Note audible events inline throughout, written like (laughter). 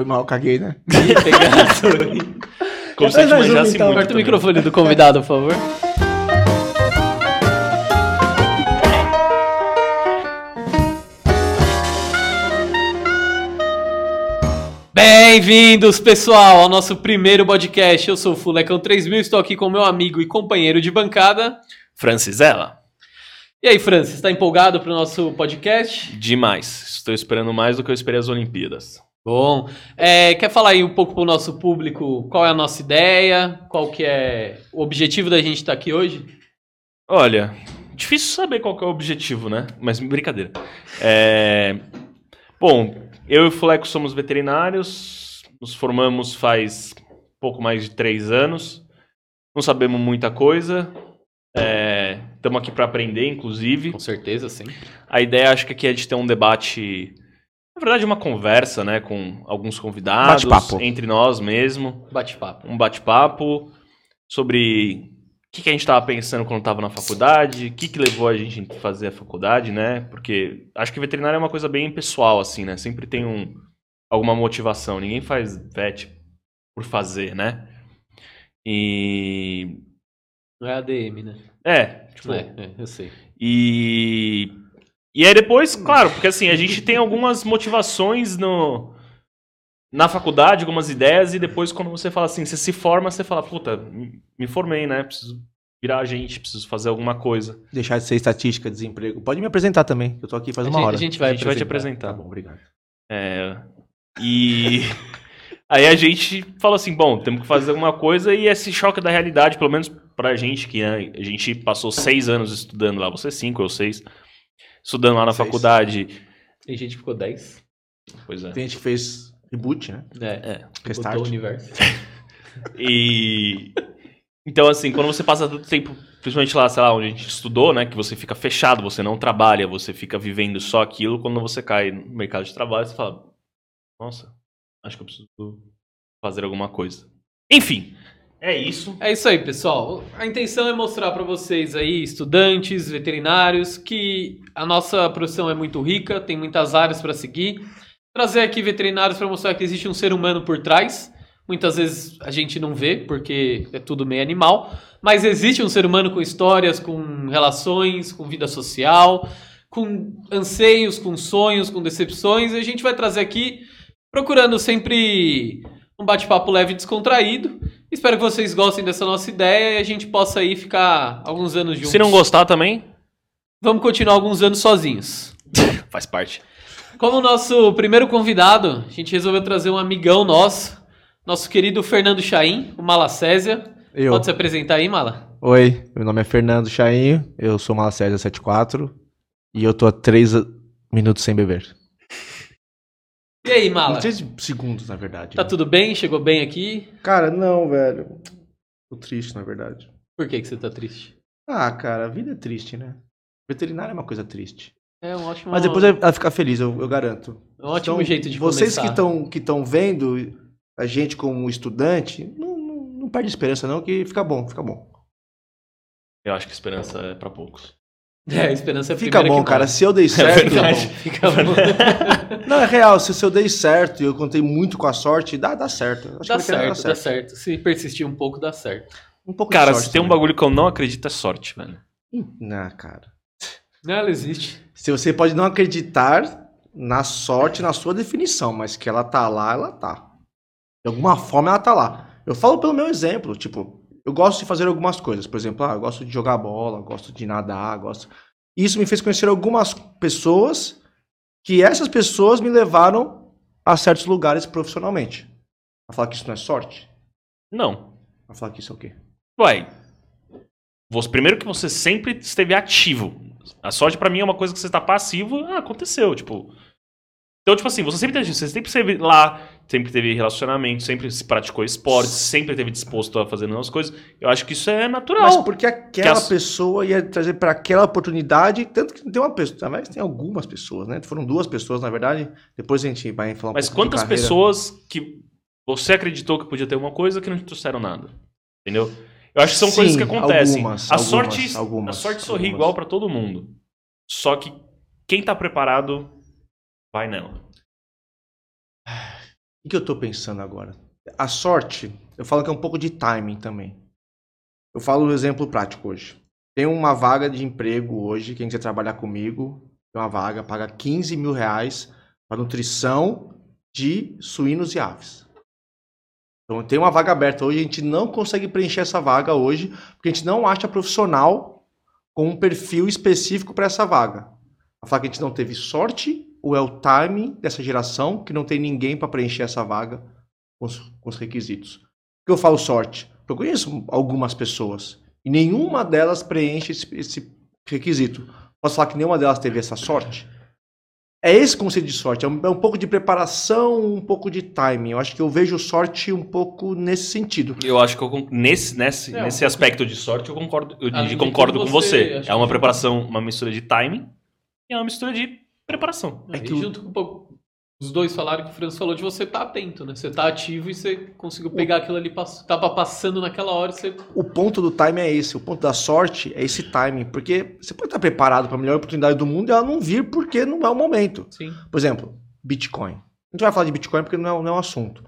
Foi mal, caguei, né? (laughs) Como se a gente mais uma, manjasse então. muito. Corta o microfone do convidado, por favor. Bem-vindos, pessoal, ao nosso primeiro podcast. Eu sou o Fulecão 3000, estou aqui com meu amigo e companheiro de bancada. Francisella, E aí, Francis, está empolgado para o nosso podcast? demais. Estou esperando mais do que eu esperei as Olimpíadas. Bom, é, quer falar aí um pouco para o nosso público qual é a nossa ideia, qual que é o objetivo da gente estar aqui hoje? Olha, difícil saber qual que é o objetivo, né? Mas brincadeira. É, Bom, eu e o Fuleco somos veterinários, nos formamos faz pouco mais de três anos, não sabemos muita coisa, estamos aqui para aprender, inclusive. Com certeza, sim. A ideia, acho que aqui é de ter um debate, na verdade, uma conversa, né, com alguns convidados, Bate-papo. entre nós mesmo, Bate-papo. um bate-papo sobre o que, que a gente estava pensando quando estava na faculdade, o que, que levou a gente a fazer a faculdade, né? Porque acho que veterinário é uma coisa bem pessoal, assim, né? Sempre tem um, alguma motivação. Ninguém faz vet por fazer, né? E. Não é ADM, né? É, tipo, É, é, eu sei. E. E aí depois, claro, porque assim, a gente tem algumas motivações no. Na faculdade, algumas ideias, e depois quando você fala assim, você se forma, você fala, puta, me me formei, né? Preciso virar agente, preciso fazer alguma coisa. Deixar de ser estatística, desemprego. Pode me apresentar também, que eu tô aqui faz a, uma gente, hora. a gente vai a gente vai te Tá apresentar. bom, obrigado. É, e (laughs) aí a gente falou assim, bom, temos que fazer alguma coisa e esse choque da realidade, pelo menos pra gente, que né, a gente passou seis anos estudando lá, você cinco, eu seis, estudando lá na Seis. faculdade. Tem gente que ficou 10. Pois é. Tem gente que fez reboot, né? É, É. botou Restart. o universo. (laughs) E então assim, quando você passa tanto tempo, principalmente lá, sei lá, onde a gente estudou, né, que você fica fechado, você não trabalha, você fica vivendo só aquilo, quando você cai no mercado de trabalho, você fala: "Nossa, acho que eu preciso fazer alguma coisa". Enfim, é isso. É isso aí, pessoal. A intenção é mostrar para vocês aí, estudantes, veterinários, que a nossa profissão é muito rica, tem muitas áreas para seguir. Trazer aqui veterinários para mostrar que existe um ser humano por trás. Muitas vezes a gente não vê, porque é tudo meio animal, mas existe um ser humano com histórias, com relações, com vida social, com anseios, com sonhos, com decepções, e a gente vai trazer aqui procurando sempre um bate-papo leve e descontraído. Espero que vocês gostem dessa nossa ideia e a gente possa aí ficar alguns anos juntos. Se não gostar também, Vamos continuar alguns anos sozinhos. (laughs) faz parte. Como nosso primeiro convidado, a gente resolveu trazer um amigão nosso, nosso querido Fernando Chaim, o Malacésia. Eu. Pode se apresentar aí, Mala? Oi, meu nome é Fernando Chainho, eu sou Malacésia 74 e eu tô há 3 minutos sem beber. E aí, Mala? 3 segundos, na verdade. Tá né? tudo bem? Chegou bem aqui? Cara, não, velho. Tô triste, na verdade. Por que, que você tá triste? Ah, cara, a vida é triste, né? Veterinário é uma coisa triste. É um ótimo, Mas depois ela fica feliz, eu, eu garanto. um ótimo Então, jeito de Vocês começar. que estão que estão vendo a gente como estudante, não, não, não perde esperança não, que fica bom, fica bom. Eu acho que esperança é pra poucos. É, a esperança é a Fica bom, que cara. Se eu dei (laughs) certo. verdade. Fica bom. (laughs) não, é real. Se, se eu dei certo e eu contei muito com a sorte, dá, dá certo. Acho Dá que vai certo, dá certo. Se persistir um pouco, dá certo. Um pouco de Cara, sorte se tem um bagulho que eu não acredito é sorte, velho. Não, cara. Não, ela existe. Se você pode não acreditar na sorte, na sua definição, mas que ela tá lá, ela tá. De alguma forma ela tá lá. Eu falo pelo meu exemplo, tipo, eu gosto de fazer algumas coisas. Por exemplo, ah, eu gosto de jogar bola, gosto de nadar, gosto. Isso me fez conhecer algumas pessoas que essas pessoas me levaram a certos lugares profissionalmente. Vai falar que isso não é sorte? Não. Vai falar que isso é o quê? Uai. Você, primeiro que você sempre esteve ativo. A sorte pra mim é uma coisa que você tá passivo, ah, aconteceu, tipo. Então, tipo assim, você sempre você sempre esteve lá, sempre teve relacionamento, sempre se praticou esporte, sempre esteve disposto a fazer novas coisas. Eu acho que isso é natural. Mas porque aquela Que as- pessoa ia trazer para aquela oportunidade, tanto que tem uma pessoa, mas tem algumas pessoas, né? Foram duas pessoas, na verdade. Depois a gente vai falar um Mas quantas pessoas que você acreditou que podia ter uma coisa que não te trouxeram nada? Entendeu? Eu acho que são Sim, coisas que acontecem. algumas, a algumas, sorte, algumas, a sorte sorri igual pra todo mundo. Só que quem tá preparado vai nela. O que eu tô pensando agora? A sorte, eu falo que é um pouco de timing também. Eu falo um exemplo prático hoje. Tem uma vaga de emprego hoje, quem quiser trabalhar comigo, tem uma vaga, paga 15 mil reais para nutrição de suínos e aves. Então tem uma vaga aberta hoje, a gente não consegue preencher essa vaga hoje, porque a gente não acha profissional com um perfil específico para essa vaga. A que a gente não teve sorte ou é o timing dessa geração que não tem ninguém para preencher essa vaga com os, com os requisitos. Por que eu falo sorte? Porque eu conheço algumas pessoas e nenhuma delas preenche esse, esse requisito. Posso falar que nenhuma delas teve essa sorte? É esse conceito de sorte, é um, é um, pouco de preparação, um pouco de timing. Eu acho que eu vejo sorte um pouco nesse sentido. Eu acho que eu, nesse, nesse, é, nesse um aspecto de sorte eu concordo, eu concordo com você. você. É uma preparação, uma mistura de timing e é uma mistura de preparação. É, é que junto com os dois falaram que o Francis falou de você estar tá atento, né? Você tá ativo e você conseguiu pegar o... aquilo ali, tava passando naquela hora você... O ponto do time é esse, o ponto da sorte é esse timing, porque você pode estar preparado para a melhor oportunidade do mundo e ela não vir porque não é o momento. Sim. Por exemplo, Bitcoin. A gente vai falar de Bitcoin porque não é, não é um assunto.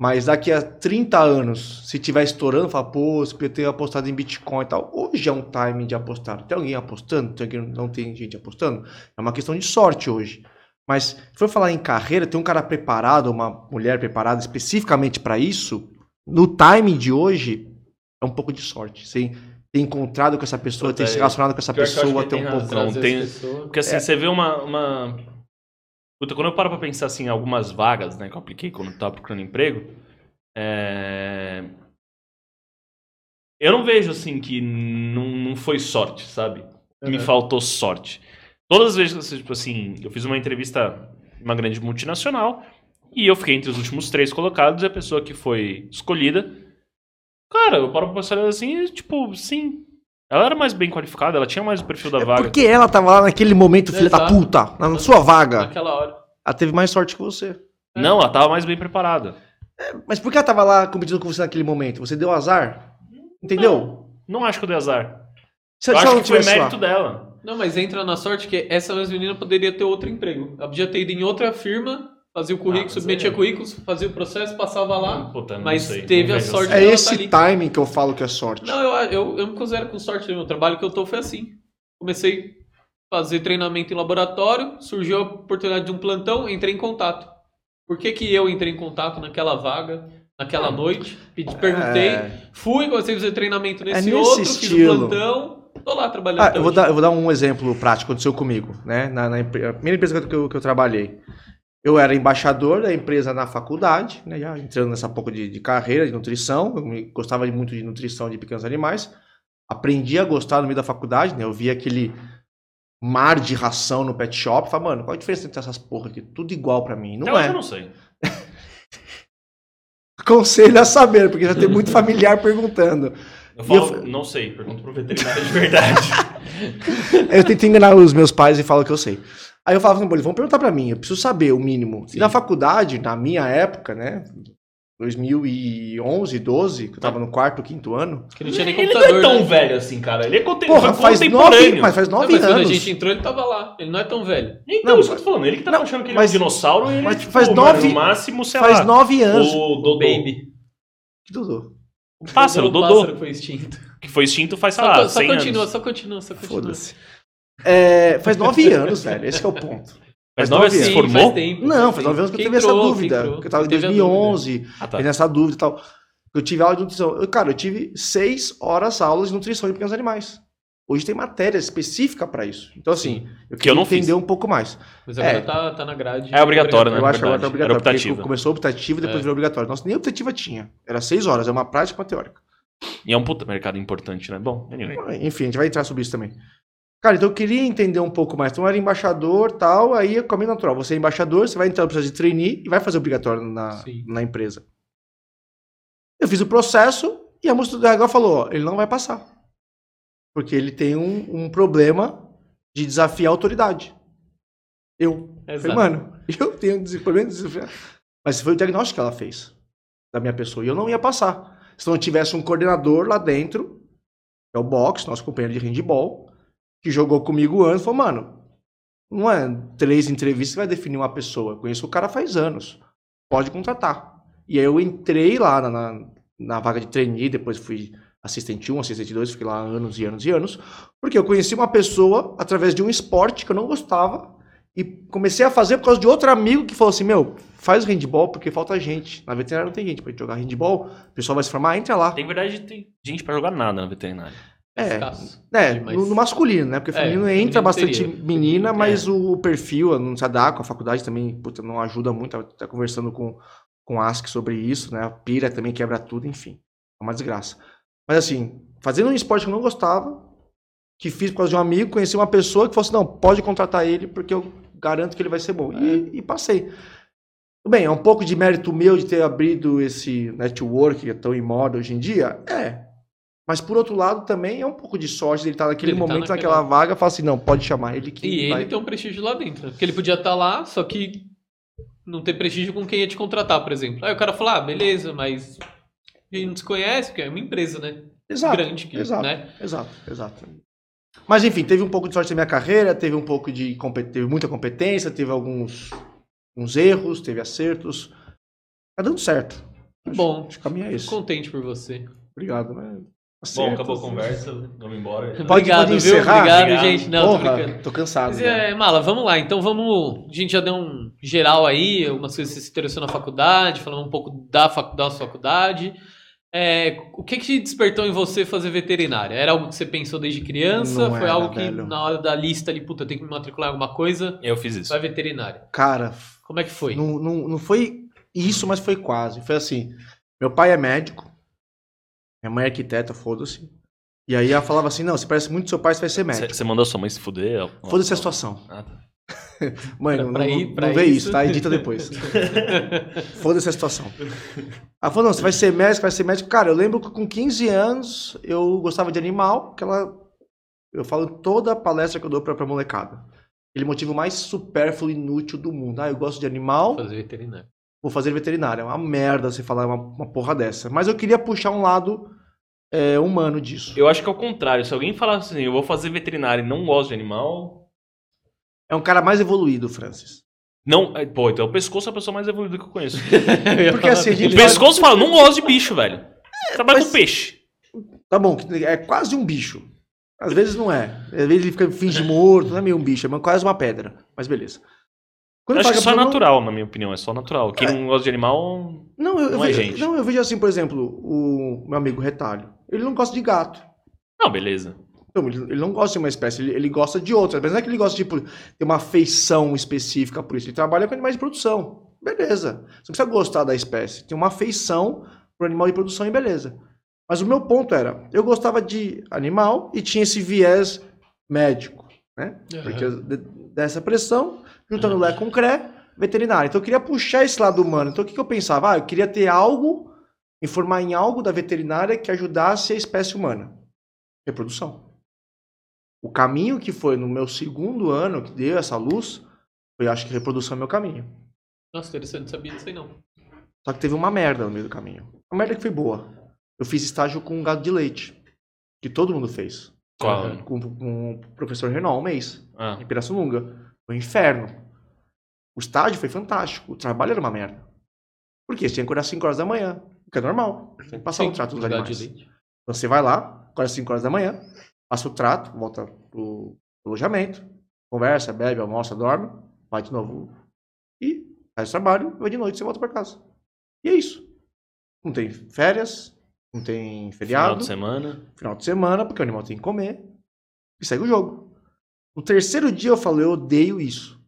Mas daqui a 30 anos, se tiver estourando, fala, pô, você podia ter apostado em Bitcoin e tal. Hoje é um time de apostar. Tem alguém apostando? Tem alguém, não tem gente apostando? É uma questão de sorte hoje. Mas se for falar em carreira, tem um cara preparado, uma mulher preparada especificamente para isso, no time de hoje, é um pouco de sorte. Você ter encontrado com essa pessoa, ter se relacionado com essa pessoa, ter um pouco. Não, tem... Porque assim, é. você vê uma, uma Puta, quando eu paro pra pensar assim, em algumas vagas, né, que eu apliquei quando eu tava procurando emprego, é... eu não vejo assim que não, não foi sorte, sabe? Uhum. Me faltou sorte. Todas as vezes que tipo assim, eu fiz uma entrevista em uma grande multinacional e eu fiquei entre os últimos três colocados e a pessoa que foi escolhida, cara, eu paro pra pensar assim, tipo, sim, ela era mais bem qualificada, ela tinha mais o perfil da é vaga. Porque ela tava lá naquele momento, filha Exato. da puta, na sua vaga. Naquela hora. Ela teve mais sorte que você. É. Não, ela tava mais bem preparada. É, mas por que ela tava lá competindo com você naquele momento? Você deu azar? Entendeu? Não, não acho que eu dei azar. Se, eu se acho que foi mérito lá. dela. Não, mas entra na sorte que essa mesma menina poderia ter outro emprego. Ela podia ter ido em outra firma Fazia o currículo, ah, submetia é. currículos, fazia o processo, passava lá. Puta, mas sei, teve a sorte É esse timing que eu falo que é sorte. Não, eu, eu, eu me considero com sorte. Meu trabalho que eu tô foi assim. Comecei a fazer treinamento em laboratório, surgiu a oportunidade de um plantão, entrei em contato. Por que, que eu entrei em contato naquela vaga, naquela noite? Pedi, perguntei, é... fui, comecei a fazer treinamento nesse, é nesse outro, estilo. fiz o plantão. Tô lá trabalhando. Ah, eu, vou dar, eu vou dar um exemplo prático, aconteceu comigo, né? Na, na primeira empresa que eu, que eu trabalhei. Eu era embaixador da empresa na faculdade, né, já entrando nessa pouco de, de carreira de nutrição. Eu gostava muito de nutrição de pequenos animais. Aprendi a gostar no meio da faculdade, né? Eu via aquele mar de ração no pet shop. Falei, mano, qual a diferença entre essas porra aqui? Tudo igual para mim. Não Até é. Eu não sei. (laughs) Aconselho a saber, porque já tem muito familiar perguntando. Eu falo, eu... não sei, pergunto pro veterinário de verdade. (laughs) eu tento enganar os meus pais e falo que eu sei. Aí eu falava, eles vão perguntar para mim, eu preciso saber o mínimo. Sim. E na faculdade, na minha época, né, 2011, 12, que eu tava no quarto, quinto ano. Que não tinha nem ele computador. Ele não é tão né? velho assim, cara. Ele é contem Porra, faz nove, mas faz nove não, mas anos. Quando a gente entrou, ele tava lá. Ele não é tão velho. Então, não, isso que eu tô falando. Ele que tava não, achando que ele mas, é um dinossauro. Ele, mas faz tipo, nove. no máximo, sei faz lá. Faz nove anos. O Dodô. Baby. Que Dodô? O pássaro, o Dodô. O pássaro foi extinto. Que foi extinto faz, sei lá, só continua, Só continua, só continua, Foda-se. É, faz nove anos, velho. Esse é o ponto. Faz nove anos se formou? Faz tempo, não, faz nove anos que eu tive essa dúvida. Que, que eu tava em 2011, ah, tá. nessa dúvida e tal. Eu tive aula de nutrição. Eu, cara, eu tive seis horas aulas de nutrição de pequenos animais. Hoje tem matéria específica para isso. Então, assim, Sim. eu queria eu entender fiz. um pouco mais. Mas agora é, tá, tá na grade. É obrigatório, né? Eu acho que agora tá obrigatório. Começou optativo e depois é. virou obrigatório. Nossa, nem optativa tinha. Era seis horas, é uma prática e uma teórica. E é um puta mercado importante, né? Bom, anyway. Enfim, a gente vai entrar sobre isso também. Cara, então eu queria entender um pouco mais. Então eu era embaixador tal, aí é caminho natural. Você é embaixador, você vai entrar no processo de trainee e vai fazer obrigatório na, na empresa. Eu fiz o processo e a moça do RH falou: ó, ele não vai passar. Porque ele tem um, um problema de desafiar a autoridade. Eu. Exato. Falei, mano, (laughs) eu tenho um problema de desafiar. Mas foi o diagnóstico que ela fez da minha pessoa. E eu não ia passar. Se não tivesse um coordenador lá dentro, que é o Box, nosso companheiro de handball, que jogou comigo antes, falou, mano, não é três entrevistas que vai definir uma pessoa. Eu conheço o cara faz anos. pode contratar. E aí eu entrei lá na, na, na vaga de trainee, depois fui assistente 1, assistente 2, fiquei lá anos e anos e anos, porque eu conheci uma pessoa através de um esporte que eu não gostava e comecei a fazer por causa de outro amigo que falou assim, meu, faz handball porque falta gente. Na veterinária não tem gente gente jogar handball, o pessoal vai se formar, entra lá. Tem verdade, tem gente pra jogar nada na veterinária. É. É, Mas- no, no masculino, né? Porque É, feminino feminino entra bastante teria. menina, mas É. o perfil não se dá com a faculdade também, puta, não ajuda muito. Tava até conversando com, com a ASC sobre isso, né? A pira também quebra tudo, enfim. É uma desgraça. Mas assim, fazendo um esporte que eu não gostava, que fiz por causa de um amigo, conheci uma pessoa que falou assim, não, pode contratar ele, porque eu garanto que ele vai ser bom. E, e passei. Tudo bem, é um pouco de mérito meu de ter abrido esse network que é tão em moda hoje em dia? É. Mas por outro lado também é um pouco de sorte dele estar naquele Ele tá momento, naquela- naquela vaga, fala assim, não, pode chamar ele que E vai... ele tem um prestígio lá dentro. né? Porque ele podia estar lá, só que não ter prestígio com quem ia te contratar, por exemplo. Aí o cara fala, ah, beleza, mas gente não se conhece, porque é uma empresa, né? Exato, Grande, que, exato, né? exato, exato. Mas enfim, teve um pouco de sorte na minha carreira, teve um pouco de teve muita competência, teve alguns, alguns erros, teve acertos. Tá dando certo. Que Acho- bom. Acho que caminho é Fico esse. contente por você. Obrigado, né? Bom, acabou a conversa, vamos embora. Pode- Obrigado, pode viu? encerrar? Obrigado, Obrigado. gente. Não, tô Porra, brincando. tô cansado. Mas, é, Mala, vamos lá. Então vamos. A gente já deu um geral aí, algumas coisas que você se interessou na faculdade, falando um pouco da, facu da sua faculdade. É, o que que te despertou em você fazer veterinária? Era algo que você pensou desde criança? Não Foi era, algo que velho. na hora da lista ali, puta, eu tenho que me matricular em alguma coisa? Eu fiz isso. Vai veterinária. Cara, Como é que foi? Não, não, não foi isso, mas foi quase. Foi assim: meu pai é médico, minha mãe é arquiteta, foda-se. E aí ela falava assim: não, você parece muito seu pai, você vai ser médico. Você mandou sua mãe se fuder? Foda-se a situação. Ah, tá. (laughs) Mãe, Pra- não, pra não, ir- não vê isso. isso, tá? Edita depois. (laughs) Foda-se a situação. Ela falou: não, você vai ser médico, vai ser médico. Cara, eu lembro que com 15 anos eu gostava de animal, que ela. Eu falo em toda a palestra que eu dou pra, pra molecada. Aquele motivo mais supérfluo e inútil do mundo. Ah, eu gosto de animal, Fazer veterinária. Vou fazer veterinária. É uma merda você falar uma, uma porra dessa. Mas eu queria puxar um lado é, humano disso. Eu acho que é o contrário. Se alguém falar assim, eu vou fazer veterinário e não gosto de animal. É um cara mais evoluído, Francis. Não, é, pô, então o pescoço é a pessoa mais evoluída que eu conheço. (laughs) Porque assim, a O pescoço fala, não gosto de bicho, velho. Trabalha mas- com peixe. Tá bom, é quase um bicho. Às vezes não é. Às vezes ele fica finge morto, não é meio um bicho, é quase uma pedra. Mas beleza. Quando Eu acho que só é a pessoa não- natural, na minha opinião. É só natural. Quem não gosta de animal. Não, eu, eu Não é vejo, gente. não, eu vejo assim, por exemplo, o meu amigo Retalho. Ele não gosta de gato. Não, beleza. Não, ele, ele não gosta de uma espécie, ele, ele gosta de outra. Mas não é que ele gosta de tipo, ter uma afeição específica por isso. Ele trabalha com animais de produção. Beleza. Você não precisa gostar da espécie. Tem uma afeição pro animal de produção e beleza. Mas o meu ponto era, eu gostava de animal e tinha esse viés médico, né? Porque de- dessa pressão, juntando Lé com Cré, veterinário. Então eu queria puxar esse lado humano. Então o que, que eu pensava? Ah, eu queria ter algo, me formar em algo da veterinária que ajudasse a espécie humana. Reprodução. O caminho que foi no meu segundo ano, que deu essa luz, foi acho que reprodução é meu caminho. Nossa, interessante, não sabia disso aí não. Só que teve uma merda no meio do caminho. Uma merda que foi boa. Eu fiz estágio com um gado de leite. Que todo mundo fez. Qual? Uhum. Com, com o professor Renault um mês. Ah, em Pirassununga. Foi um inferno. O estágio foi fantástico. O trabalho era uma merda. Por quê? Você tinha que acordar às 5 horas da manhã. O que é normal. Você tem que passar Sim, o trato dos animais. Então você vai lá, acorda às 5 horas da manhã, passa o trato, volta pro alojamento, conversa, bebe, almoça, dorme, vai de novo e faz o trabalho, vai de noite você volta pra casa. E é isso. Não tem férias, não tem final feriado de semana. final de semana, porque o animal tem que comer, e segue o jogo. No terceiro dia eu falo, eu odeio isso.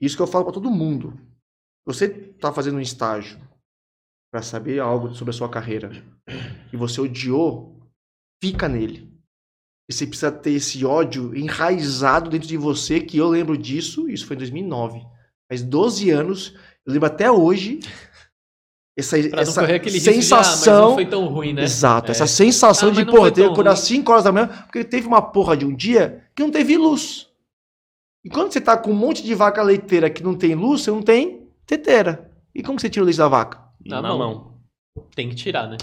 Isso que eu falo pra todo mundo. Você tá fazendo um estágio pra saber algo sobre a sua carreira e você odiou, fica nele. E você precisa ter esse ódio enraizado dentro de você, que eu lembro disso, isso foi em 2009. Faz 12 anos, eu lembro até hoje essa, essa aquele risco de, ah, mas não sensação foi tão ruim, né? Exato, É. essa sensação Ah, de, porra, que acordar ruim. 5 horas da manhã, porque teve uma porra de um dia que não teve luz. E quando você tá com um monte de vaca leiteira que não tem luz, você não tem teteira. E como que você tira o leite da vaca? Na Na, mão. mão. Tem que tirar, né?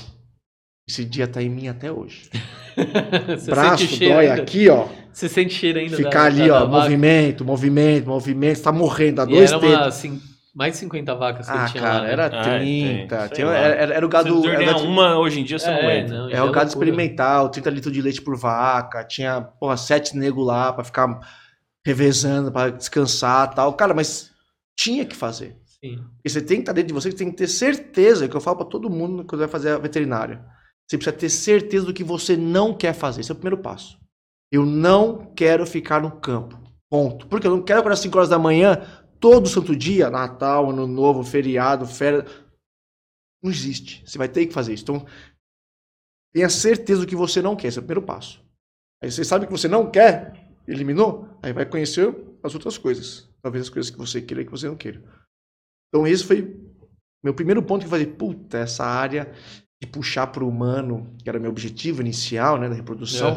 Esse dia tá em mim até hoje. (laughs) Você Braço sente o cheiro dói ainda? aqui, ó. Você sente cheiro ainda Ficar da, ali, da- ó, da vaca? movimento, movimento, movimento, você tá morrendo, E dois era dedos. uma, assim, Mais de 50 vacas que Ah, ele tinha cara, lá. né? era Ah, tem, 30. sei tinha- lá. era, era- era o Se gado. tu Era, uma hoje em dia, você não É, não, é já o gado experimental, 30 litros de leite por vaca, tinha, porra, sete nego lá pra ficar revezando, pra descansar e tal. Cara, mas tinha que fazer. Sim. Porque você tem que estar dentro de você, você tem que ter certeza, que eu falo pra todo mundo quando vai fazer a veterinária. Você precisa ter certeza do que você não quer fazer. Esse é o primeiro passo. Eu não quero ficar no campo. Ponto. Porque eu não quero acordar às 5 horas da manhã, todo santo dia, Natal, Ano Novo, feriado, férias. Não existe. Você vai ter que fazer isso. Então, tenha certeza do que você não quer. Esse é o primeiro passo. Aí você sabe que você não quer, eliminou, aí vai conhecer as outras coisas. Talvez as coisas que você queira e que você não queira. Então esse foi meu primeiro ponto que eu falei, puta, essa área de puxar para o humano, que era meu objetivo inicial, né, da reprodução,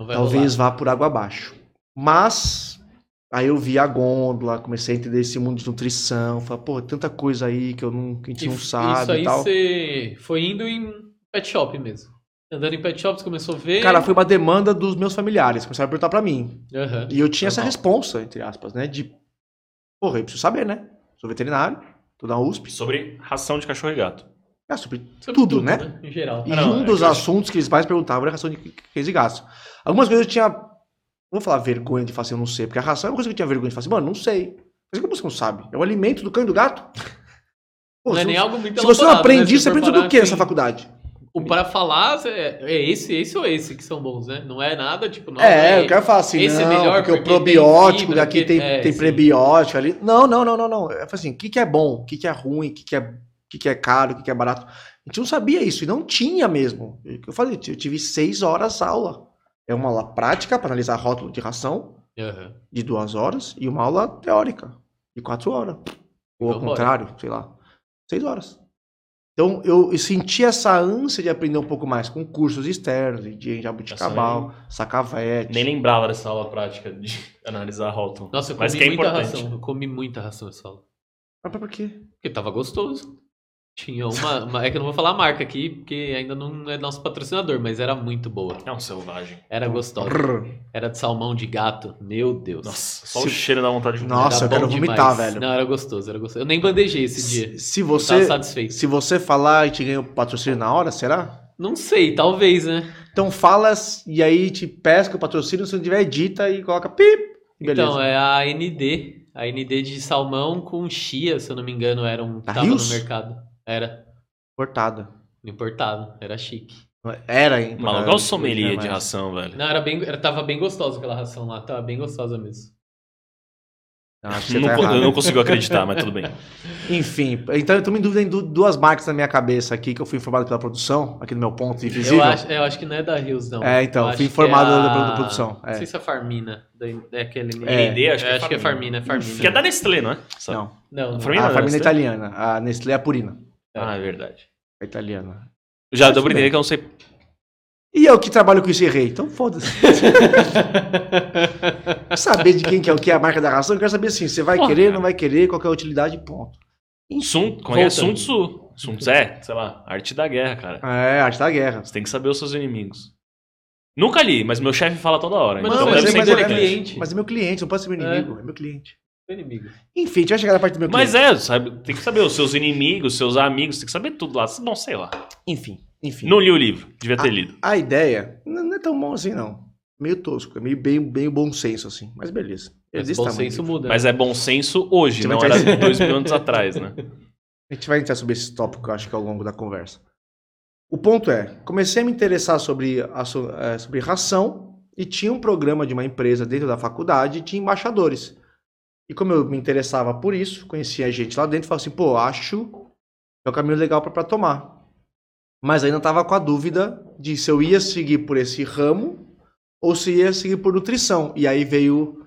vai talvez rolar. vá por água abaixo. Mas aí eu vi a gôndola, comecei a entender esse mundo de nutrição, falei, pô, tanta coisa aí que eu não, que a gente E não Isso sabe aí e tal. você foi indo em pet shop mesmo. Andando em pet shop, você começou a ver. Cara, foi uma demanda dos meus familiares, começaram a perguntar para mim. Aham. E eu tinha essa Normal. responsa, entre aspas, né, de porra, eu preciso saber, né? Sou veterinário, tô na USP, Sobre ração de cachorro e gato. é sobre Sobre tudo, né? Em geral. E Ah, não, um é dos que assuntos que eles mais perguntavam era ração de cães e gatos. Algumas coisas eu tinha. Não vou falar vergonha de falar assim, eu não sei. Porque a ração é uma coisa que eu tinha vergonha de falar assim, mano, não sei. Mas como você não sabe? É o alimento do cão e do gato? Pô, não é nem algo muito se você não elaborado, aprende né? isso, você aprende sobre parar o que assim, nessa faculdade? o Para falar, cê- é esse, esse ou esse que são bons, né? Não é nada tipo. Não, é, eu quero falar assim, esse é não, melhor porque, o porque tem probiótico fibra, daqui tem, é, tem sim. prebiótico ali. Não, não, não, não, não. Eu falei assim, o que, que é bom, o que, que é ruim, o que, que, é, o que, que é caro, o que, que é barato. A gente não sabia isso, e não tinha mesmo. Eu falei, eu tive seis horas aula. É uma aula prática para analisar rótulo de ração, Aham. de duas horas e uma aula teórica de quatro horas. Ou ao contrário, sei lá, seis horas. Então eu, senti essa ânsia de aprender um pouco mais com cursos externos, de jabuticabal, sacavete. Nem lembrava dessa aula prática de (laughs) analisar rótulo. Nossa, eu Mas comi que é muita importante. ração. Eu comi muita ração essa aula. Mas por quê? Porque tava gostoso. Tinha uma, uma- É que eu não vou falar a marca aqui, porque ainda não é nosso patrocinador, mas era muito boa. É um selvagem. Era gostosa. Era de salmão de gato. Meu Deus. Nossa, só Se- o cheiro dá vontade de. Nossa, Era eu quero vomitar, demais. velho. Não, era gostoso, era gostoso. Eu nem bandejei esse dia. Se, se Tava você satisfeito. se você falar e te ganha o patrocínio na hora, será? Não sei, talvez, né? Então fala e aí te pesca o patrocínio, se não tiver edita e coloca pip. e Beleza. Então, é a ND. A ND de salmão com chia, se eu não me engano, era um que Da tava Rios? no mercado. Era. Cortada. Importado. Era chique. Era, hein? Maluco, olha o sommelier de ração, velho. Não, era bem. Era, tava bem gostosa aquela ração lá. Tava bem gostosa mesmo. Não, acho que você Não, tá eu não consigo acreditar, mas tudo bem. (laughs) Enfim, então eu tô em dúvida em du- duas marcas na minha cabeça aqui, que eu fui informado pela produção, aqui no meu ponto invisível. Eu acho, eu acho que não é da Rios, não. É, então, Eu fui informado é da- a- da produção, é. Não sei se é Farmina. Da, daquele... É. ND, acho que é acho que é Farmina. Farmina, é Farmina. Que é da Nestlé, não é? Sabe? Não, Não, não. A Farmina a não, família Nestlé? italiana. A Nestlé é a Purina. Ah, é verdade. A italiana. Já Mas deu bem. que eu não sei. E eu que trabalho com isso e errei, então foda-se. (laughs) Saber de quem que é o que é a marca da ração? Eu quero saber assim, você vai Porra, querer, cara. não vai querer, qual que é a utilidade, ponto. Sun, é? Sun. Tzu. Sun Tzu é, sei lá, arte da guerra, cara. É, arte da guerra. Você tem que saber os seus inimigos. Nunca li, mas meu chefe fala toda hora. Mas então não, deve mas ser ele é. Mas é meu cliente, não pode ser meu É. inimigo, é, meu cliente. Inimigo. Enfim, a gente vai chegar na parte do meu cliente. Mas é, sabe, tem que saber os seus inimigos, os seus amigos, tem que saber tudo lá. Bom, sei lá. Enfim, enfim. Não li o livro, devia ter lido. A ideia não é tão bom assim, não. Meio tosco, é meio bem, bem bom senso, assim. Mas beleza. Mas bom senso muda. Mas é bom senso hoje, não era entrar- dois mil anos atrás, né? (laughs) A gente vai entrar sobre esse tópico, eu acho que ao longo da conversa. O ponto é, comecei a me interessar sobre, a eh, sobre ração e tinha um programa de uma empresa dentro da faculdade e tinha embaixadores. E como eu me interessava por isso, conhecia gente lá dentro, falei assim, pô, acho que é o caminho legal para tomar. Mas ainda estava com a dúvida de se eu ia seguir por esse ramo ou se ia seguir por nutrição. E aí veio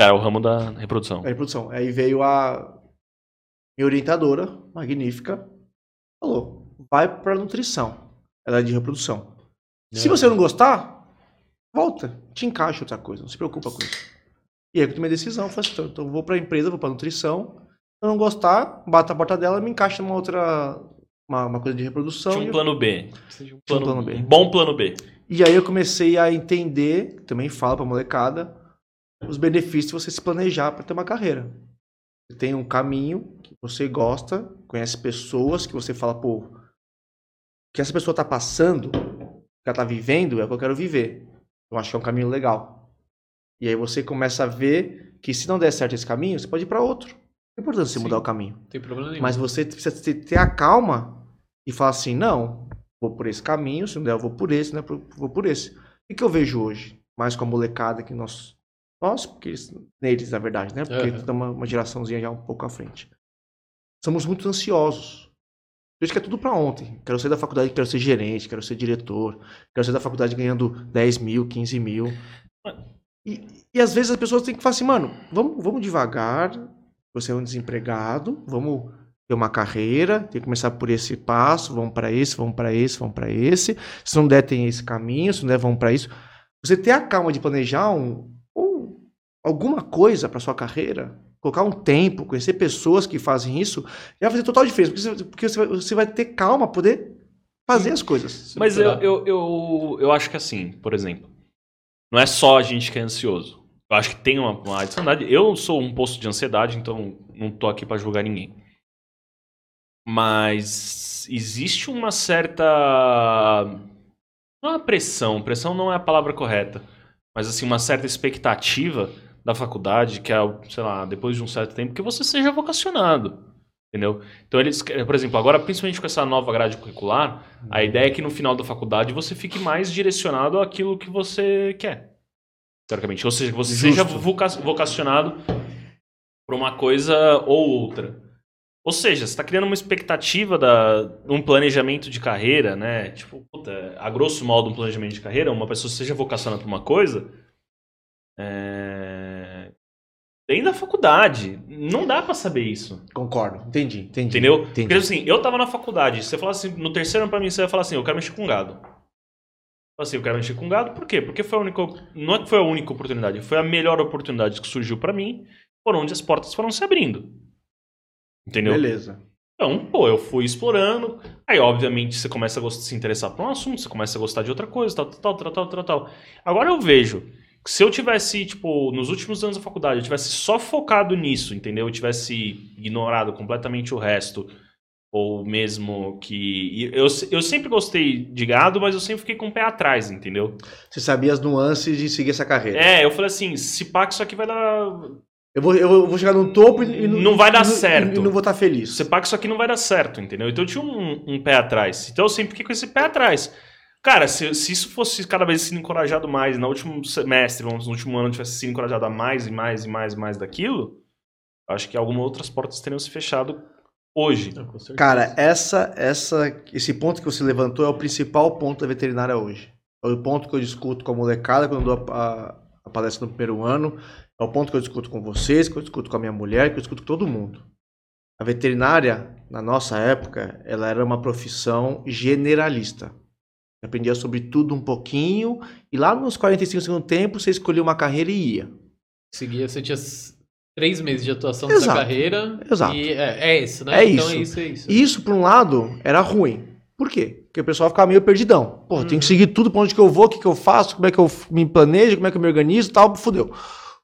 é o ramo da reprodução. a reprodução. Aí veio a minha orientadora, magnífica, falou: vai para nutrição. Ela é de reprodução. Se É. você não gostar, volta, te encaixa outra coisa, não se preocupa com isso. E aí eu tomei a decisão, falei assim, então, então eu vou para a empresa, vou para nutrição. Se eu não gostar, bato a porta dela, me encaixa numa outra, uma, uma coisa de reprodução. Tinha um eu- plano B. Tinha um plano B. Um bom plano B. E aí eu comecei a entender, também falo pra molecada, os benefícios de você se planejar para ter uma carreira. Você tem um caminho que você gosta, conhece pessoas que você fala, pô, o que essa pessoa tá passando, o que ela tá vivendo, é o que eu quero viver. Eu acho que é um caminho legal. E aí você começa a ver que se não der certo esse caminho, você pode ir para outro. Não é importante você Sim. mudar o caminho. Não tem problema nenhum. Mas você precisa ter- a calma e falar assim, não, vou por esse caminho, se não der eu vou por esse, né? Vou por esse. O que eu vejo hoje? Mais com a molecada que nós. Nós, porque eles, neles, na verdade, né? Porque estamos uma, uma geraçãozinha já um pouco à frente. Somos muito ansiosos. Eu acho que é tudo pra ontem. Quero sair da faculdade, quero ser gerente, quero ser diretor, quero sair da faculdade ganhando 10 mil, 15 mil. E, e às vezes as pessoas têm que falar assim, mano, vamos, vamos devagar, você é um desempregado, vamos ter uma carreira, tem que começar por esse passo, vamos para esse, vamos para esse, vamos para esse. Se não der, tem esse caminho, se não der, vamos para isso. Você ter a calma de planejar um, ou alguma coisa para sua carreira, colocar um tempo, conhecer pessoas que fazem isso, já vai fazer total diferença, porque você, porque você vai, você vai ter calma para poder fazer as coisas. Mas eu, eu, eu, eu acho que assim, por exemplo, não é só a gente que é ansioso. Eu acho que tem uma, uma. Eu sou um posto de ansiedade, então não tô aqui pra julgar ninguém. Mas existe uma certa. Não é uma pressão, pressão não é a palavra correta. Mas assim, uma certa expectativa da faculdade, que é, sei lá, depois de um certo tempo, que você seja vocacionado. Entendeu? Então eles, por exemplo, agora, principalmente com essa nova grade curricular, a ideia é que no final da faculdade você fique mais direcionado àquilo que você quer. Teoricamente. Ou seja, que você Justo. seja voca- vocacionado para uma coisa ou outra. Ou seja, você está criando uma expectativa, da, um planejamento de carreira, né? Tipo, puta, a grosso modo, um planejamento de carreira, uma pessoa seja vocacionada para uma coisa. É... Dentro da faculdade. Não dá para saber isso. Concordo, entendi, entendi. Entendeu? Entendi. Porque assim, eu tava na faculdade, você fala assim, no terceiro ano pra mim, você vai falar assim, eu quero mexer com gado. Assim, eu quero mexer com gado, por quê? Porque foi a única. Não é que foi a única oportunidade, foi a melhor oportunidade que surgiu pra mim, por onde as portas foram se abrindo. Entendeu? Beleza. Então, pô, eu fui explorando. Aí, obviamente, você começa a se interessar por um assunto, você começa a gostar de outra coisa, tal, tal, tal, tal, tal, tal. Agora eu vejo se eu tivesse, tipo, nos últimos anos da faculdade, eu tivesse só focado nisso, entendeu? Eu tivesse ignorado completamente o resto, ou mesmo que. Eu, eu sempre gostei de gado, mas eu sempre fiquei com o pé atrás, entendeu? Você sabia as nuances de seguir essa carreira. É, eu falei assim: se pá, que isso aqui vai dar. Eu, vou, eu vou chegar no topo e, e Não vai dar e certo. E, não vou estar feliz. Você paga que isso aqui não vai dar certo, entendeu? Então eu tinha um, um pé atrás. Então eu sempre fiquei com esse pé atrás. Cara, se, se isso fosse cada vez sendo encorajado mais, no último semestre, vamos, no último ano, tivesse sido encorajado a mais e mais e mais e mais daquilo, acho que algumas outras portas teriam se fechado hoje. Cara, essa, essa, esse ponto que você levantou é o principal ponto da veterinária hoje. É o ponto que eu discuto com a molecada quando eu dou a, a- a palestra no primeiro ano. É o ponto que eu discuto com vocês, que eu discuto com a minha mulher, que eu discuto com todo mundo. A veterinária, na nossa época, ela era uma profissão generalista. Aprendia sobre tudo um pouquinho, e lá nos 45 segundos do tempo, você escolhia uma carreira e ia. Seguia, você tinha três meses de atuação Exato. nessa carreira. Exato. E é, é isso, né? É então isso. é isso, é isso. Isso, por um lado, era ruim. Por quê? Porque o pessoal ficava meio perdidão. Pô, eu tenho que Uhum. seguir tudo pra onde que eu vou, o que, que eu faço, como é que eu me planejo, como é que eu me organizo e tal, fudeu.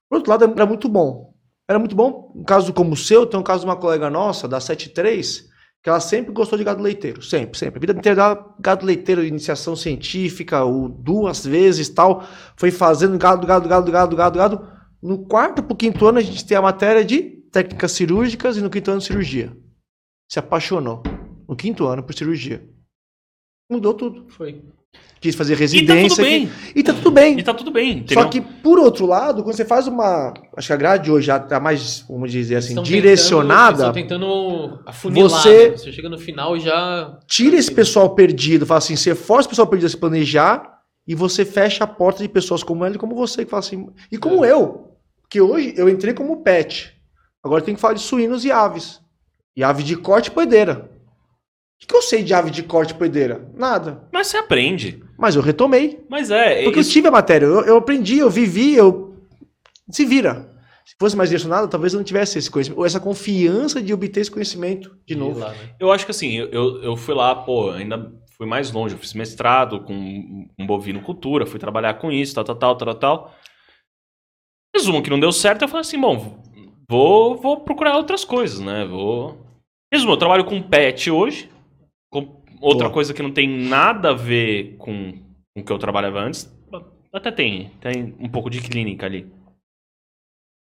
Por outro lado, era muito bom. Era muito bom. Um caso como o seu, tem um caso de uma colega nossa, da 73, que ela sempre gostou de gado leiteiro. Sempre, sempre. A vida inteira dela, gado leiteiro, iniciação científica, o, duas vezes tal. Foi fazendo gado, gado, gado, gado, gado, gado. No quarto pro quinto ano, a gente tem a matéria de técnicas cirúrgicas e no quinto ano, cirurgia. Se apaixonou. No quinto ano, por cirurgia. Mudou tudo. Foi. Quis fazer E tá residência. tudo bem. E tá tudo bem. E tá tudo bem? Só que, por outro lado, quando você faz uma. Acho que a grade hoje já tá mais, vamos dizer assim, Estão direcionada. Tentando, tentando afunilar. Você- né? Você chega no final e já. Tira esse pessoal perdido, fala assim, você força o pessoal perdido a se planejar e você fecha a porta de pessoas como ela e como você, que fala assim. E como eu. Que hoje eu entrei como pet. Agora tenho que falar de suínos e aves. E ave de corte e poedeira. O que, que eu sei de ave de corte e poedeira? Nada. Mas você aprende. Mas eu retomei. Mas é. Porque eu isso- tive a matéria, eu, eu aprendi, eu vivi, eu. Se vira. Se fosse mais direcionado, talvez eu não tivesse esse conhecimento, ou essa confiança de obter esse conhecimento de novo. Lá, né? Eu acho que assim, eu- eu, eu fui lá, pô, ainda fui mais longe. Eu fiz mestrado com, com bovinocultura, fui trabalhar com isso, tal, tal, tal, tal, tal. Resumo que não deu certo, eu falei assim, bom, vou, vou procurar outras coisas, né? Vou. Mesmo, eu trabalho com pet hoje. Com outra Boa. coisa que não tem nada a ver com, com o que eu trabalhava antes. Até tem, tem um pouco de clínica ali.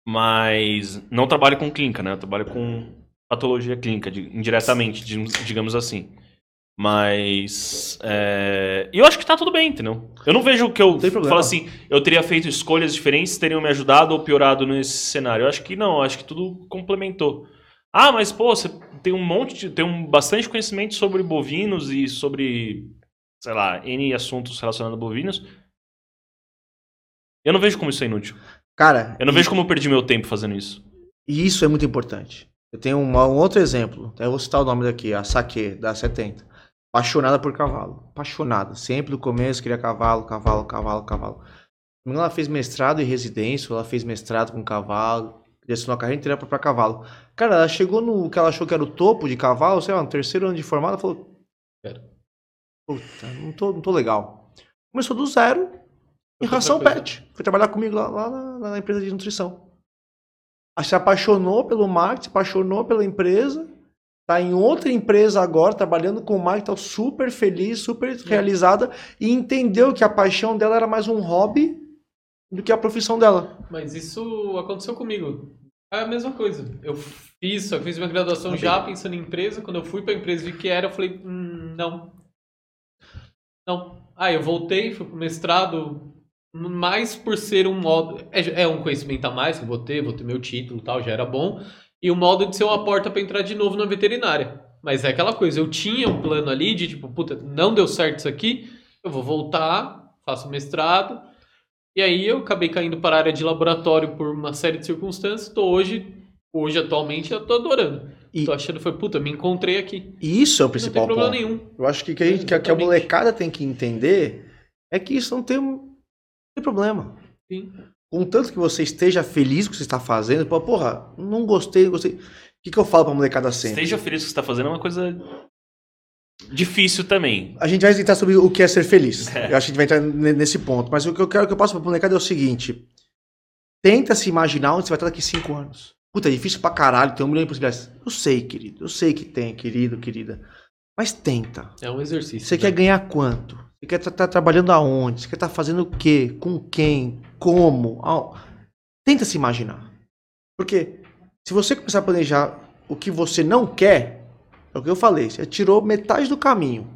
Mas não trabalho com clínica, né? Eu trabalho com patologia clínica, di- indiretamente, di- digamos assim. Mas. é, eu acho que tá tudo bem, entendeu? Eu não vejo que eu falo assim, eu teria feito escolhas diferentes, teriam me ajudado ou piorado nesse cenário. Eu acho que não, eu acho que tudo complementou. Ah, mas pô, você tem um monte de. tem um bastante conhecimento sobre bovinos e sobre, sei lá, N assuntos relacionados a bovinos. Eu não vejo como isso é inútil. Cara, Eu não e- vejo como eu perdi meu tempo fazendo isso. E isso é muito importante. Eu tenho uma- um outro exemplo. Eu vou citar o nome daqui, a Saque, da 70. Apaixonada por cavalo. Apaixonada. Sempre no começo queria cavalo, cavalo, cavalo, cavalo. Ela fez mestrado em residência, ela fez mestrado com cavalo, direcionou a carreira inteira pra, pra cavalo. Cara, ela chegou no que ela achou que era o topo de cavalo, sei lá, no terceiro ano de formada, ela falou: Quero. Puta, não tô, não tô legal. Começou do zero em ração pet. Foi trabalhar comigo lá, lá na, na empresa de nutrição. Aí Se apaixonou pelo marketing, se apaixonou pela empresa. Tá em outra empresa agora, trabalhando com marketing, tá super feliz, super realizada. E entendeu que a paixão dela era mais um hobby do que a profissão dela. Mas isso aconteceu comigo. É a mesma coisa. Eu fiz, que fiz minha graduação Ok. já pensando em empresa. Quando eu fui pra empresa e vi que era, eu falei, hum, não. Não. Ah, eu voltei, fui pro mestrado, mais por ser um modo. É, é um conhecimento a mais que eu vou ter, vou ter meu título e tal, já era bom. E o modo de ser uma porta pra entrar de novo na veterinária. Mas é aquela coisa, eu tinha um plano ali de tipo, puta, não deu certo isso aqui, eu vou voltar, faço mestrado. E aí eu acabei caindo para a área de laboratório por uma série de circunstâncias. Tô hoje, hoje atualmente, eu tô adorando. E- Tô achando, foi, puta, me encontrei aqui. E isso é o Não tem principal problema ponto. nenhum. Eu acho que, que, a, gente, que, a, que a molecada tem que entender é que isso não tem, não tem problema. Sim. Contanto que você esteja feliz com o que você está fazendo, pô, porra, não gostei, não gostei. O que, que eu falo pra molecada sempre? Esteja feliz com o que você está fazendo é uma coisa difícil também. A gente vai entrar sobre o que é ser feliz. É. Eu acho que a gente vai entrar ne- nesse ponto. Mas o que eu quero que eu passe pra molecada é o seguinte: tenta se imaginar onde você vai estar daqui cinco anos. Puta, é difícil pra caralho, tem um milhão de possibilidades. Eu sei, querido. Eu sei que tem, querido, querida. Mas tenta. É um exercício. Você né? quer ganhar quanto? Você quer estar trabalhando aonde? Você quer estar fazendo o quê? Com quem? Como? Ao- Tenta se imaginar. Porque se você começar a planejar o que você não quer, é o que eu falei, você tirou metade do caminho.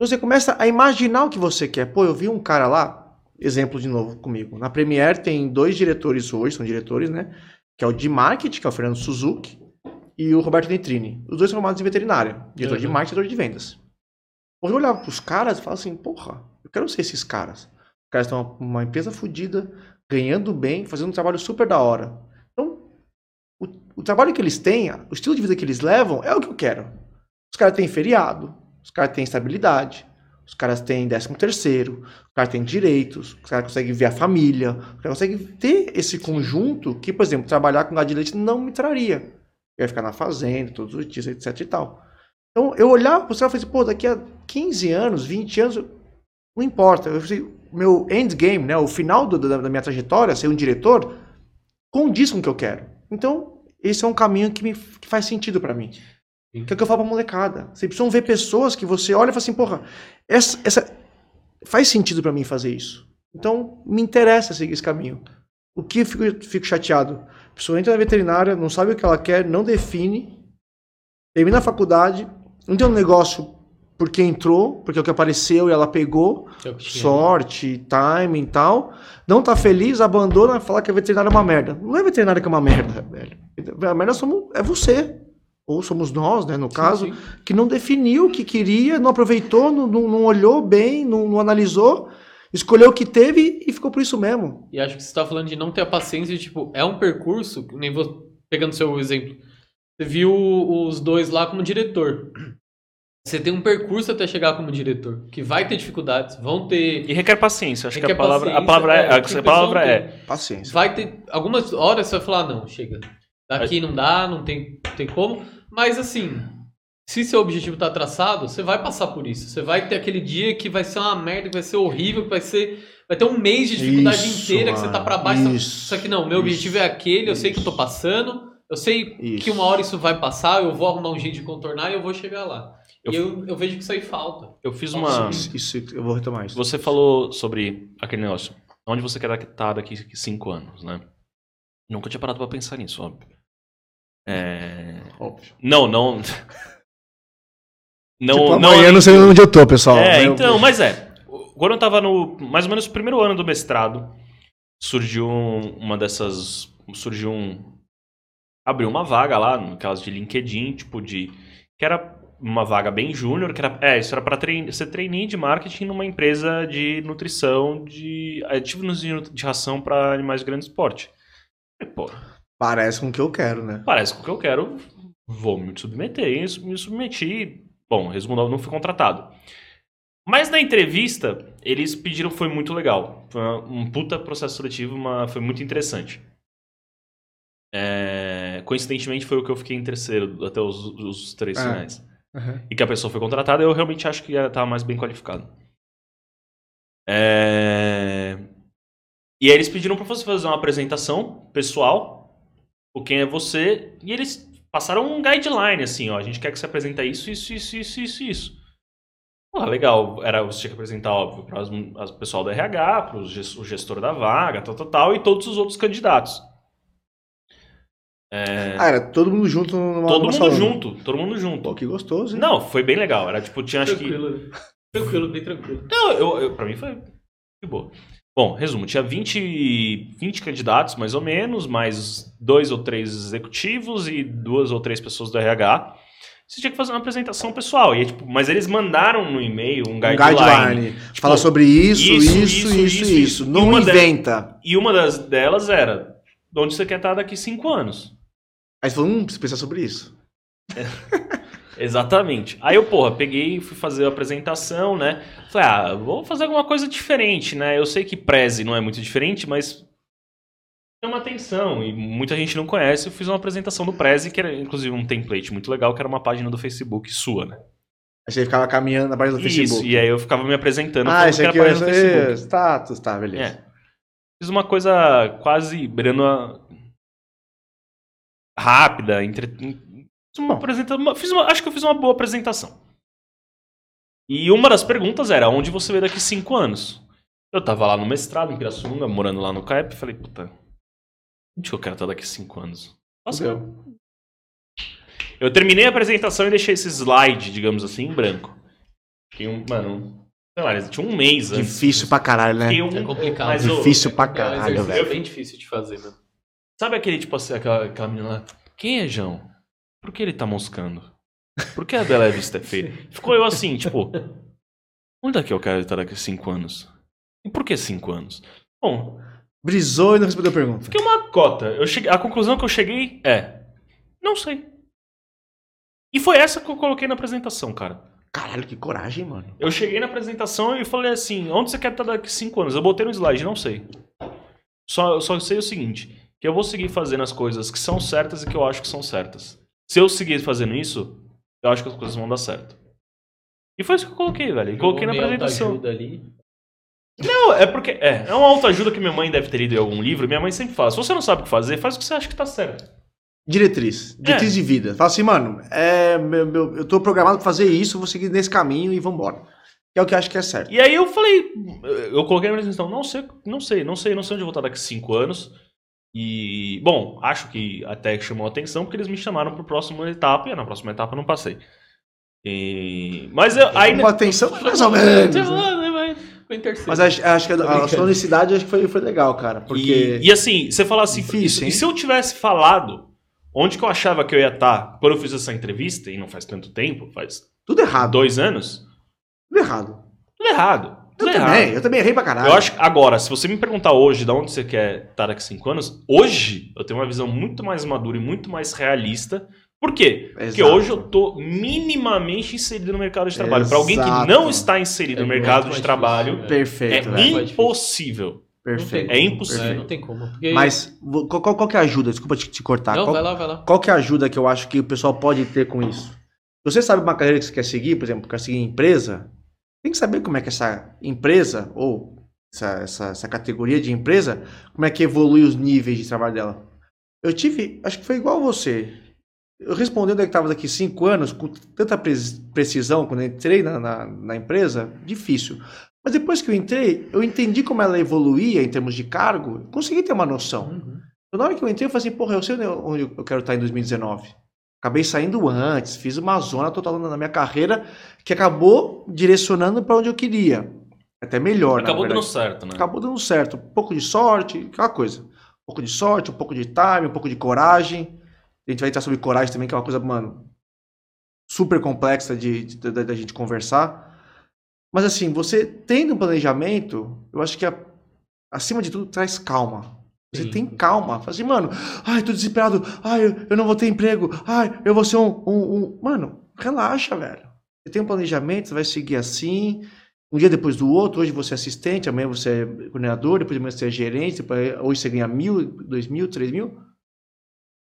Você começa a imaginar o que você quer. Pô, eu vi um cara lá, exemplo de novo comigo. Na Premiere tem dois diretores hoje, são diretores, né? Que é o de marketing, que é o Fernando Suzuki, e o Roberto Nitrini. Os dois são formados em veterinária, diretor de Uhum. marketing e diretor de vendas. Eu olhava pros caras, eu falava assim, porra, eu quero ser esses caras. Os caras estão uma empresa fodida, ganhando bem, fazendo um trabalho super da hora. O, trabalho que eles têm, o estilo de vida que eles levam, é o que eu quero. Os caras têm feriado, os caras têm estabilidade, os caras têm décimo terceiro, os caras têm direitos, os caras conseguem ver a família, os caras conseguem ter esse conjunto que, por exemplo, trabalhar com gado de leite não me traria. Eu ia ficar na fazenda todos os dias, etc e tal. Então, eu olhava pro céu e falei assim, pô, daqui a 15 anos, 20 anos, não importa. Eu falei, meu endgame, né, o final do- da, da minha trajetória, ser um diretor, condiz com o que eu quero. Então, esse é um caminho que, me, que faz sentido pra mim. Sim. Que é o que eu falo pra molecada. Vocês precisam ver pessoas que você olha e fala assim, porra, essa, essa faz sentido pra mim fazer isso. Então, me interessa seguir esse caminho. O que eu fico, fico chateado? A pessoa entra na veterinária, não sabe o que ela quer, não define, termina a faculdade, não tem um negócio porque entrou, porque é o que apareceu e ela pegou, é sorte, timing e tal, não tá feliz, abandona, fala que a veterinária é uma merda. Não é veterinária que é uma merda, (laughs) velho. A merda somos, é você. Ou somos nós, né, no Sim, caso, sim. que não definiu o que queria, não aproveitou, não, não, não olhou bem, não, não analisou, escolheu o que teve e ficou por isso mesmo. E acho que você tá falando de não ter a paciência de, tipo, é um percurso, nem vou pegando seu exemplo. Você viu os dois lá como diretor. Você tem um percurso até chegar como diretor, que vai ter dificuldades, vão ter. E requer paciência. Acho que requer a palavra, a palavra é, é, a, que a palavra é. tem. Paciência. Vai ter. Algumas horas você vai falar, não, chega. Daqui não dá, não tem, não tem como. Mas assim, se seu objetivo tá traçado, você vai passar por isso. Você vai ter aquele dia que vai ser uma merda, que vai ser horrível, que vai ser. Vai ter um mês de dificuldade Isso, inteira, que você tá pra baixo. isso, Só que não, meu isso, objetivo é aquele, eu sei que eu tô passando, eu sei Isso. que uma hora isso vai passar, eu vou arrumar um jeito de contornar e eu vou chegar lá. Eu- E eu, eu vejo que isso aí falta. Eu fiz uma. Isso, isso, eu vou retomar isso. Você falou sobre aquele negócio. Onde você quer estar daqui a cinco anos, né? Nunca tinha parado pra pensar nisso, óbvio. É... Óbvio. Não, não. (laughs) Não, tipo, não. amanhã eu não sei onde eu tô, pessoal. É, Eu- então, mas é. Quando eu tava no mais ou menos no primeiro ano do mestrado, surgiu um- uma dessas. Surgiu um. Abriu uma vaga lá, no caso de LinkedIn, tipo de. Que era uma vaga bem júnior, que era. É, isso era pra trein, ser trainee de marketing numa empresa de nutrição de aditivos de, nut- de ração para animais de grande porte. E, pô, Parece com o que eu quero, né? parece com o que eu quero, vou me submeter. E me submeti. Bom, resumo, não fui contratado. Mas na entrevista, eles pediram, foi muito legal. Foi um puta processo seletivo, uma, foi muito interessante. É, coincidentemente, foi o que eu fiquei em terceiro até os, os três Ah. finais. E que a pessoa foi contratada, eu realmente acho que ela estava mais bem qualificado. É, E aí eles pediram para você fazer uma apresentação pessoal, o quem é você, e eles passaram um guideline, assim, ó, a gente quer que você apresente isso, isso, isso, isso, isso, isso. Ah, legal, era, você tinha que apresentar, óbvio, para o pessoal do RH, para o gestor da vaga, tal, tal, tal, e todos os outros candidatos. É, Ah, era todo mundo junto numa todo numa mundo sala. junto, todo mundo junto. Pô, que gostoso, hein? Não, foi bem legal. Era tipo, tinha acho que. Tranquilo, né? Tranquilo, bem tranquilo. Não, eu, eu, pra mim foi de boa. Bom, resumo, tinha 20, 20 candidatos, mais ou menos, mais dois ou três executivos e duas ou três pessoas do RH. Você tinha que fazer uma apresentação pessoal. E, tipo, mas eles mandaram no e-mail um Um guideline. guideline. Tipo, Fala sobre isso, isso, isso, isso, isso, isso. isso. E Não uma de- inventa. E uma das delas era: de onde você quer estar daqui cinco anos? Aí você falou, hum, preciso pensar sobre isso. (laughs) Exatamente. Aí eu, porra, peguei e fui fazer a apresentação, né? Falei, ah, vou fazer alguma coisa diferente, né? Eu sei que Prezi não é muito diferente, mas chama atenção e muita gente não conhece. Eu fiz uma apresentação do Prezi, que era inclusive um template muito legal, que era uma página do Facebook sua, né? Aí você ficava caminhando na página do Isso, Facebook. e aí eu ficava me apresentando ah, esse que aqui é esse status, tá, beleza. É. Fiz uma coisa quase beirando a... rápida, entre... uma apresentação, fiz uma- acho que eu fiz uma boa apresentação. E uma das perguntas era, onde você vê daqui cinco anos? Eu tava lá no mestrado, em Pirassununga, morando lá no CAEP, falei, puta, onde que eu quero estar daqui cinco anos? Nossa, Fudeu. eu terminei a apresentação e deixei esse slide, digamos assim, em branco. Fiquei um, mano, sei lá, tinha um mês antes. Difícil pra caralho, né? Fiquei um- É complicado. mas, ô, Difícil pra É um caralho, velho. bem difícil de fazer, né? Sabe aquele, tipo assim, aquela, aquela menina lá? Quem é João? Por que ele tá moscando? Por que a Bela Vista é feia? (laughs) Ficou eu assim, tipo. Onde é que eu quero estar daqui a cinco anos? E por que cinco anos? Bom, Brisou e não respondeu a pergunta. fiquei uma cota. Eu cheguei, a conclusão que eu cheguei é. Não sei. E foi essa que eu coloquei na apresentação, cara. Caralho, que coragem, mano. Eu cheguei na apresentação e falei assim: onde você quer estar daqui a cinco anos? Eu botei no slide, não sei. Só, eu só sei o seguinte: que eu vou seguir fazendo as coisas que são certas e que eu acho que são certas. Se eu seguir fazendo isso, eu acho que as coisas vão dar certo. E foi isso que eu coloquei, velho. E coloquei na apresentação. autoajuda ali. Não, é porque. É, é uma autoajuda que minha mãe deve ter lido em algum livro. Minha mãe sempre fala: se você não sabe o que fazer, faz o que você acha que tá certo. Diretriz. Diretriz É. de vida. Fala assim, mano, é, meu- meu- eu tô programado pra fazer isso, vou seguir nesse caminho e vambora. Que é o que eu acho que é certo. E aí eu falei, eu coloquei na apresentação, não sei, não sei, não sei, não sei onde eu vou estar daqui a cinco anos. E, bom, acho que até que chamou a atenção porque eles me chamaram pro próximo etapa e na próxima etapa eu não passei. E... Mas eu, aí. Chamou atenção, mais ou menos. né? Terceiro. Mas acho, acho que a, a brincando. sua honestidade acho que foi, foi legal, cara. Porque. E, e assim, você fala assim, Difícil, e, hein? se eu tivesse falado onde que eu achava que eu ia estar quando eu fiz essa entrevista, e não faz tanto tempo, faz Tudo errado. dois anos, Tudo errado. tudo errado. Eu Tudo também, errado. eu também errei pra caralho. Eu acho que agora, se você me perguntar hoje de onde você quer estar daqui a cinco anos, hoje eu tenho uma visão muito mais madura e muito mais realista. Por quê? Porque Exato. hoje eu tô minimamente inserido no mercado de trabalho. Para alguém que não está inserido É no mercado de trabalho, difícil, Perfeito, é velho. mais impossível. Perfeito. É impossível. É, não tem como. Porque... Mas qual, qual, qual que é a ajuda? Desculpa te, te cortar. Não, qual, vai lá, vai lá. qual que é a ajuda que eu acho que o pessoal pode ter com isso? Você sabe uma carreira que você quer seguir, por exemplo, quer seguir empresa, tem que saber como é que essa empresa, ou essa, essa, essa categoria de empresa, como é que evolui os níveis de trabalho dela. Eu tive, acho que foi igual você. Eu respondendo que estava daqui cinco anos, com tanta pre- precisão, quando entrei na, na, na empresa, difícil. Mas depois que eu entrei, eu entendi como ela evoluía em termos de cargo, consegui ter uma noção. Uhum. Então, na hora que eu entrei, eu falei assim, porra, eu sei onde eu quero estar em 2019. Acabei saindo antes, fiz uma zona total na minha carreira que acabou direcionando para onde eu queria. Até melhor, Acabou dando certo, né? Acabou dando certo. Um pouco de sorte, aquela coisa. Um pouco de sorte, um pouco de time, um pouco de coragem. A gente vai entrar sobre coragem também, que é uma coisa, mano, super complexa de, da gente conversar. Mas assim, você tendo um planejamento, eu acho que a- acima de tudo traz calma. Você Sim. tem calma. Fala assim, mano, ai, tô desesperado. Ai, eu, eu não vou ter emprego. Ai, eu vou ser um, um, um- Mano, relaxa, velho. Você tem um planejamento, você vai seguir assim. Um dia depois do outro, hoje você é assistente, amanhã você é coordenador, depois de amanhã você é gerente, depois, hoje você ganha mil, dois mil, três mil.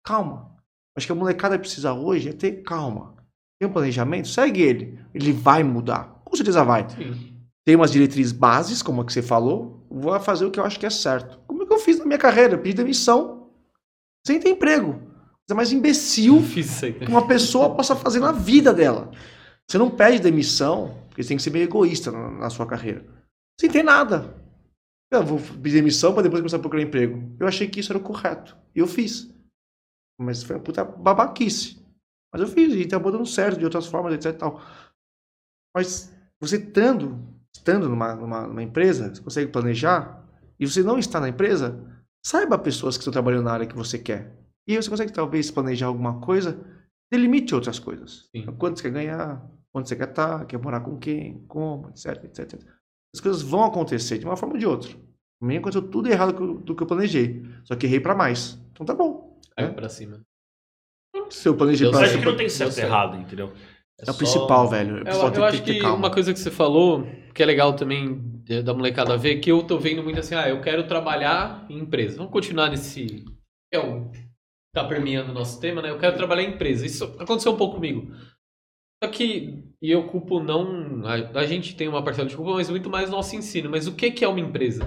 Calma. Acho que a molecada precisa hoje é ter calma. Tem um planejamento, segue ele. Ele vai mudar. Com certeza vai. Sim. Tem umas diretrizes bases, como a que você falou. Vou fazer o que eu acho que é certo. É que eu fiz na minha carreira? Eu pedi demissão sem ter emprego. Coisa mais imbecil Difícil que uma pessoa possa fazer na vida dela. Você não pede demissão, porque você tem que ser meio egoísta na, na sua carreira. Sem ter nada. Eu vou pedir demissão para depois começar a procurar emprego. Eu achei que isso era o correto. E eu fiz. Mas foi uma puta babaquice. Mas eu fiz e acabou dando certo de outras formas, etc e tal. Mas você estando, estando numa, numa, numa empresa, você consegue planejar, e você não está na empresa, saiba pessoas que estão trabalhando na área que você quer. E aí você consegue talvez planejar alguma coisa, delimite outras coisas. Sim. Quanto você quer ganhar, onde você quer estar, quer morar com quem, como, etc, etc. etc. As coisas vão acontecer de uma forma ou de outra. A mim aconteceu tudo errado do que eu- planejei. Só que errei pra mais. Então tá bom. Caiu pra cima. Se eu planejei pra acho certo. que não tem certo e errado, entendeu? É o só- principal, velho. O Eu, eu acho que que calma. uma coisa que você falou, que é legal também da molecada ver, que eu tô vendo muito assim, ah, eu quero trabalhar em empresa. Vamos continuar nesse. é o. tá permeando o nosso tema, né? Eu quero trabalhar em empresa. Isso aconteceu um pouco comigo. Só que, e eu culpo não. A, a gente tem uma parcela de culpa, mas muito mais nosso ensino. Mas o que, que é uma empresa?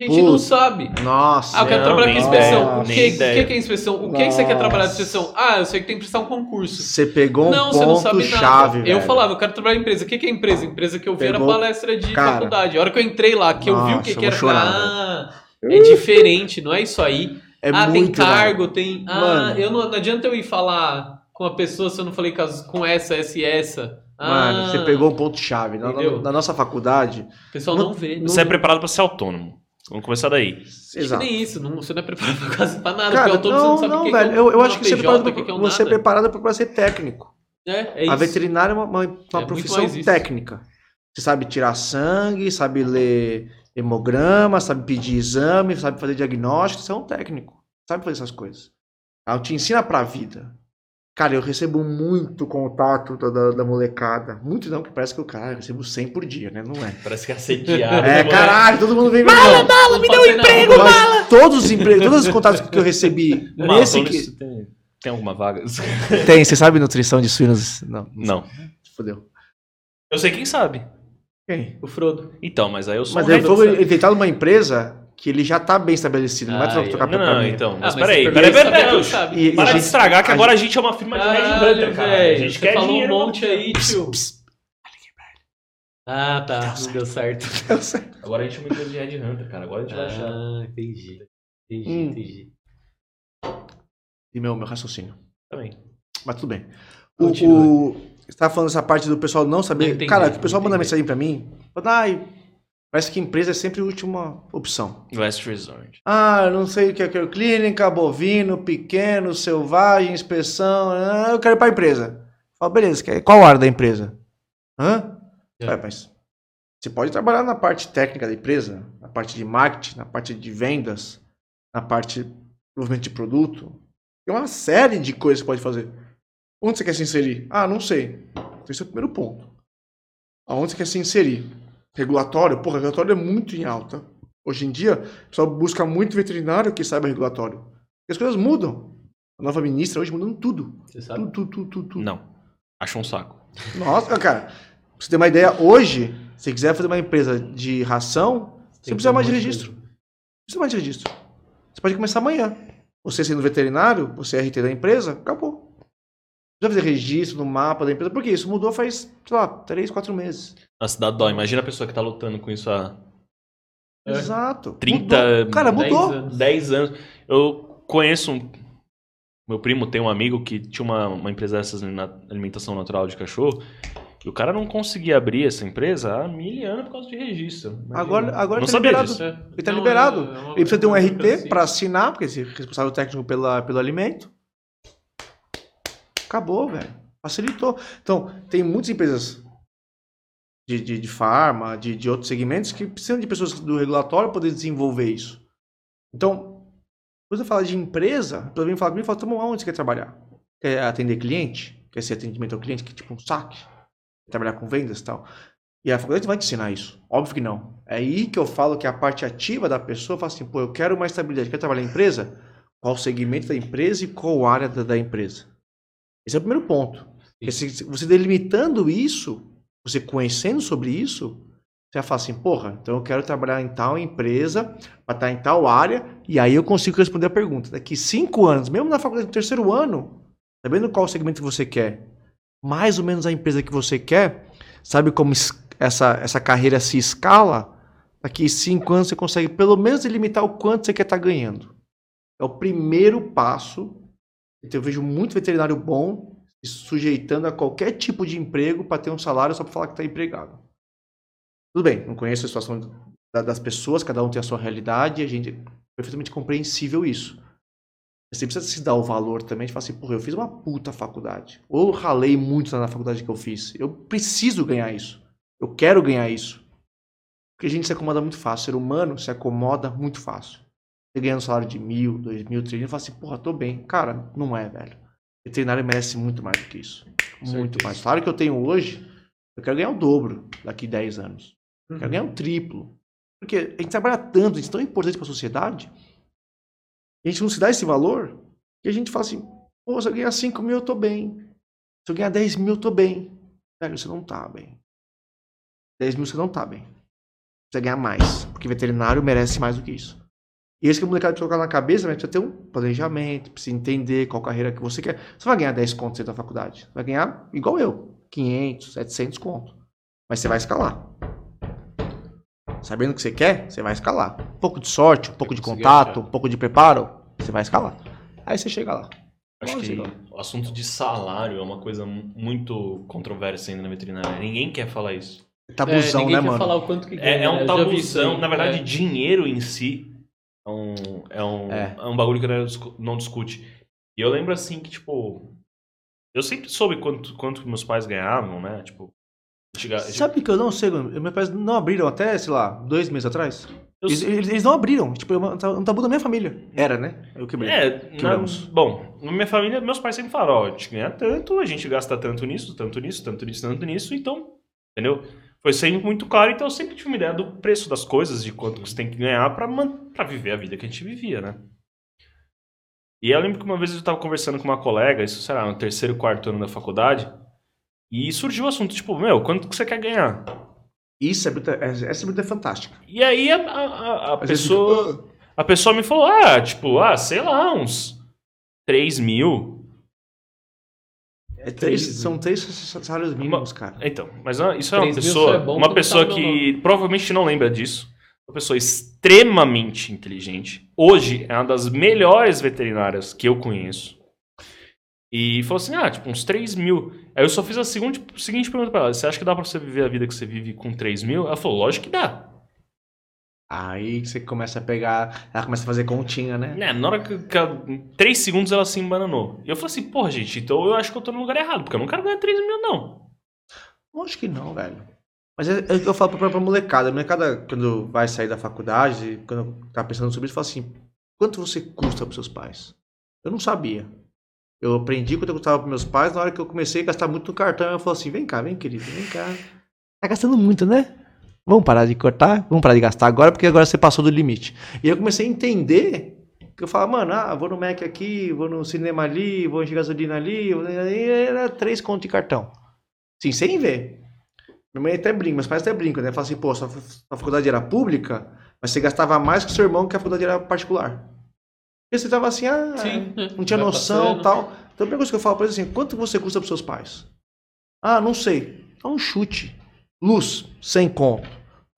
A gente não Putz. sabe. Nossa. Ah, eu quero Não, trabalhar com inspeção. ideia, O que, que que é inspeção? O que, que você quer trabalhar de Nossa. inspeção? Ah, eu sei que tem que prestar um concurso. Você pegou um não, você não ponto sabe chave, nada. Eu velho. falava, eu quero trabalhar em empresa. O que, que é empresa? Empresa que eu vi era Pegou- palestra de Cara. faculdade. A hora que eu entrei lá, que eu vi o Nossa, que, eu que era, eu chorar, ah, é diferente, não é isso aí. É ah, tem muito, cargo, velho. tem. Ah, Mano. eu não, não adianta eu ir falar com a pessoa se eu não falei com, essa, essa e essa. Ah, Mano, você pegou um ponto chave. Na, na- na nossa faculdade. O pessoal não, vê. Não, Você é preparado pra ser autônomo. Vamos começar daí. acho que Exato. nem isso. Não, você não é preparado pra quase pra nada. Cara, porque eu tô não, você não não, que que velho. é Eu, eu acho que você é PJ, preparado o que que é pra, um você é preparado pra ser técnico. É, é A veterinária é uma, uma- uma muito profissão técnica. Você sabe tirar sangue, sabe ler hemograma, sabe pedir exame, sabe fazer diagnóstico. Você é um técnico. Sabe fazer essas coisas. Ela te ensina pra vida. Cara, eu recebo muito contato da, da, da molecada. Muito não, que parece que eu, cara, eu recebo 100 por dia, né? Não é. (laughs) Parece que é assediado. É, né? caralho, todo mundo vem me mala, Mala, me deu um emprego, Mas todos os empregos, todos os contatos que eu recebi (laughs) Mal, nesse que... tem, tem alguma vaga? (laughs) Tem, você sabe nutrição de suínos? Não, Não. fodeu. Eu sei quem sabe. Quem? O Frodo. Então, mas aí eu sou Mas um ele hater. foi ele numa empresa que ele já tá bem estabelecido, não vai Ah, trocar tocar Não, pra não, mim. então. Ah, Mas peraí, peraí, peraí, peraí. Para de gente- estragar que a agora a gente é uma firma de Red Hunter, cara. A gente quer falou dinheiro. um monte aí, tio. Ah, tá. Não (laughs) deu certo. Agora a gente é uma empresa de Red Hunter, cara. Agora a gente vai achar. Ah, entendi. Entendi, Hum. entendi. E meu, meu raciocínio. Também. Mas tudo bem. O, o, você tava falando essa parte do pessoal não saber. Cara, o pessoal manda mensagem pra mim. Falando, ai, parece que empresa é sempre a última opção. Last Resort. Ah, eu não sei o que é que é clínica, bovino, pequeno, selvagem, inspeção. ah, eu quero ir pra empresa. Fala, beleza, qual área da empresa? Hã? É. É, mas você pode trabalhar na parte técnica da empresa, na parte de marketing, na parte de vendas, na parte de desenvolvimento de produto. Tem uma série de coisas que você pode fazer. Onde você quer se inserir? Ah, não sei. Então esse é o primeiro ponto. Aonde você quer se inserir? Regulatório? Pô, regulatório é muito em alta. Hoje em dia, o pessoal busca muito veterinário que saiba regulatório. Porque as coisas mudam. A nova ministra hoje mudando tudo. Você sabe? Tudo, tudo, tudo, tudo, tudo. Não. Acha um saco. Nossa, cara, pra você ter uma ideia, hoje, se quiser fazer uma empresa de ração, você não precisa mais de registro. Não precisa mais de registro. Você pode começar amanhã. Você sendo veterinário, você é RT da empresa, acabou. Não precisa fazer registro no mapa da empresa, porque isso mudou faz, sei lá, 3, 4 meses. Nossa, dá dó. Imagina a pessoa que tá lutando com isso há É. Exato. 30, Mudou. Cara, 10 mudou. anos. 10 anos. Eu conheço um. Meu primo tem um amigo que tinha uma, uma empresa dessas na alimentação natural de cachorro. E o cara não conseguia abrir essa empresa há mil anos por causa de registro. Imagina. Agora, agora não tá sabia liberado. disso. Ele tá Não, liberado. é- é uma- Ele precisa ter um RT para assinar, porque esse é responsável técnico pela, pelo alimento. Acabou, velho. Facilitou. Então, tem muitas empresas de, de, de farma, de, de outros segmentos, que precisam de pessoas do regulatório para poder desenvolver isso. Então, quando você fala de empresa, a pessoa vem falar comigo fala, "Tá bom, aonde você quer trabalhar? Quer atender cliente? Quer ser atendimento ao cliente, que é tipo um saque? Quer trabalhar com vendas e tal? E a faculdade vai te ensinar isso. Óbvio que não. É aí que eu falo que a parte ativa da pessoa fala assim, pô, eu quero uma estabilidade, quero trabalhar em empresa? Qual segmento da empresa e qual área da, da empresa? Esse é o primeiro ponto. Você delimitando isso, você conhecendo sobre isso, você vai falar assim, porra, então eu quero trabalhar em tal empresa, para estar em tal área, e aí eu consigo responder a pergunta. Daqui cinco anos, mesmo na faculdade, no terceiro ano, sabendo qual segmento você quer, mais ou menos a empresa que você quer, sabe como es- essa, essa carreira se escala, daqui cinco anos você consegue pelo menos delimitar o quanto você quer estar ganhando. É o primeiro passo. Então, eu vejo muito veterinário bom se sujeitando a qualquer tipo de emprego para ter um salário só para falar que está empregado. Tudo bem, não conheço a situação da- das pessoas, cada um tem a sua realidade, a gente é perfeitamente compreensível isso. Você precisa se dar o valor também de falar assim, porra, eu fiz uma puta faculdade. Ou ralei muito na faculdade que eu fiz. Eu preciso ganhar isso. Eu quero ganhar isso. Porque a gente se acomoda muito fácil. O ser humano se acomoda muito fácil. Você ganha um salário de mil, dois mil, três mil, e fala assim, porra, tô bem. Cara, não é, velho. Veterinário merece muito mais do que isso. Muito certeza. mais. O salário que eu tenho hoje, eu quero ganhar o dobro daqui 10 anos. Eu quero ganhar o triplo. Porque a gente trabalha tanto, a gente é tão importante para a sociedade, e a gente não se dá esse valor, que a gente fala assim, pô, se eu ganhar 5 mil, eu tô bem. Se eu ganhar 10 mil, eu tô bem. Velho, você não tá bem. 10 mil você não tá bem. Você ganhar mais. Porque veterinário merece mais do que isso. E isso que o molecada precisa colocar na cabeça, mas precisa ter um planejamento, precisa entender qual carreira que você quer. Você vai ganhar 10 contos dentro da faculdade. Você vai ganhar igual eu. 500, 700 contos. Mas você vai escalar. Sabendo o que você quer, você vai escalar. Um pouco de sorte, um pouco de contato, um pouco de preparo, você vai escalar. Aí você chega lá. Acho que o assunto de salário é uma coisa mu- muito controversa ainda na veterinária. Ninguém quer falar isso. Tabuzão, é, ninguém né, quer mano? falar o quanto que ganha. É, é né? um isso tabuzão. Na verdade, É. dinheiro em si é um, é um, É. é um bagulho que não discu- não discute. E eu lembro assim que, tipo. Eu sempre soube quanto, quanto meus pais ganhavam, né? Tipo. Chega, Sabe que eu não sei, meus pais não abriram até, sei lá, dois meses atrás? eu, Eles, eles- não abriram. Tipo, é uma- um tabu da minha família. Era, né? Eu quebrei. É, na, bom, na minha família, meus pais sempre falaram, ó, a gente ganha tanto, a gente gasta tanto nisso, tanto nisso, tanto nisso, tanto nisso, então, entendeu? Foi sempre muito claro, então eu sempre tive uma ideia do preço das coisas, de quanto você tem que ganhar pra viver a vida que a gente vivia, né? E eu lembro que uma vez eu tava conversando com uma colega, isso, sei lá, no terceiro, quarto ano da faculdade, e surgiu o assunto, tipo, meu, quanto que você quer ganhar? Isso é bruta, essa essa bruta é fantástica. E aí a, a- a- pessoa... fica, A pessoa me falou, ah, tipo, ah, sei lá, uns 3 mil. É três, são três salários mínimos, cara. Então, mas ah, isso é uma 3 mil pessoa, é bom uma pessoa tá que provavelmente não lembra disso. Uma pessoa extremamente inteligente. Hoje é uma das melhores veterinárias que eu conheço. E falou assim, ah, tipo, uns 3 mil. Aí eu só fiz a seguinte, seguinte pergunta pra ela. Você acha que dá pra você viver a vida que você vive com 3 mil? Ela falou, lógico que dá. Aí você começa a pegar. Ela começa a fazer continha, né? Né, na hora que, que ela, em 3 segundos ela se embananou. E eu falei assim, porra, gente, então eu acho que eu tô no lugar errado, porque eu não quero ganhar 3 mil, não. Acho que não, velho. Mas é, é o que eu falo pra, pra molecada. A molecada, quando vai sair da faculdade, quando tá pensando sobre isso, fala assim: quanto você custa pros seus pais? Eu não sabia. Eu aprendi quanto eu custava pros meus pais. Na hora que eu comecei a gastar muito no cartão, eu falei assim: vem cá, vem, querido, vem cá. Tá gastando muito, né? Vamos parar de cortar? Vamos parar de gastar agora, porque agora você passou do limite. E eu comecei a entender Que eu falo, mano, ah, vou no Mac aqui, vou no cinema ali, vou de gasolina ali, vou- era três contos de cartão. Sim, sem ver. Minha mãe até brinca, meus pais até brincam, né? Fala assim, pô, sua, sua faculdade era pública, mas você gastava mais que seu irmão que a faculdade era particular. E você tava assim, ah, Sim, não tinha (laughs) noção passando. tal. Então a primeira coisa que eu falo pra eles é assim, quanto você custa pros seus pais? Ah, não sei. Dá um chute. Luz, 100 conto.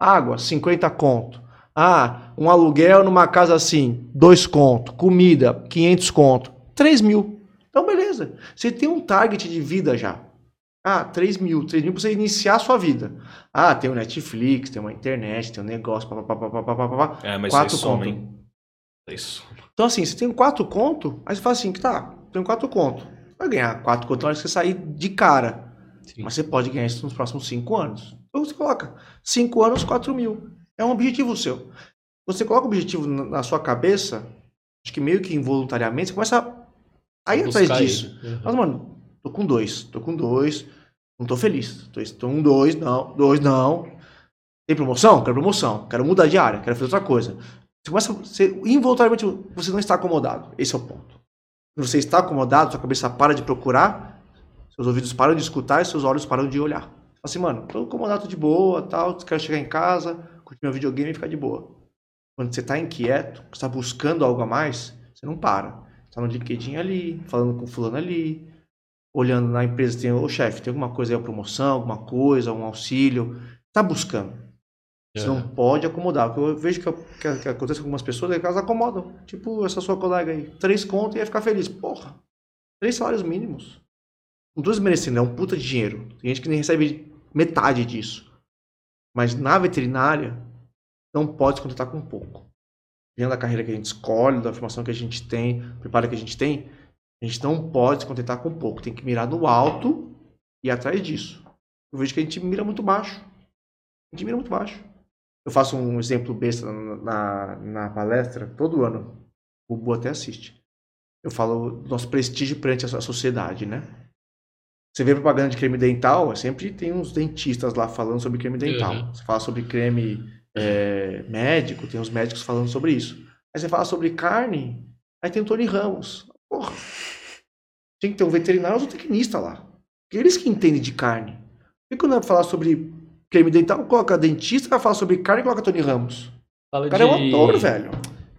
Água, 50 conto. Ah, um aluguel numa casa assim, 2 conto. Comida, 500 conto. 3 mil. Então, beleza. Você tem um target de vida já. Ah, 3 mil. 3 mil pra você iniciar a sua vida. Ah, tem o Netflix, tem uma internet, tem um negócio, papapá, papapá, papapá. É, mas Quatro soma, conto. hein? Isso. Então, assim, você tem quatro conto, aí você fala assim, que tá, tem quatro conto. Vai ganhar quatro conto na hora que você sair de cara. Sim. Mas você pode ganhar isso nos próximos cinco anos. Então você coloca cinco anos, quatro mil. É um objetivo seu. Você coloca o objetivo na sua cabeça, acho que meio que involuntariamente, você começa a, a ir atrás disso. Uhum. Mas, mano, tô com dois, tô com dois, não tô feliz. Tô, tô com dois, não, dois, não. Tem promoção? Quero promoção. Quero mudar de área, quero fazer outra coisa. Você começa, você, involuntariamente, você não está acomodado. Esse é o ponto. Quando você está acomodado, sua cabeça para de procurar, seus ouvidos param de escutar e seus olhos param de olhar. Assim, mano, tô acomodado, tô de boa, tal, quero chegar em casa, curtir meu videogame e ficar de boa. Quando você está inquieto, você está buscando algo a mais, você não para. Tá no LinkedIn ali, falando com fulano ali, olhando na empresa, tem, ô chefe, tem alguma coisa aí, uma promoção, alguma coisa, um auxílio. Tá buscando. Você não pode acomodar. O eu vejo que, que, que acontece com algumas pessoas é que elas acomodam. Tipo, essa sua colega aí. Três contas e ia ficar feliz. Porra. Três salários mínimos. Não tô desmerecendo, é um puta de dinheiro. Tem gente que nem recebe metade disso. Mas na veterinária, não pode se contentar com pouco. Dentro da carreira que a gente escolhe, da formação que a gente tem, preparo que a gente tem, a gente não pode se contentar com pouco. Tem que mirar no alto e atrás disso. Eu vejo que a gente mira muito baixo. A gente mira muito baixo. Eu faço um exemplo besta na, na, na palestra, todo ano. O Bu até assiste. Eu falo do nosso prestígio perante a a sociedade, né? Você vê propaganda de creme dental, sempre tem uns dentistas lá falando sobre creme dental. Uhum. Você fala sobre creme é, médico, tem os médicos falando sobre isso. Aí você fala sobre carne, aí tem o Tony Ramos. Porra. Tem que ter um veterinário ou um tecnista lá. Eles que entendem de carne. Por que quando falar sobre creme dental, coloca dentista, vai falar sobre carne e coloca Tony Ramos? Fala O cara é um de- ator, velho.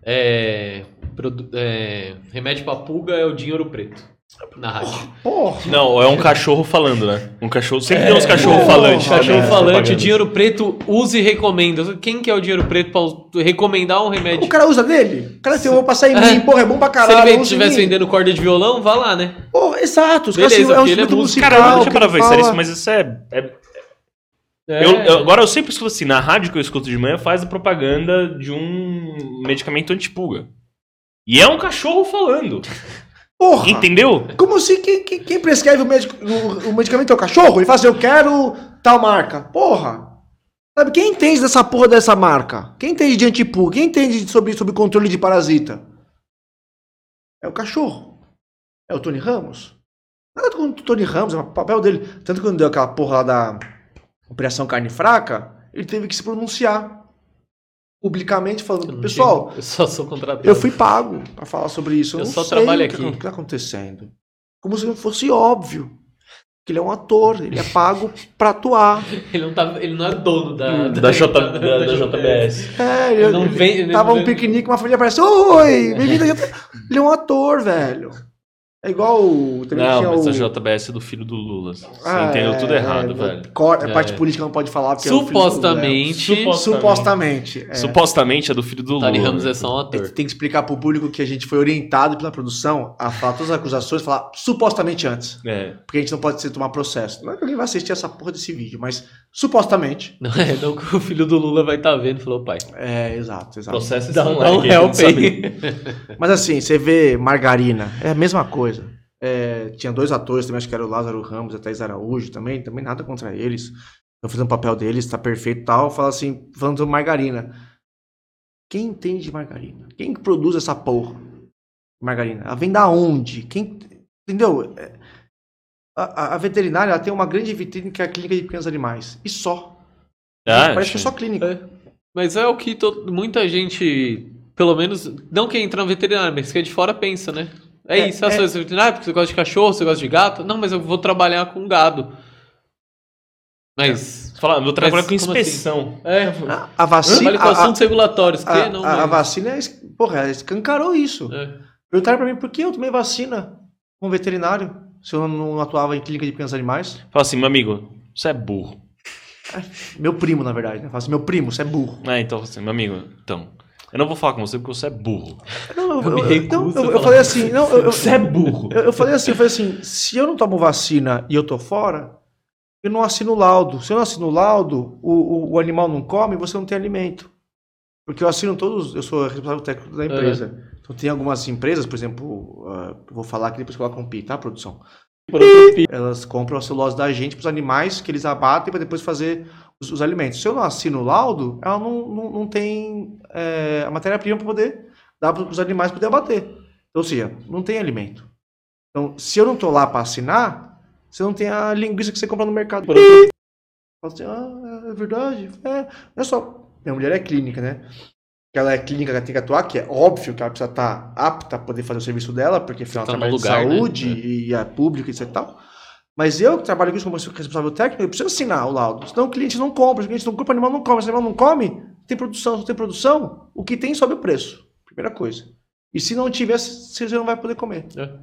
É, produ- é, remédio pra pulga é o dinheiro preto. Na rádio. Porra. Não, é um cachorro falando, né? Um cachorro. Sempre tem uns cachorros porra, falantes. cachorro Cachorro né? falante, dinheiro preto, use e recomenda. Quem que é o dinheiro preto pra recomendar um remédio? O cara usa dele? O cara assim, eu vou passar em É. mim, porra, é bom pra Se caralho. ele usa em estivesse vendendo corda de violão, vá lá, né? Porra, exato. Os caras Beleza, assim, é um ele é musical. Cara, deixa eu que parar pra ele pensar fala. isso, mas isso é. é- É. eu- eu- agora eu sempre escuto assim, na rádio que eu escuto de manhã faz a propaganda de um medicamento antipulga. E é um cachorro falando. Porra. Entendeu? Como se quem, quem- quem prescreve o, médico, o, o medicamento é o cachorro? Ele fala assim, eu quero tal marca. Porra. Sabe, quem entende dessa porra dessa marca? Quem entende de antipu? Quem entende sobre, sobre controle de parasita? É o cachorro. É o Tony Ramos. Nada contra o Tony Ramos, é o papel dele. Tanto que quando deu aquela porra lá da Operação Carne Fraca, ele teve que se pronunciar publicamente, falando, pessoal, eu só sou contratado. eu fui pago pra falar sobre isso. Eu, Eu não só sei trabalho o que, aqui. o que tá acontecendo. Como se fosse óbvio. Que ele é um ator, ele é pago pra atuar. (laughs) Ele não, tá, ele não é dono da, Da, J, da, da JBS. É, ele, Não ele- vem- ele tava não um piquenique, uma família aparece, oi, bem-vindo. a JBS." Ele é um ator, velho. É igual o... Também Não, tinha mas o... a JBS é do filho do Lula. Você Ah, entendeu é, tudo errado, é, velho. cor- é É. parte política não pode falar porque é o filho do Lula. Supostamente, Supostamente. Supostamente. é. Supostamente é do filho do Lula. Tony Ramos é só um A ator. gente tem que explicar pro público que a gente foi orientado pela produção a falar todas as acusações, falar supostamente antes. É. Porque a gente não pode ser tomar processo. Não é que alguém vai assistir essa porra desse vídeo, mas supostamente. Não é não que o filho do Lula vai estar vendo e falou, pai, É, exato, exato. Processo dá, esse dá um help aí. Mas assim, você vê margarina, é a mesma coisa. É, tinha dois atores também, acho que era o Lázaro Ramos e a Thaís Araújo também, também nada contra eles. Estão fazendo o papel deles, tá perfeito e tal. Fala assim, falando sobre margarina. Quem entende de margarina? Quem que produz essa porra? Margarina. Ela vem da onde? Quem. Entendeu? É, A, a- a veterinária ela tem uma grande vitrine que é a clínica de pequenos animais. E só. Ah, Parece que é só clínica. Mas é o que to- muita gente pelo menos, não quem entra no veterinário, mas quem é de fora pensa, né? É, É, isso, ah, é. você é veterinário porque você gosta de cachorro, você gosta de gato? Não, mas eu vou trabalhar com gado. Mas. Fala, eu vou trabalhar Mas com assim? inspeção. É, A, a vacina. trabalho com a- a- assuntos regulatórios, que a, não. a- a vacina, é, porra, ela escancarou isso. é. Perguntaram pra mim por que eu tomei vacina com veterinário, se eu não atuava em clínica de pequenos animais. Fala assim, meu amigo, você é burro. Meu primo, na verdade, né? Fala assim, meu primo, você é burro. É, então, assim, meu amigo, então. Eu não vou falar com você porque você é burro. Não, Eu não, a eu, eu falei assim, não, eu, eu, Você é burro. eu, eu falei assim, eu falei assim, se eu não tomo vacina e eu tô fora, eu não assino laudo. Se eu não assino laudo, o, o, o animal não come, você não tem alimento. Porque eu assino todos, eu sou responsável técnico da empresa. Então tem algumas empresas, por exemplo, ah, vou falar aqui depois coloca um pi, tá, produção? Elas compram a celulose da gente para os animais que eles abatem para depois fazer os, os alimentos. Se eu não assino o laudo, ela não, não, não tem é, a matéria-prima para poder dar para os animais poder abater. Então, ou seja, não tem alimento. Então, se eu não estou lá para assinar, você não tem a linguiça que você compra no mercado. Fala assim, ah, é verdade. É, não é só. Minha mulher é clínica, né? Que ela é clínica, ela tem que atuar, que é óbvio que ela precisa estar apta a poder fazer o serviço dela, porque afinal Tá ela no trabalha lugar, de né? saúde e é público, e tal. Mas eu que trabalho com isso como responsável técnico, eu preciso assinar o laudo. Senão o cliente não compra, o cliente não compra, o animal não come. Se o animal não come, tem produção. Se não tem produção, o que tem sobe o preço. Primeira coisa. E se não tiver, você não vai poder comer. É.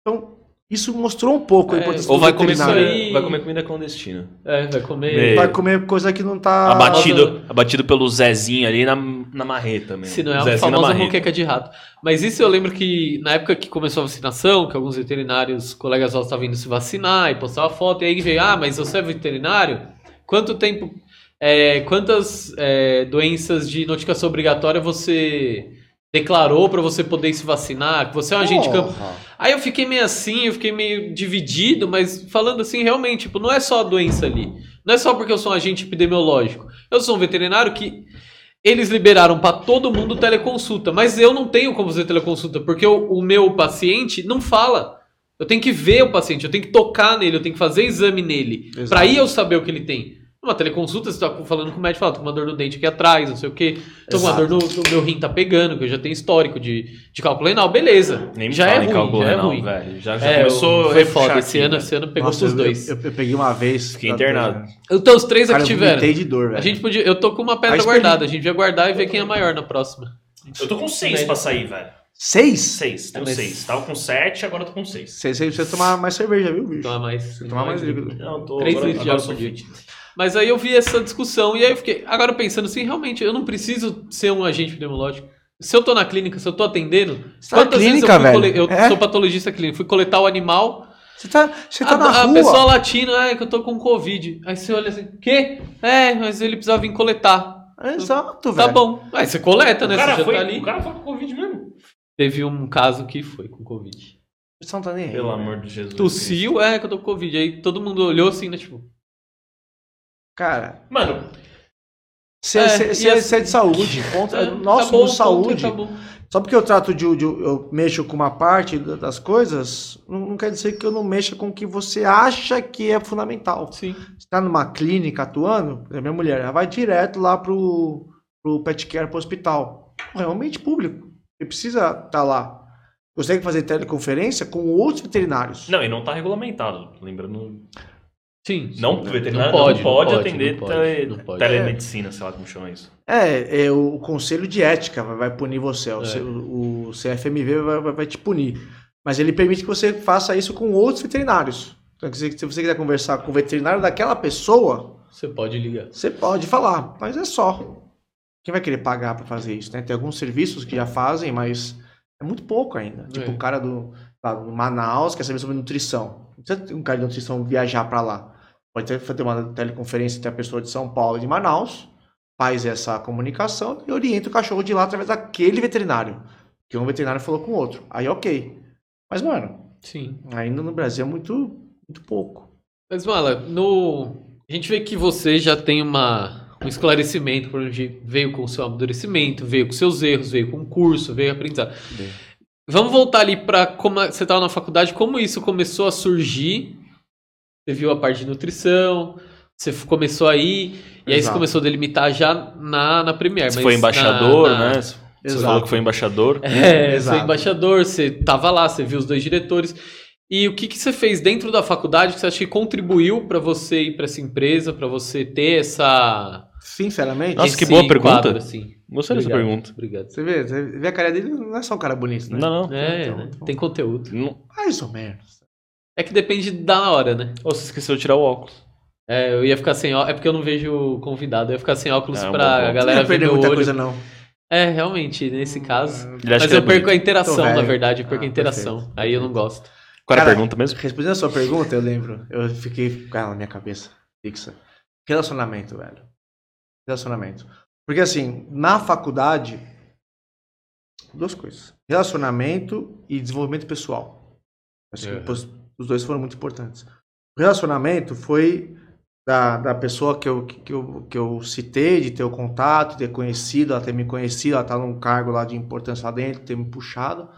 Então, isso mostrou um pouco a É, importância Ou do vai comer, aí. vai comer comida clandestina. É, vai comer. Meio. Vai comer coisa que não tá. abatido, abatido pelo Zezinho ali na, na marreta mesmo. Se não é a famosa moqueca de rato. Mas isso eu lembro que na época que começou a vacinação, que alguns veterinários, colegas nossos estavam indo se vacinar e postava foto, e aí veio, ah, mas você é veterinário? Quanto tempo, é, quantas é, doenças de notificação obrigatória você declarou para você poder se vacinar? Que você é um agente de campo. Porra. Aí eu fiquei meio assim, eu fiquei meio dividido, mas falando assim, realmente, tipo, não é só a doença ali. Não é só porque eu sou um agente epidemiológico. Eu sou um veterinário que eles liberaram para todo mundo teleconsulta, mas eu não tenho como fazer teleconsulta, porque o, o meu paciente não fala. Eu tenho que ver o paciente, eu tenho que tocar nele, eu tenho que fazer exame nele, para aí eu saber o que ele tem. Numa teleconsulta, você tá falando com o médico, fala, tô com uma dor no dente aqui atrás, não sei o quê. Tô com uma dor no, no meu rim tá pegando, que eu já tenho histórico de, de cálculo renal, beleza. Nem me já fala é em ruim, cálculo já é ruim. velho. Já, já É, começou foi foda. Esse aqui, ano, esse ano pegou Nossa, os eu- dois. Eu, eu peguei uma vez. Fiquei internado. Então, os três Cara, aqui eu tiveram. vomitei de dor, velho. A gente podia. Eu tô com uma pedra guardada. A gente vai guardar e ver quem é maior na próxima. Eu tô com seis pra sair, velho. Seis? Seis, tenho Mas- seis. Tava com sete, agora eu tô com seis. Seis, seis precisa tomar mais cerveja, viu, bicho? Tomar mais. Tomar mais líquido. Não, eu tô. Três agora, litros de eu por dia. Mas aí eu vi essa discussão e aí eu fiquei. Agora pensando assim, realmente, eu não preciso ser um agente epidemiológico. Se eu tô na clínica, se eu tô atendendo. Você tá na quantas vezes clínica, eu fui velho? Eu É? sou patologista clínico. Fui coletar o animal. Você tá, você tá a, na a rua. pessoa latindo, ah, é que eu tô com Covid. Aí você olha assim, quê? É, mas ele precisava vir coletar. Exato, Tá velho. bom. Aí você coleta, né? O cara, você já foi, tá ali. o cara foi com Covid mesmo. Teve um caso que foi com Covid. Você não tá nem aí. Pelo amor de Jesus. Tossiu, é que eu tô com Covid. Aí todo mundo olhou assim, né? Tipo, Cara, Mano, você É, você- e você- assim- você é de saúde. Ponto, é, nós acabou, saúde. acabou. Só porque eu trato de, de- eu mexo com uma parte da- das coisas, não, não quer dizer que eu não mexa com o que você acha que é fundamental. Sim. Você tá numa clínica atuando, minha mulher, ela vai direto lá pro, pro pet care, pro hospital. Realmente público. Você precisa estar lá. Consegue fazer teleconferência com outros veterinários. não, e não tá regulamentado. Lembrando. Sim. Não, veterinário Não não pode, pode, não pode, atender não pode, tele- não pode. telemedicina, sei lá como chama isso. É, é o conselho de ética vai, vai punir você. O, É. O CFMV vai, vai- vai te punir. Mas ele permite que você faça isso com outros veterinários. Então, se se você quiser conversar com o veterinário daquela pessoa, Você pode ligar. você pode falar, mas é só. Quem vai querer pagar para fazer isso, né? Tem alguns serviços que já fazem, mas é muito pouco ainda. Tipo É. o cara do, lá, do Manaus quer saber sobre nutrição. Não precisa ter um cara de nutrição viajar para lá. Pode ter, ter uma teleconferência entre a pessoa de São Paulo e de Manaus, faz essa comunicação e orienta o cachorro de lá através daquele veterinário. Que um veterinário falou com o outro. Aí ok. Mas, mano, Sim. ainda no Brasil é muito, muito pouco. Mas, Mala, no... a gente vê que você já tem uma... um esclarecimento por onde veio com o seu amadurecimento, veio com seus erros, veio com o curso, veio aprendizado. Veio. Vamos voltar ali para como você estava na faculdade, como isso começou a surgir. Você viu a parte de nutrição, você começou aí, e aí você Exato. começou a delimitar já na, na Premiere. Você mas foi embaixador, na- na- né? Você Exato. falou que foi embaixador. (laughs) É, Exato. você é embaixador, você tava lá, você viu os dois diretores. E o que, que você fez dentro da faculdade que você acha que contribuiu para você ir para essa empresa, para você ter essa. Sinceramente, Nossa, que boa pergunta. quadro, assim? Gostei dessa pergunta. Obrigado. você vê, você vê a cara dele, não é só um cara bonito, né? Não, não. É, Então, né? então. tem conteúdo. não. Mais ou menos. É que depende da hora, né? Ou você esqueceu de tirar o óculos. É, eu ia ficar sem óculos. É porque eu não vejo o convidado. Eu ia ficar sem óculos É, um bom pra ponto. Não galera ia ver perder muita olho. coisa, não. É, realmente, nesse caso. Mas que eu é perco a interação, na verdade. Eu perco a Ah, interação. perfeito, Aí eu não gosto. Qual era a Cara, pergunta mesmo? Respondendo a sua pergunta, eu lembro. Eu fiquei com ela na minha cabeça, fixa. Relacionamento, velho. Relacionamento. Porque assim, na faculdade, duas coisas. Relacionamento e desenvolvimento pessoal. Acho que Uhum. Os- dois foram muito importantes. O relacionamento foi da, da pessoa que eu, que, eu, que eu citei, de ter o contato, ter conhecido, ela ter me conhecido, ela tá num cargo lá de importância lá dentro, ter me puxado.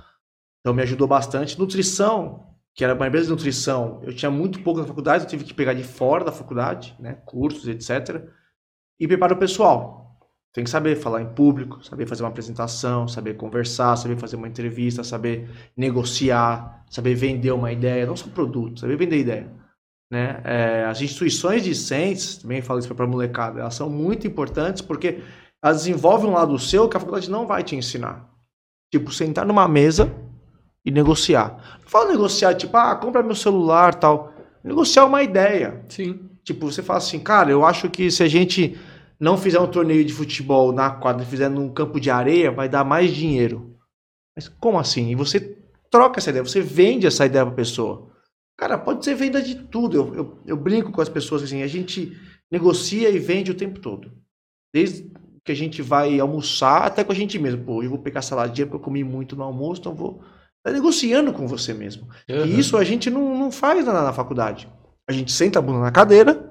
Então me ajudou bastante. Nutrição, que era uma empresa de nutrição, eu tinha muito pouco na faculdade, eu tive que pegar de fora da faculdade, né, cursos, etc. E preparo pessoal. Tem que saber falar em público, saber fazer uma apresentação, saber conversar, saber fazer uma entrevista, saber negociar, saber vender uma ideia, não só produto, saber vender ideia. Né? É, as instituições discentes, também falo isso para a molecada, elas são muito importantes porque elas desenvolvem um lado seu que a faculdade não vai te ensinar. Tipo, sentar numa mesa e negociar. Não fala negociar, tipo, ah, compra meu celular tal. Negociar uma ideia. Sim. Tipo, você fala assim, cara, eu acho que se a gente não fizer um torneio de futebol na quadra, fizer num campo de areia, vai dar mais dinheiro. Mas como assim? E você troca essa ideia, você vende essa ideia pra pessoa. Cara, pode ser venda de tudo. Eu, eu, eu brinco com as pessoas assim, a gente negocia e vende o tempo todo. Desde que a gente vai almoçar até com a gente mesmo. Pô, eu vou pegar saladinha porque eu comi muito no almoço, então vou. Tá negociando com você mesmo. Uhum. E isso a gente não, não faz na, na faculdade. A gente senta a bunda na cadeira,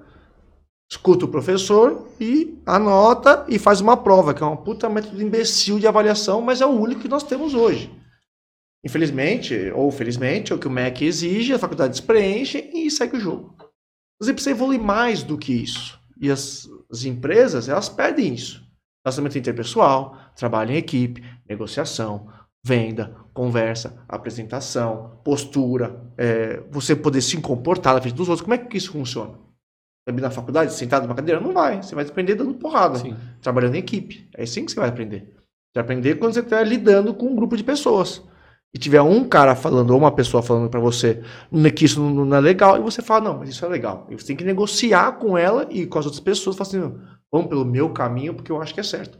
escuta o professor e anota e faz uma prova, que é uma puta método imbecil de avaliação, mas é o único que nós temos hoje. Infelizmente, ou felizmente, é o que o MEC exige, a faculdade preenche e segue o jogo. Você precisa evoluir mais do que isso. E as, as empresas, elas pedem isso. Relacionamento interpessoal, trabalho em equipe, negociação, venda, conversa, apresentação, postura, é, você poder se comportar na frente dos outros. Como é que isso funciona? Também na faculdade, sentado numa cadeira? Não vai. Você vai aprender dando porrada, Sim. trabalhando em equipe. É assim que você vai aprender. Você vai aprender quando você estiver lidando com um grupo de pessoas. E tiver um cara falando, ou uma pessoa falando pra você que isso não não é legal, e você fala, não, mas isso é legal. E você tem que negociar com ela e com as outras pessoas, falar assim, "Não, vamos pelo meu caminho, porque eu acho que é certo.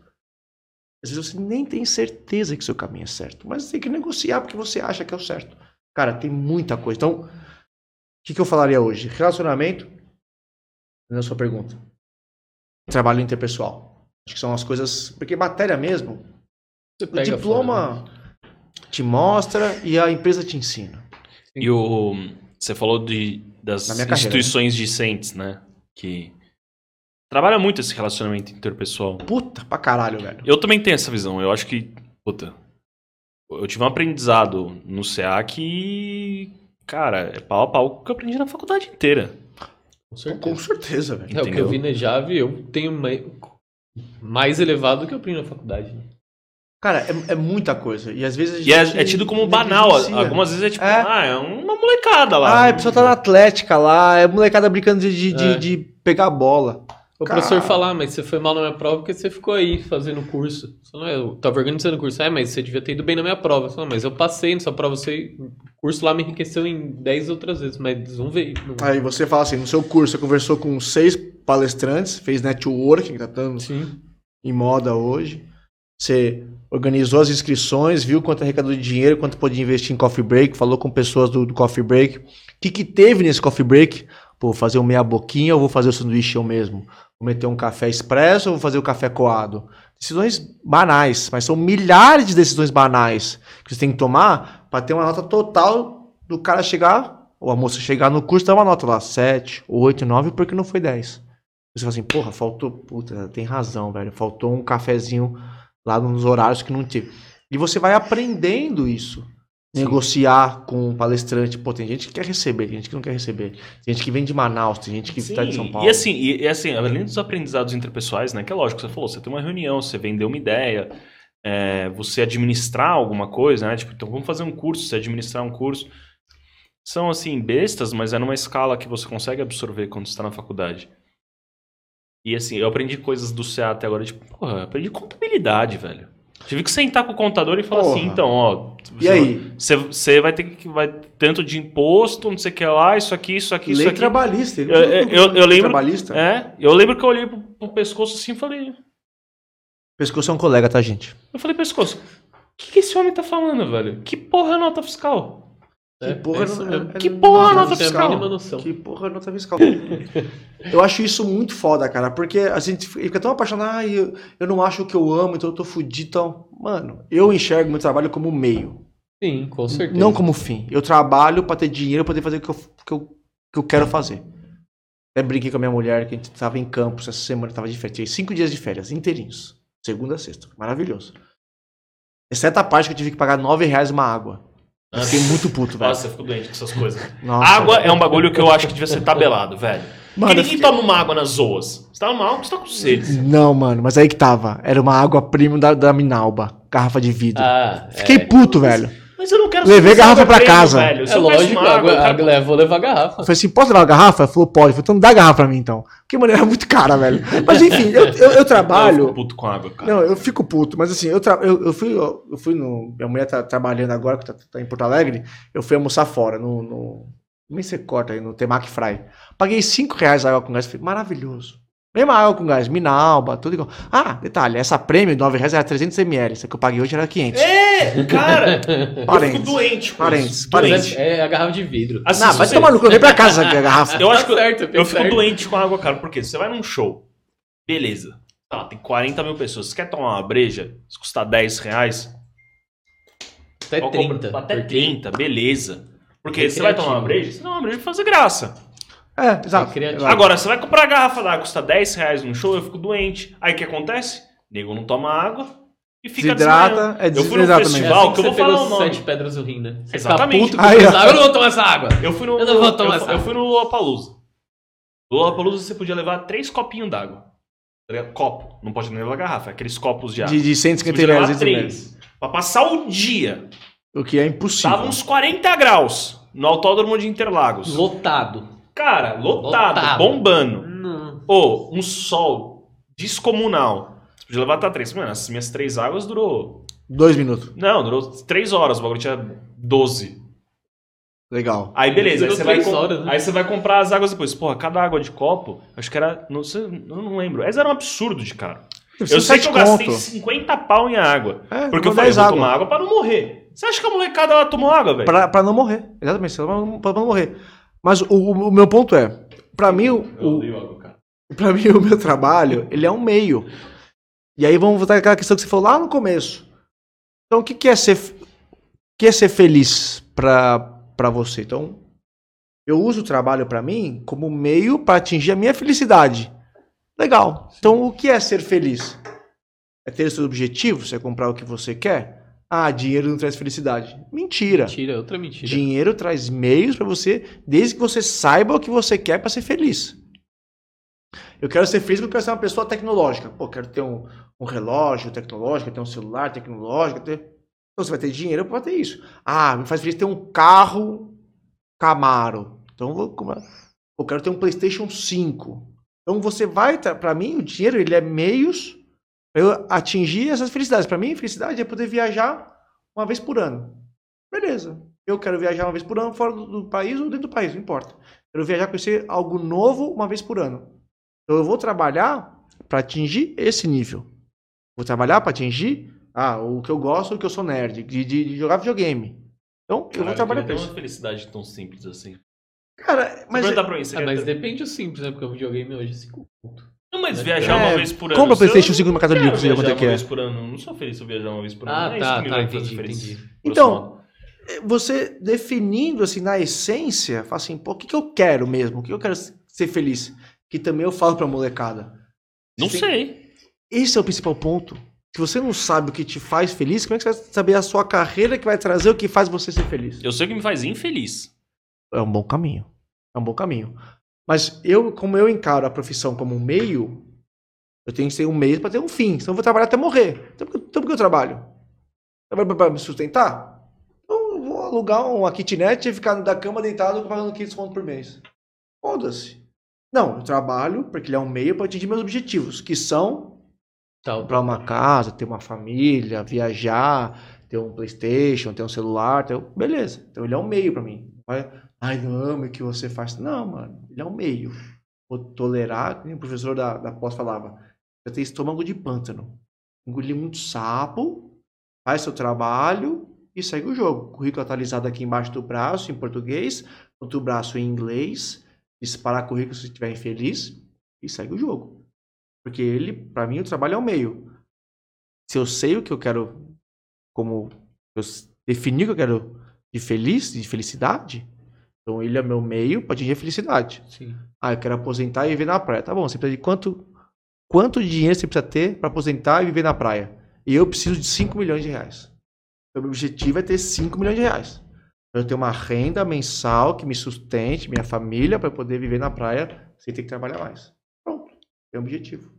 Às vezes você nem tem certeza que seu caminho é certo, mas você tem que negociar porque você acha que é o certo. Cara, tem muita coisa. Então, o que, que eu falaria hoje? Relacionamento, na sua pergunta. Trabalho interpessoal. Acho que são as coisas. Porque matéria mesmo, o diploma fora, né? te mostra e a empresa te ensina. E o. Você falou de, das carreira, instituições discentes, né? Que trabalha muito esse relacionamento interpessoal. Puta pra caralho, velho. Eu também tenho essa visão. Eu acho que, puta, eu tive um aprendizado no CA que, cara, é pau a pau que eu aprendi na faculdade inteira. Com certeza. Com certeza, velho. É, o que Entendeu? eu vi na Java, eu tenho mai- mais elevado do que eu aprendi na faculdade. né? Cara, é, é muita coisa. E às vezes a E é, gente é tido como banal. Algumas vezes é tipo, É. ah, é uma molecada lá. Ah, a pessoa tá na Atlética lá, é molecada brincando de, de, de- É. de pegar a bola. O Cara. professor fala, ah, mas você foi mal na minha prova porque você ficou aí fazendo curso. Você não é, eu tava organizando o curso. É, mas você devia ter ido bem na minha prova. Eu mas eu passei nessa prova, você, o curso lá me enriqueceu em 10 outras vezes, mas não veio. Não... Aí você fala assim, no seu curso você conversou com seis palestrantes, fez networking, tá dando Sim. em moda hoje. Você organizou as inscrições, viu quanto arrecadou de dinheiro, quanto podia investir em coffee break, falou com pessoas do, do coffee break. O que, que teve nesse coffee break? Pô, vou fazer um meia boquinha ou vou fazer o sanduíche eu mesmo? Vou meter um café expresso ou vou fazer o café coado? Decisões banais, mas são milhares de decisões banais que você tem que tomar para ter uma nota total do cara chegar, ou a moça chegar no curso, dar uma nota lá, 7, 8, 9, porque não foi 10. Você fala assim, porra, faltou, puta, tem razão, velho, faltou um cafezinho lá nos horários que não tive. E você vai aprendendo isso. Sim. Negociar com um palestrante. Pô, tem gente que quer receber, tem gente que não quer receber. Tem gente que vem de Manaus, tem gente que Sim, tá de São Paulo. E assim, e, e assim, além dos aprendizados interpessoais, né? Que é lógico, você falou, você tem uma reunião, você vendeu uma ideia. é, você administrar alguma coisa, né? Tipo, então vamos fazer um curso, você administrar um curso. São, assim, bestas, mas é numa escala que você consegue absorver quando está na faculdade. E, assim, eu aprendi coisas do CA até agora, tipo, porra, aprendi contabilidade, velho. Tive que sentar com o contador e falar Porra. assim, então, ó... E aí? Você, você vai ter que... Vai, tanto de imposto, não sei o que lá, isso aqui, isso aqui, isso Lei aqui. trabalhista. Eu- eu- eu- eu lembro- Trabalhista. É, eu lembro que eu olhei pro, pro pescoço assim e falei... Pescoço é um colega, tá, gente? Eu falei, pescoço, o que, que esse homem tá falando, velho? Que porra é nota fiscal? É, Que porra é não- mesmo. é- Que é- porra, não nota fiscal? Que porra nota fiscal. (laughs) eu acho isso muito foda, cara, porque a gente fica tão apaixonado, ah, eu, eu não acho o que eu amo, então eu tô fudido. Então, mano, eu enxergo meu trabalho como meio, Sim, com certeza. não como fim. Eu trabalho pra ter dinheiro, pra poder fazer o que eu, que eu, que eu quero fazer. Até brinquei com a minha mulher que a gente tava em campos essa semana, tava de férias. Tirei cinco dias de férias, inteirinhos. Segunda a sexta. Maravilhoso. Exceto a parte que eu tive que pagar nove reais uma água. Eu fiquei muito puto, velho. Nossa, eu fico doente com essas coisas. Nossa. Água é um bagulho que eu acho que devia ser tabelado, velho. Mano, ninguém fiquei- toma uma água nas zoas. Você tá numa água, você tá com sede. Não, mano, mas aí que tava. Era uma água premium da, da Minalba. Garrafa de vidro. Ah, Fiquei é. puto, velho. Mas eu não quero Levei essa garrafa pra casa. Velho. Se É eu lógico, água, eu água, quero- vou levar garrafa. Eu falei assim, posso levar a garrafa? Ele falou, pode. Eu falei, então dá a garrafa pra mim, então. Porque, mano, era (laughs) muito cara, velho. Mas enfim, eu, eu, eu Eu trabalho... fico puto com água, cara. Não, eu fico puto, mas assim, eu, tra- eu, eu fui, eu fui no. Minha mulher tá trabalhando agora, que tá, tá em Porto Alegre. Eu fui almoçar fora, no. no nem sei corta aí, no Temac Fry. Paguei 5 reais a água com gás, falei, maravilhoso. Mesma água com gás, Minalba, tudo igual. Ah, detalhe, essa prêmio de 9 reais era 300ml, essa que eu paguei hoje era 500. É, cara, (laughs) eu fico Parentes. doente com Parentes, isso. parentes. Doente. É, a garrafa de vidro. Assim, Não, vai você- tomar no cu, eu vem pra casa a (laughs) garrafa. Eu acho que eu- certo, Eu fico doente com água, cara, porque você vai num show, beleza. Tá, tem 40 mil pessoas. Você quer tomar uma breja? Se custar 10 reais, Até pode 30. comprar- Até porque- 30, beleza. Porque você vai tomar uma breja, você dá uma breja pra fazer graça. É, exato. É. Agora, você vai comprar a garrafa d'água, custa 10 reais num show, eu fico doente. Aí o que acontece? Nego não toma água e fica Desidrata, desmaiando. é Eu fui num desidrata É festival assim que eu vou falar o nome. sete pedras no rim, né? Você Exatamente. Aí, água, eu não vou tomar essa água. Eu fui no, Eu não vou tomar eu, essa eu água. fui no Lollapalooza. No Lollapalooza você podia levar três copinhos d'água. Tá? Copo. Não pode nem levar garrafa. é Aqueles copos de água. De, de Você 150 podia levar reais. três. Pra passar o dia. O que é impossível. Tava uns 40 graus no autódromo de Interlagos. Lotado. Cara, lotado, Lotado. bombando. Não. Ô, um sol descomunal. Você podia levar até três. Mano, as minhas três águas durou. Dois minutos. Não, durou três horas. O bagulho tinha 12. Legal. Aí beleza, aí você, vai horas, né? aí você vai comprar as águas depois. Porra, cada água de copo, acho que era. Não, sei, eu não lembro. Mas era um absurdo de caro. Eu sei que eu gastei conto. 50 pau em água. É, Porque eu falei, eu 10 vou água. tomar água pra não morrer. Você acha que a molecada ela tomou água, velho? Pra, pra não morrer. Exatamente, pra não, pra não morrer. Mas o, o- meu ponto é, pra mim, o, pra mim, o meu trabalho, ele é um meio. E aí vamos voltar àquela questão que você falou lá no começo. Então, o que, que é ser, o que é ser feliz pra, pra você? Então, eu uso o trabalho pra mim como meio pra atingir a minha felicidade. Legal. Então, o que é ser feliz? É ter seus objetivos? É comprar o que você quer? Ah, dinheiro não traz felicidade. Mentira. Mentira, outra mentira. Dinheiro traz meios pra você, desde que você saiba o que você quer pra ser feliz. Eu quero ser feliz porque eu quero ser uma pessoa tecnológica. Pô, quero ter um, um relógio tecnológico, ter um celular tecnológico. Ter... Então você vai ter dinheiro pra ter isso. Ah, me faz feliz ter um carro Camaro. Então eu vou comprar. Eu quero ter um PlayStation 5. Então você vai, pra mim, o dinheiro ele é meios eu atingir essas felicidades. Pra mim, felicidade é poder viajar uma vez por ano. Beleza. Eu quero viajar uma vez por ano fora do, do país ou dentro do país, não importa. Quero viajar, conhecer algo novo uma vez por ano. Então eu vou trabalhar para atingir esse nível. Vou trabalhar para atingir ah, o que eu gosto, o que eu sou nerd, de, de- de jogar videogame. Então eu vou trabalhar para ter uma isso. felicidade tão simples assim. Cara, Mas mas perguntar pra mim, você Ah, mas ter- depende do simples, né? Porque o videogame hoje é 5 pontos. Não, mas viajar uma É, vez por ano. compra PlayStation não 5 no Mercado quero Livre, pra você ver viajar quanto é uma que é. vez por ano. Não sou feliz se eu viajar uma vez por ano. Ah, é tá, tá, entendi, entendi. Então, modo. você definindo assim na essência, fala assim, pô, o que, que eu quero mesmo? O que eu quero ser feliz? Que também eu falo pra molecada. Não sei. Esse é o principal ponto. Se você não sabe o que te faz feliz, como é que você vai saber a sua carreira que vai trazer o que faz você ser feliz? Eu sei o que me faz infeliz. É um bom caminho. É um bom caminho. Mas eu, como eu encaro a profissão como um meio, eu tenho que ter um meio para ter um fim. Senão eu vou trabalhar até morrer. Então, Então por que eu trabalho? Trabalho pra me sustentar? Então eu vou alugar uma kitnet e ficar da cama deitado pagando 500 conto por mês. Foda-se. Não, eu trabalho porque ele é um meio para atingir meus objetivos, que são Tal. comprar uma casa, ter uma família, viajar, ter um Playstation, ter um celular, ter... beleza. Então ele é um meio pra mim. Vai, ai, não amo o que você faz. Não, mano, ele é um meio. Vou tolerar, como o professor da, da pós falava, você tem estômago de pântano. Engolir muito sapo, faz seu trabalho e segue o jogo. Currículo atualizado aqui embaixo do braço, em português, outro braço em inglês, disparar currículo se estiver infeliz e segue o jogo. Porque ele, pra mim, o trabalho é o meio. Se eu sei o que eu quero, como eu definir o que eu quero de feliz, de felicidade, então ele é meu meio para atingir a felicidade. Sim. Ah, eu quero aposentar e viver na praia. Tá bom, você precisa de quanto, quanto dinheiro você precisa ter para aposentar e viver na praia? E eu preciso de 5 milhões de reais. Então, meu objetivo é ter 5 milhões de reais. Eu ter uma renda mensal que me sustente, minha família, para poder viver na praia sem ter que trabalhar mais. Pronto, é o objetivo.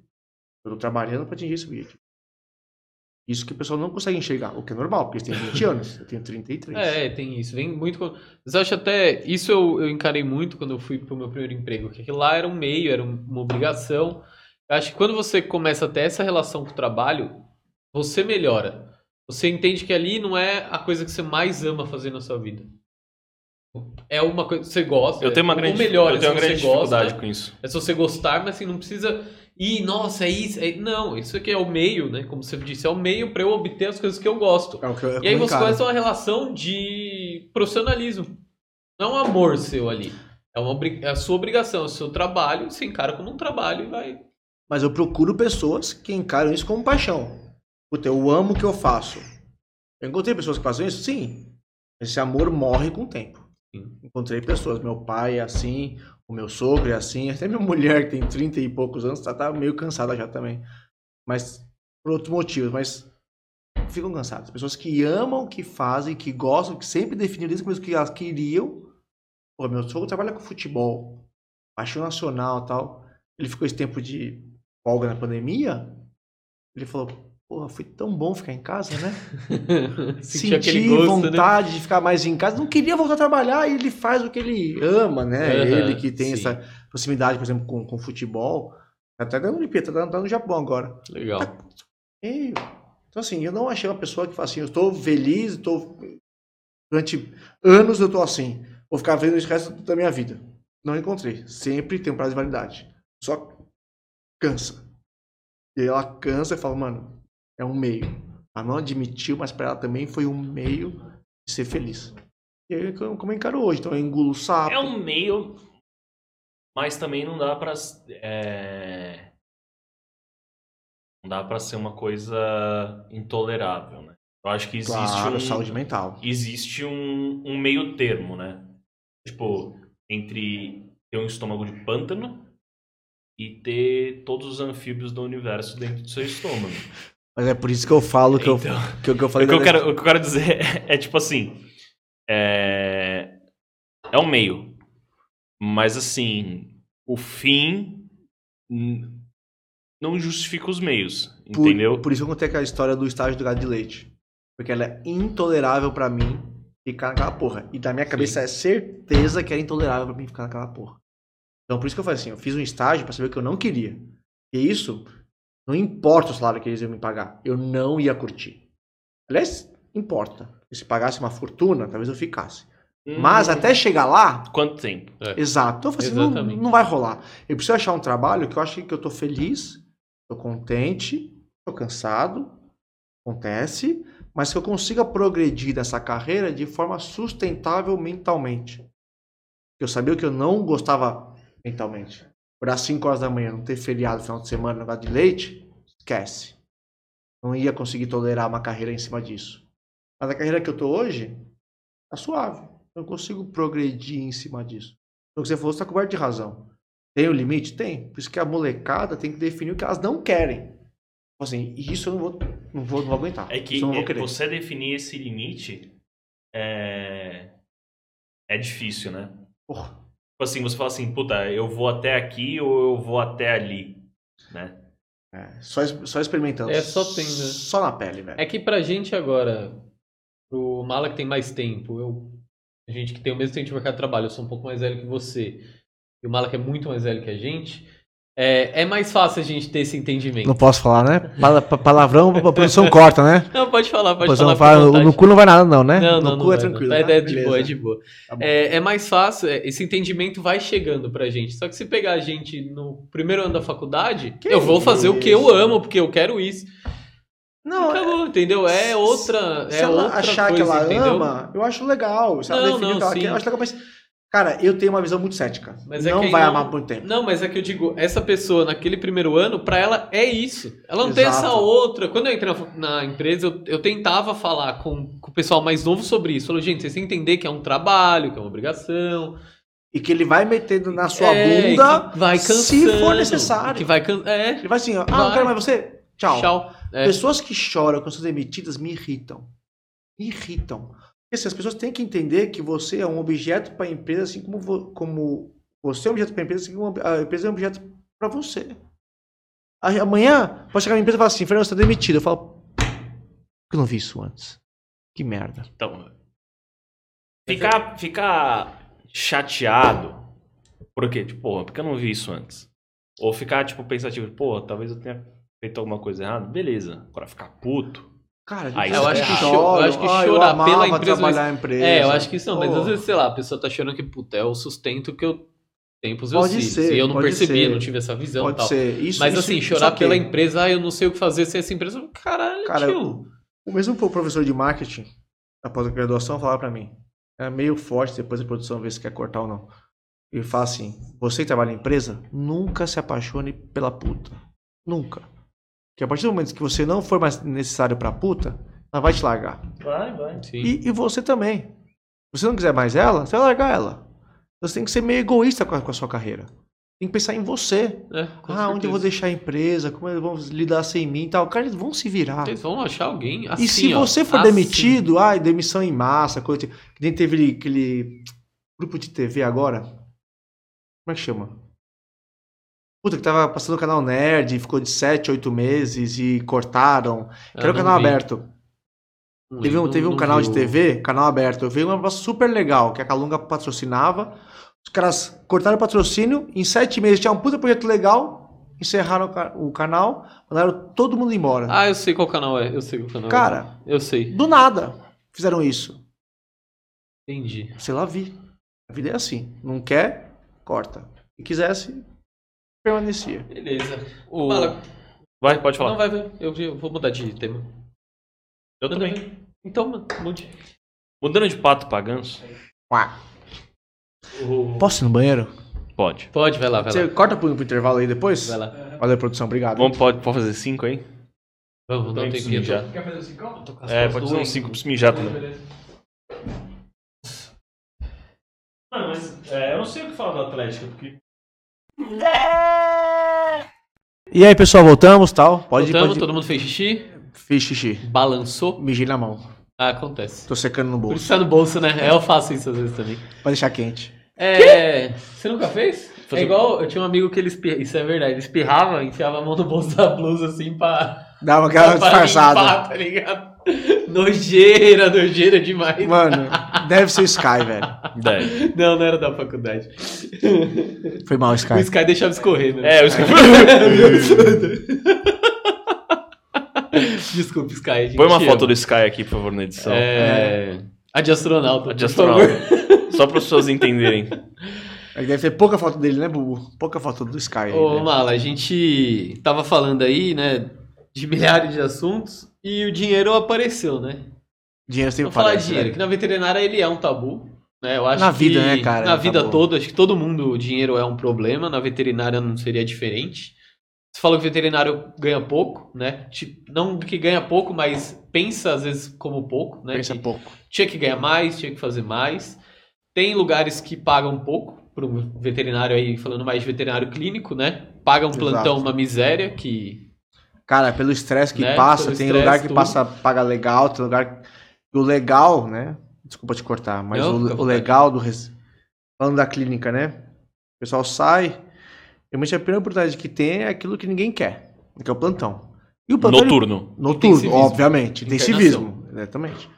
Eu tô trabalhando para atingir esse objetivo. Isso que o pessoal não consegue enxergar, o que é normal, porque eles têm 20 anos, eu tenho 33. É, tem isso. Vem muito. Mas eu acho até. Isso eu, eu encarei muito quando eu fui pro meu primeiro emprego, que aquilo lá era um meio, era um- uma obrigação. Eu acho que quando você começa a ter essa relação com o trabalho, você melhora. Você entende que ali não é a coisa que você mais ama fazer na sua vida. É uma coisa que você gosta. Eu tenho uma grande, melhor, eu tenho é uma se grande você gosta, dificuldade com isso. É se você gostar, mas assim, não precisa. Ih, nossa, é isso. é- Não, isso aqui é o meio, né? Como você disse, é o meio para eu obter as coisas que eu gosto. É o que eu- é E aí você começa uma relação de profissionalismo. Não é um amor seu ali. É, uma, é a sua obrigação, é o seu trabalho. Você encara como um trabalho e vai. Mas eu procuro pessoas que encaram isso como paixão. Puta, eu amo o que eu faço. Eu encontrei pessoas que fazem isso? Sim. Esse amor morre com o tempo. Sim. Encontrei pessoas. Meu pai é assim, o meu sogro é assim, até minha mulher, que tem 30 e poucos anos, tá, tá meio cansada já também. Mas por outros motivos, mas ficam cansadas. Pessoas que amam que fazem, que gostam, que sempre definiram desde o começo que elas queriam. Pô, meu sogro trabalha com futebol, paixão nacional tal. Ele ficou esse tempo de folga na pandemia. Ele falou, porra, foi tão bom ficar em casa, né? (laughs) Senti gosto, né? vontade de ficar mais em casa. Não queria voltar a trabalhar e ele faz o que ele ama, né? Aham, ele que tem sim. essa proximidade, por exemplo, com, com futebol. Tá até dando Olimpíada, tá, tá no Japão agora. Legal. E, então, assim, eu não achei uma pessoa que fala assim, eu estou feliz, estou... Durante anos eu estou assim. Vou ficar vendo isso o resto da minha vida. Não encontrei. Sempre tem um prazo de validade. Só cansa. E ela cansa e fala, mano, é um meio. Ela não admitiu, mas para ela também foi um meio de ser feliz. E aí, como eu encaro hoje? Então eu engulo sapo. É um meio, mas também não dá pra. é, Não dá pra ser uma coisa intolerável, né? Eu acho que existe claro, um, saúde mental. existe um, um meio termo, né? Tipo, entre ter um estômago de pântano e ter todos os anfíbios do universo dentro do seu estômago. (laughs) Mas é por isso que eu falo que, Então, eu, que, eu- que eu falei o, que eu quero, o que eu quero dizer (laughs) é, tipo assim. É, é um meio. Mas assim, o fim não justifica os meios. Por, Entendeu? por isso eu contei aquela história do estágio do gado de leite. Porque ela é intolerável pra mim ficar naquela porra. E da minha cabeça é certeza que era intolerável pra mim ficar naquela porra. Então por isso que eu falei assim, eu fiz um estágio pra saber o que eu não queria. E isso, não importa o salário que eles iam me pagar, eu não ia curtir. Aliás, importa. Se pagasse uma fortuna, talvez eu ficasse. Mas Hum, até chegar lá, Quanto tempo? Exato. Então eu falei assim, não, Exatamente. não vai rolar. Eu preciso achar um trabalho que eu acho que eu tô feliz, tô contente, tô cansado, acontece, mas que eu consiga progredir nessa carreira de forma sustentável mentalmente. Eu sabia que eu não gostava mentalmente. Por às 5 horas da manhã, não ter feriado final de semana, negócio de leite, esquece. Não ia conseguir tolerar uma carreira em cima disso. Mas a carreira que eu tô hoje, tá suave. Eu consigo progredir em cima disso. Então, o que você falou, você está coberto de razão. Tem o limite? Tem. Por isso que a molecada tem que definir o que elas não querem. Tipo Assim, isso eu não vou, não vou, não vou aguentar. É que é- você definir esse limite é, é difícil, né? Porra. Tipo assim, você fala assim, puta, eu vou até aqui ou eu vou até ali, né? É, só, só experimentando. É, só tendo. Só na pele, velho. É que pra gente agora, pro Mala que tem mais tempo, eu, a gente que tem o mesmo tempo de mercado de trabalho, eu sou um pouco mais velho que você, e o Mala que é muito mais velho que a gente, é, é mais fácil a gente ter esse entendimento. Não posso falar, né? Pala- pa- Palavrão, a produção corta, né? Não, pode falar, pode falar. fala, no, cu não vai nada, não, né? Não, no não, cu não é vai, não. tranquilo. É, tá? é de boa, é de boa. Tá. É, é mais fácil, é, esse entendimento vai chegando pra gente. Só que se pegar a gente no primeiro ano da faculdade, Que eu vou fazer o que isso? eu amo, porque eu quero isso. Não, Acabou, entendeu? É outra, se é ela outra achar coisa, que ela entendeu? ama, eu acho legal. Se ela Não, definir não, que ela sim. quer, eu acho legal, mas. Cara, eu tenho uma visão muito cética. Mas é não que vai não- amar por tempo. Não, mas é que eu digo, essa pessoa naquele primeiro ano, pra ela é isso. Ela não tem Exato. essa outra. Quando eu entrei na, empresa, eu, eu tentava falar com, com o pessoal mais novo sobre isso. Falou, gente, vocês têm que entender que é um trabalho, que é uma obrigação. E que ele vai metendo na sua É, bunda vai se cansando, for necessário. Que vai can... É, Ele vai assim, ó, ah, Vai. não quero mais você. Tchau. tchau. É. Pessoas que choram quando são demitidas me irritam. Me irritam. Porque assim, as pessoas têm que entender que você é um objeto para a empresa, assim como, vo- como você é um objeto para a empresa, assim como a empresa é um objeto para você. Aí, amanhã, pode chegar na empresa e falar assim, Fernando, você está demitido. Eu falo, por que eu não vi isso antes? Que merda. Então, ficar, ficar chateado. Por quê? Tipo, porra, por que eu não vi isso antes? Ou ficar, tipo, pensativo, pô, talvez eu tenha feito alguma coisa errada. Beleza. Agora ficar puto. Cara, Aí eu eu acho acho que que cho- choro. eu acho que ah, eu chorar amava pela empresa, trabalhar na empresa. É, eu acho que isso não, mas às vezes, sei lá, a pessoa tá achando que, puta, é o sustento que eu tenho pros meus Pode filhos. ser, e eu não percebi, ser. eu não tive essa visão e Pode tal. ser. Isso, Mas isso- assim, chorar pela empresa, ah, eu não sei o que fazer sem essa empresa. Caralho, Cara, tio. O mesmo professor de marketing, após a graduação, falava pra mim. É meio forte depois da produção ver se quer cortar ou não. Ele fala assim: você que trabalha em empresa, nunca se apaixone pela puta. Nunca. Porque a partir do momento que você não for mais necessário pra puta, ela vai te largar. Vai, vai. Sim. E, e você também. Se você não quiser mais ela, você vai largar ela. Você tem que ser meio egoísta com a, com a sua carreira. Tem que pensar em você. É, ah, onde eu vou certeza. deixar a empresa? Como eles vão lidar sem mim e tal. Cara, eles vão se virar. Eles vão achar alguém assim, E se ó, você for assim. demitido, ai, demissão em massa, coisa que nem teve aquele, aquele grupo de TV agora. Como é que chama? Puta, que tava passando no canal Nerd, ficou de 7, 8 meses e cortaram. Que era o canal vi. aberto. Não Teve um, não- teve um canal vi de o- TV, canal aberto. Eu vi um negócio super legal, que a Calunga patrocinava. Os caras cortaram o patrocínio, em sete meses tinha um puta projeto legal, encerraram o, ca- o canal, mandaram todo mundo embora. Ah, eu sei qual canal é. Eu sei qual canal Cara, é. Eu sei. do nada fizeram isso. Entendi. Sei lá, vi. A vida é assim. Não quer, corta. Se quisesse, permanecia. Beleza. O- Fala. Vai, pode falar. Não, vai, vai. Eu, eu vou mudar de tema. Eu Manda também. ver. Então, mano, mude. Mudando de pato pra ganso. Posso ir no banheiro? Pode. Pode, vai lá, vai Você lá. corta pro, pro intervalo aí depois? Vai lá. Valeu, produção. Obrigado. Vamos, pode, pode fazer cinco aí? Vamos, dá um Tem que tempinho. mijar. Quer fazer calma? Tô com as É, pode ser uns cinco pra se mijar também. Beleza. Mano, mas é, eu não sei o que falar do Atlético, porque. E aí, pessoal, voltamos tal? Pode Voltamos, pode todo mundo fez xixi, Fiz xixi. balançou. Mijei na mão. Ah, acontece. Tô secando no Por bolso. isso tá no bolso, né? É, eu faço isso às vezes também. Pra deixar quente. É. Você nunca fez? Fazer- É igual, eu tinha um amigo que ele espirrava. Isso é verdade, ele espirrava, enfiava a mão no bolso da blusa assim pra. Uma aquela (laughs) pra disfarçada. limpar, tá ligado? Nojeira, nojeira demais. Mano, deve ser o Sky, velho. Deve. Não, não era da faculdade. Foi mal, O Sky. Sky deixava escorrer, né? É, os (laughs) caras. Desculpa, Sky. Põe uma foto do Sky aqui, por favor, na edição. É. A de astronauta. A de astronauta. (laughs) Só para as pessoas entenderem. Aí deve ter pouca foto dele, né, Bubu? Pouca foto do Sky. Ô, né? Mala, a gente tava falando aí, né, de milhares de assuntos e o dinheiro apareceu, né? Dinheiro sempre Vamos falar de dinheiro, né? que na veterinária ele é um tabu. Né? Eu acho Na que vida, né, cara, é Na um vida tabu. toda, acho que todo mundo o dinheiro é um problema. Na veterinária não seria diferente. Você falou que o veterinário ganha pouco, né? Não que ganha pouco, mas pensa às vezes como pouco, né? Pensa Que pouco. tinha que ganhar mais, tinha que fazer mais. Tem lugares que pagam pouco para um veterinário aí, falando mais de veterinário clínico, né? Paga um Exato. plantão uma miséria que Cara, pelo estresse que Né? passa, Pelo tem lugar que tudo. passa, paga legal, tem lugar. O legal, né? Desculpa te cortar, mas Não, o, o legal do. res- Falando da clínica, né? O pessoal sai. Realmente a primeira oportunidade que tem é aquilo que ninguém quer. que é o plantão. E o plantão, ele- Noturno. Noturno, Intensivismo. obviamente. Intensivismo, exatamente.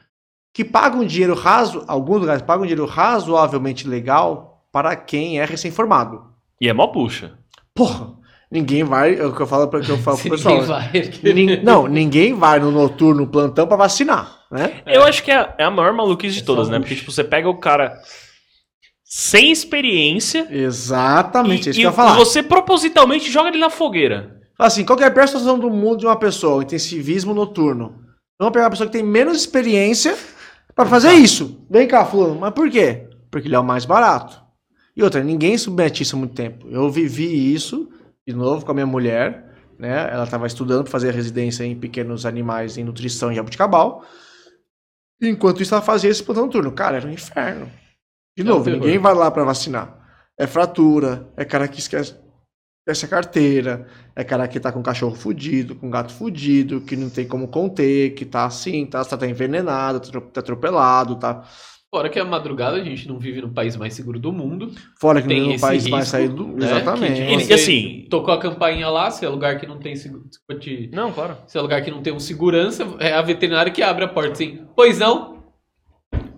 Que paga um dinheiro raso, alguns lugares pagam um dinheiro razoavelmente legal para quem é recém-formado. E é mó puxa. Porra, ninguém vai, é o que eu falo para que eu falo pro (laughs) pessoal. ninguém vai. Nin- (laughs) não, ninguém vai no noturno plantão para vacinar, né? Eu acho que é, é a maior maluquice de É todas, né? Porque, tipo, você pega o cara sem experiência Exatamente, e, isso e que eu ia falar. você propositalmente joga ele na fogueira. Assim, qual que é a pior situação do mundo de uma pessoa? O intensivismo noturno. Vamos pegar uma pessoa que tem menos experiência para fazer isso. Vem cá, fulano. Mas por quê? Porque ele é o mais barato. E outra, ninguém submete isso há muito tempo. Eu vivi isso, de novo, com a minha mulher. Né? Ela estava estudando para fazer residência em pequenos animais em nutrição em Jabuticabal. Enquanto isso, ela fazia esse plantão noturno. Cara, era um inferno. De É um novo, terror. ninguém vai lá para vacinar. É fratura, é cara que esquece, esquece a carteira, é cara que tá com cachorro fudido, com gato fudido, que não tem como conter, que tá assim, tá, tá envenenado, tá tá atropelado, tá. Fora que a madrugada a gente não vive no país mais seguro do mundo. Fora que Tem no esse país mais risco, saído. né, Exatamente. que, tipo, E você assim- Tocou a campainha lá, se é lugar que não tem seguro. Se Não, claro. é lugar que não tem um segurança, é a veterinária que abre a porta assim. Pois não?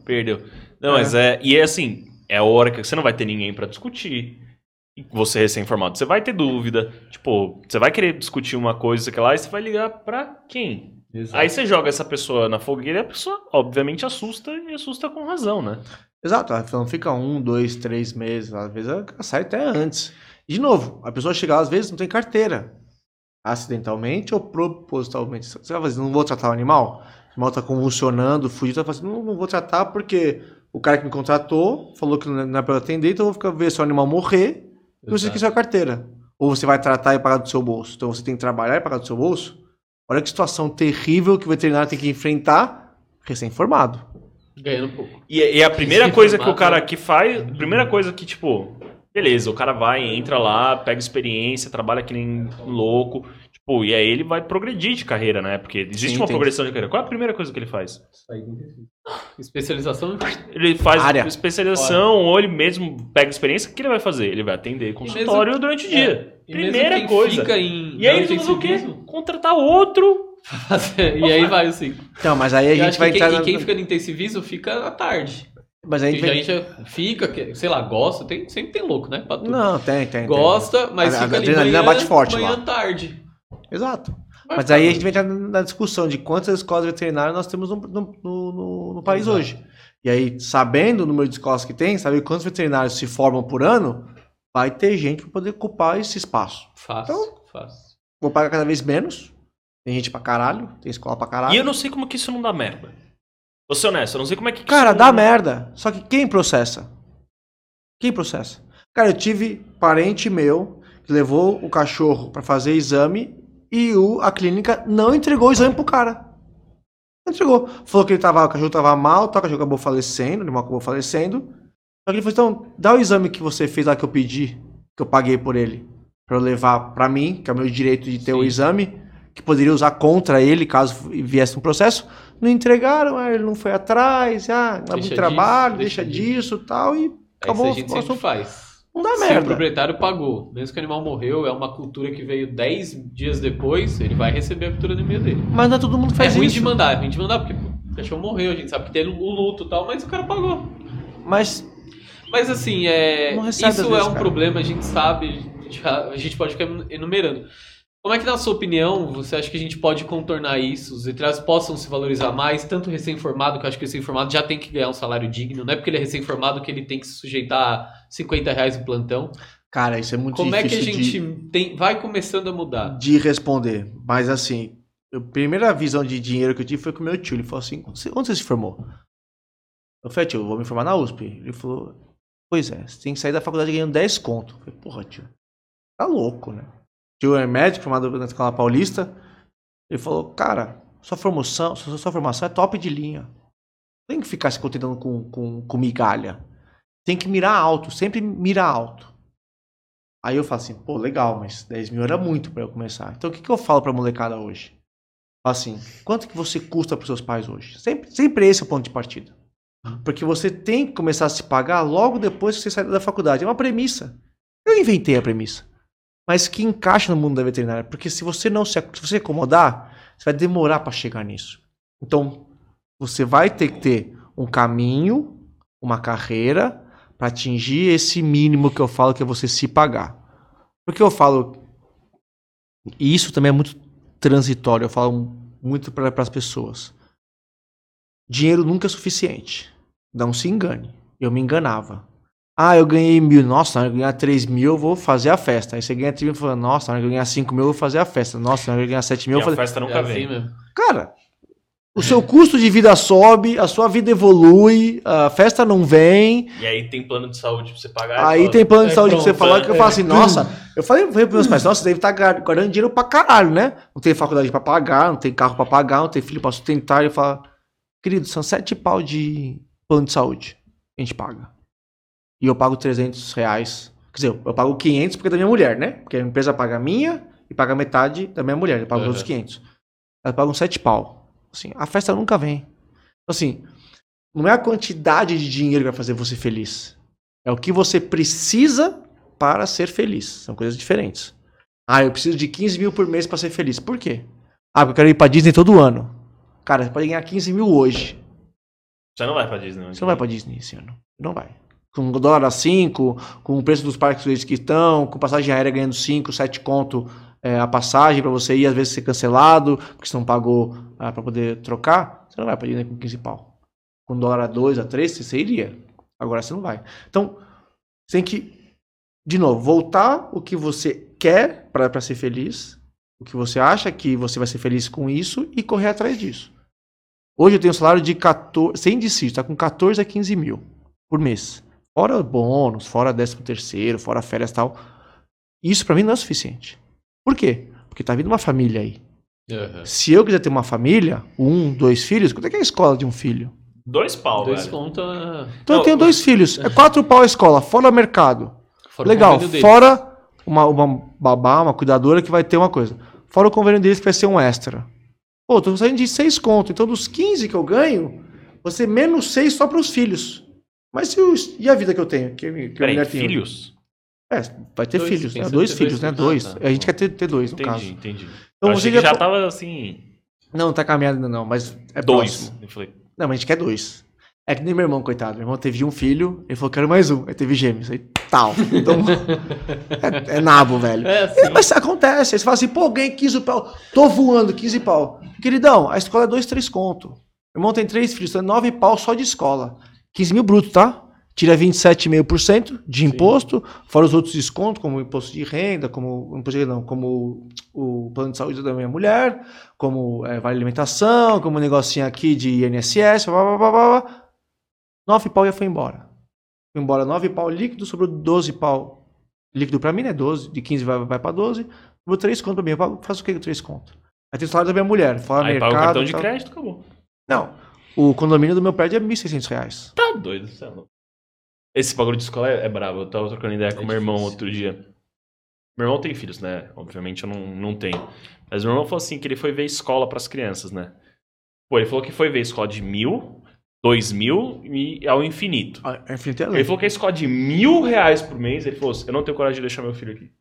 Perdeu. Não, É. mas é. E é assim, é a hora que você não vai ter ninguém pra discutir. Você recém-informado, você vai ter dúvida. Tipo, você vai querer discutir uma coisa que lá e você vai ligar pra quem? Aí você joga essa pessoa na fogueira e a pessoa, obviamente, assusta e assusta com razão, né? Exato, ela não fica um, dois, três meses, às vezes ela sai até antes. De novo, a pessoa chega lá, às vezes não tem carteira. Acidentalmente ou propositalmente. Você vai fazer, não vou tratar o animal? O animal tá convulsionando, fugindo, tá fazendo, não, não vou tratar porque o cara que me contratou falou que não é- é pra eu atender, então eu vou ficar ver seu animal morrer e você quer sua carteira. Ou você vai tratar e pagar do seu bolso. Então você tem que trabalhar e pagar do seu bolso. Olha que situação terrível que o veterinário tem que enfrentar recém-formado. Ganhando pouco. E, e a primeira coisa que o formato cara é- que faz, a primeira coisa que, tipo, beleza, o cara vai, entra lá, pega experiência, trabalha que nem um louco, tipo, e aí ele vai progredir de carreira, né? Porque existe Sim, uma tem. progressão de carreira. Qual é a primeira coisa que ele faz? Especialização Ele faz Área. especialização, ou ele mesmo pega experiência, o que ele vai fazer? Ele vai atender consultório durante o dia. E mesmo Primeira coisa. Fica em E aí ele não vai fazer o quê? Contratar outro. e aí vai assim. Então, mas aí a gente vai que entrar quem, na... e quem fica no intensivismo fica à tarde. Mas aí a Tem gente vai... gente fica, que, sei lá, gosta, tem, sempre tem louco, né? Não, tem, tem. tem. Gosta, mas A- a fica ali adrenalina manhã, bate forte manhã lá. tarde. Exato. Mas ficar- aí a gente vai entrar na discussão de quantas escolas veterinárias nós temos no, no, no- no país Exato. hoje. E aí, sabendo o número de escolas que tem, saber quantos veterinários se formam por ano, vai ter gente para poder ocupar esse espaço. Fácil, Então- fácil. Vou pagar cada vez menos. Tem gente pra caralho, tem escola pra caralho. E eu não sei como que isso não dá merda. Vou ser honesto, eu não sei como é que Cara, não- dá merda. Só que quem processa? Quem processa? Cara, eu tive parente meu que levou o cachorro pra fazer exame e o, a clínica não entregou o exame pro cara. Não entregou. Falou que ele tava, o cachorro tava mal, tá, o cachorro acabou falecendo, o animal acabou falecendo. Ele falou, então, dá o exame que você fez lá que eu pedi, que eu paguei por ele, pra eu levar pra mim, que é o meu direito de ter o exame, que poderia usar contra ele caso viesse um processo. Não entregaram, aí ele não foi atrás, ah, dá muito Deixa trabalho, deixa, deixa disso e tal, e É isso acabou a gente o sempre assunto. faz. Não dá Se o merda. proprietário pagou, mesmo que o animal morreu, é uma cultura que veio 10 dias depois, ele vai receber a cultura do e-mail dele. Mas não é todo mundo que É faz ruim isso. de mandar, é ruim de mandar, porque o cachorro morreu, a gente sabe que tem o luto e tal, mas o cara pagou. Mas Mas assim, é, isso é um cara. problema, a gente sabe, já- a gente pode ficar enumerando. Como é que, na sua opinião, você acha que a gente pode contornar isso? Os veterinários possam se valorizar mais, tanto recém-formado, que eu acho que o recém-formado já tem que ganhar um salário digno, não é porque ele é recém-formado que ele tem que se sujeitar a 50 reais no plantão. Cara, isso é muito Como é que a difícil gente de, tem, vai começando a mudar? de responder. Mas assim, a primeira visão de dinheiro que eu tive foi com o meu tio. Ele falou assim: "Onde você- onde você se formou? Eu falei, tio, eu vou me formar na USP. Ele falou: Pois é, você tem que sair da faculdade ganhando 10 conto. Falei, porra, tio, tá louco, né? Tio é médico, formado na escola paulista. Ele falou, cara, sua formação, sua, sua formação é top de linha. Tem que ficar se contentando com, com, com migalha. Tem que mirar alto, sempre mira alto. Aí eu falo assim, pô, legal, mas 10 mil era muito pra eu começar. Então o que, que eu falo pra molecada hoje? Falo assim, quanto que você custa pros seus pais hoje? Sempre, sempre esse é o ponto de partida. Porque você tem que começar a se pagar logo depois que você sair da faculdade. É uma premissa. Eu inventei a premissa. mas que encaixa no mundo da veterinária. Porque se você não se, se você acomodar, você vai demorar para chegar nisso. Então, você vai ter que ter um caminho, uma carreira para atingir esse mínimo que eu falo que é você se pagar. Porque eu falo e isso também é muito transitório, eu falo muito para as pessoas. Dinheiro nunca é suficiente. Não se engane. Eu me enganava. Ah, eu ganhei mil. Nossa, na hora que eu ganhar 3 mil, eu vou fazer a festa. Aí você ganha 3 mil e fala, nossa, na hora que eu ganhar 5 mil, eu vou fazer a festa. Nossa, na hora que eu ganhar 7 mil, E eu a vou fazer. festa É nunca assim vem. mesmo. Cara, o seu custo de vida sobe, a sua vida evolui, a festa não vem. E aí tem plano de saúde pra você pagar. Aí e tem plano de é, saúde pra você pronto, falar é, que eu é. falo assim, nossa, eu falei, falei pros meus pais, nossa, você deve estar guardando dinheiro pra caralho, né? Não tem faculdade pra pagar, não tem carro pra pagar, não tem filho pra sustentar. Eu falo, querido, são sete pau de plano de saúde. A gente paga. E eu pago 300 reais. Quer dizer, eu pago 500 porque é da minha mulher, né? Porque a empresa paga a minha e paga metade da minha mulher. Eu pago os Uhum. outros 500. Ela paga uns sete pau. Assim, a festa nunca vem. Assim, não é a quantidade de dinheiro que vai fazer você feliz. É o que você precisa para ser feliz. São coisas diferentes. Ah, eu preciso de 15 mil por mês para ser feliz. Por quê? Ah, porque eu quero ir pra Disney todo ano. Cara, você pode ganhar 15 mil hoje. Você não vai pra Disney. Você não vai pra Disney esse ano. Não vai. Com dólar a 5, com o preço dos parques que estão, com passagem aérea ganhando 5, 7 conto é, a passagem para você ir, às vezes ser cancelado, porque você não pagou ah, para poder trocar. Você não vai pra Disney com 15 pau. Com dólar a 2, a 3, você iria. Agora você não vai. Então, você tem que, de novo, voltar o que você quer para ser feliz, o que você acha que você vai ser feliz com isso e correr atrás disso. Hoje eu tenho um salário de 14, sem dissídio, tá com 14 a 15 mil por mês. Fora bônus, fora 13 terceiro, fora férias e tal. Isso pra mim não é suficiente. Por quê? Porque tá vindo uma família aí. Uhum. Se eu quiser ter uma família, um, dois filhos, quanto é que é a escola de um filho? Dois pau, Dois velho. conta. Então Não, eu tenho dois filhos. É quatro pau a escola, fora o mercado. fora Legal, fora uma, uma babá, uma cuidadora que vai ter uma coisa. Fora o convênio deles que vai ser um extra. Pô, tô saindo de seis conto. Então dos 15 que eu ganho, você menos seis só pros filhos. Mas e, os- e a vida que eu tenho? Que, que Peraí, mulher tem? filhos? É, vai ter Dois, filhos, né? Dois filhos, dois né? filhos. Dois. Ah, tá. A gente quer ter, ter dois, no Entendi, caso. entendi. Então eu você já já to- tava assim. Não, tá caminhado ainda não, mas é dois. próximo. Eu falei, Não, mas a gente quer dois. É que nem meu irmão, coitado. Meu irmão teve um filho, ele falou, quero mais um. Aí teve gêmeos. Aí tal. Então, é, é nabo, velho. É assim. mas acontece. Aí você fala assim, pô, ganhei 15 pau. Tô voando, 15 pau. Queridão, a escola é 2, 3 conto. Meu irmão tem três filhos, então é 9 pau só de escola. 15 mil bruto, tá? Tira 27,5% de imposto, fora os outros descontos, como imposto de renda, como imposto de renda, não, como o plano de saúde da minha mulher, como é, vale alimentação, como um negocinho aqui de INSS, blá, blá, blá, blá, blá. 9 pau já foi embora. Embora 9 pau líquido, sobrou 12 pau líquido pra mim, né? 12, de 15 vai, vai pra 12, sobrou 3 conto pra mim. Eu pago- faço o que com 3 conto? Aí tem o salário da minha mulher, fora aí mercado. paga o cartão de tal. crédito, acabou. Não, o condomínio do meu prédio é 1.600 reais. Tá doido, céu. não. Esse bagulho de escola é, é brabo. Eu tava trocando ideia com É meu irmão difícil. outro dia. Meu irmão tem filhos, né? Obviamente eu não, não tenho. Mas meu irmão falou assim que ele foi ver escola pras crianças, né? Pô, ele falou que foi ver escola de mil, dois mil e ao infinito. Ah, É infinito é Ele falou que a escola de mil reais por mês, ele falou assim, eu não tenho coragem de deixar meu filho aqui.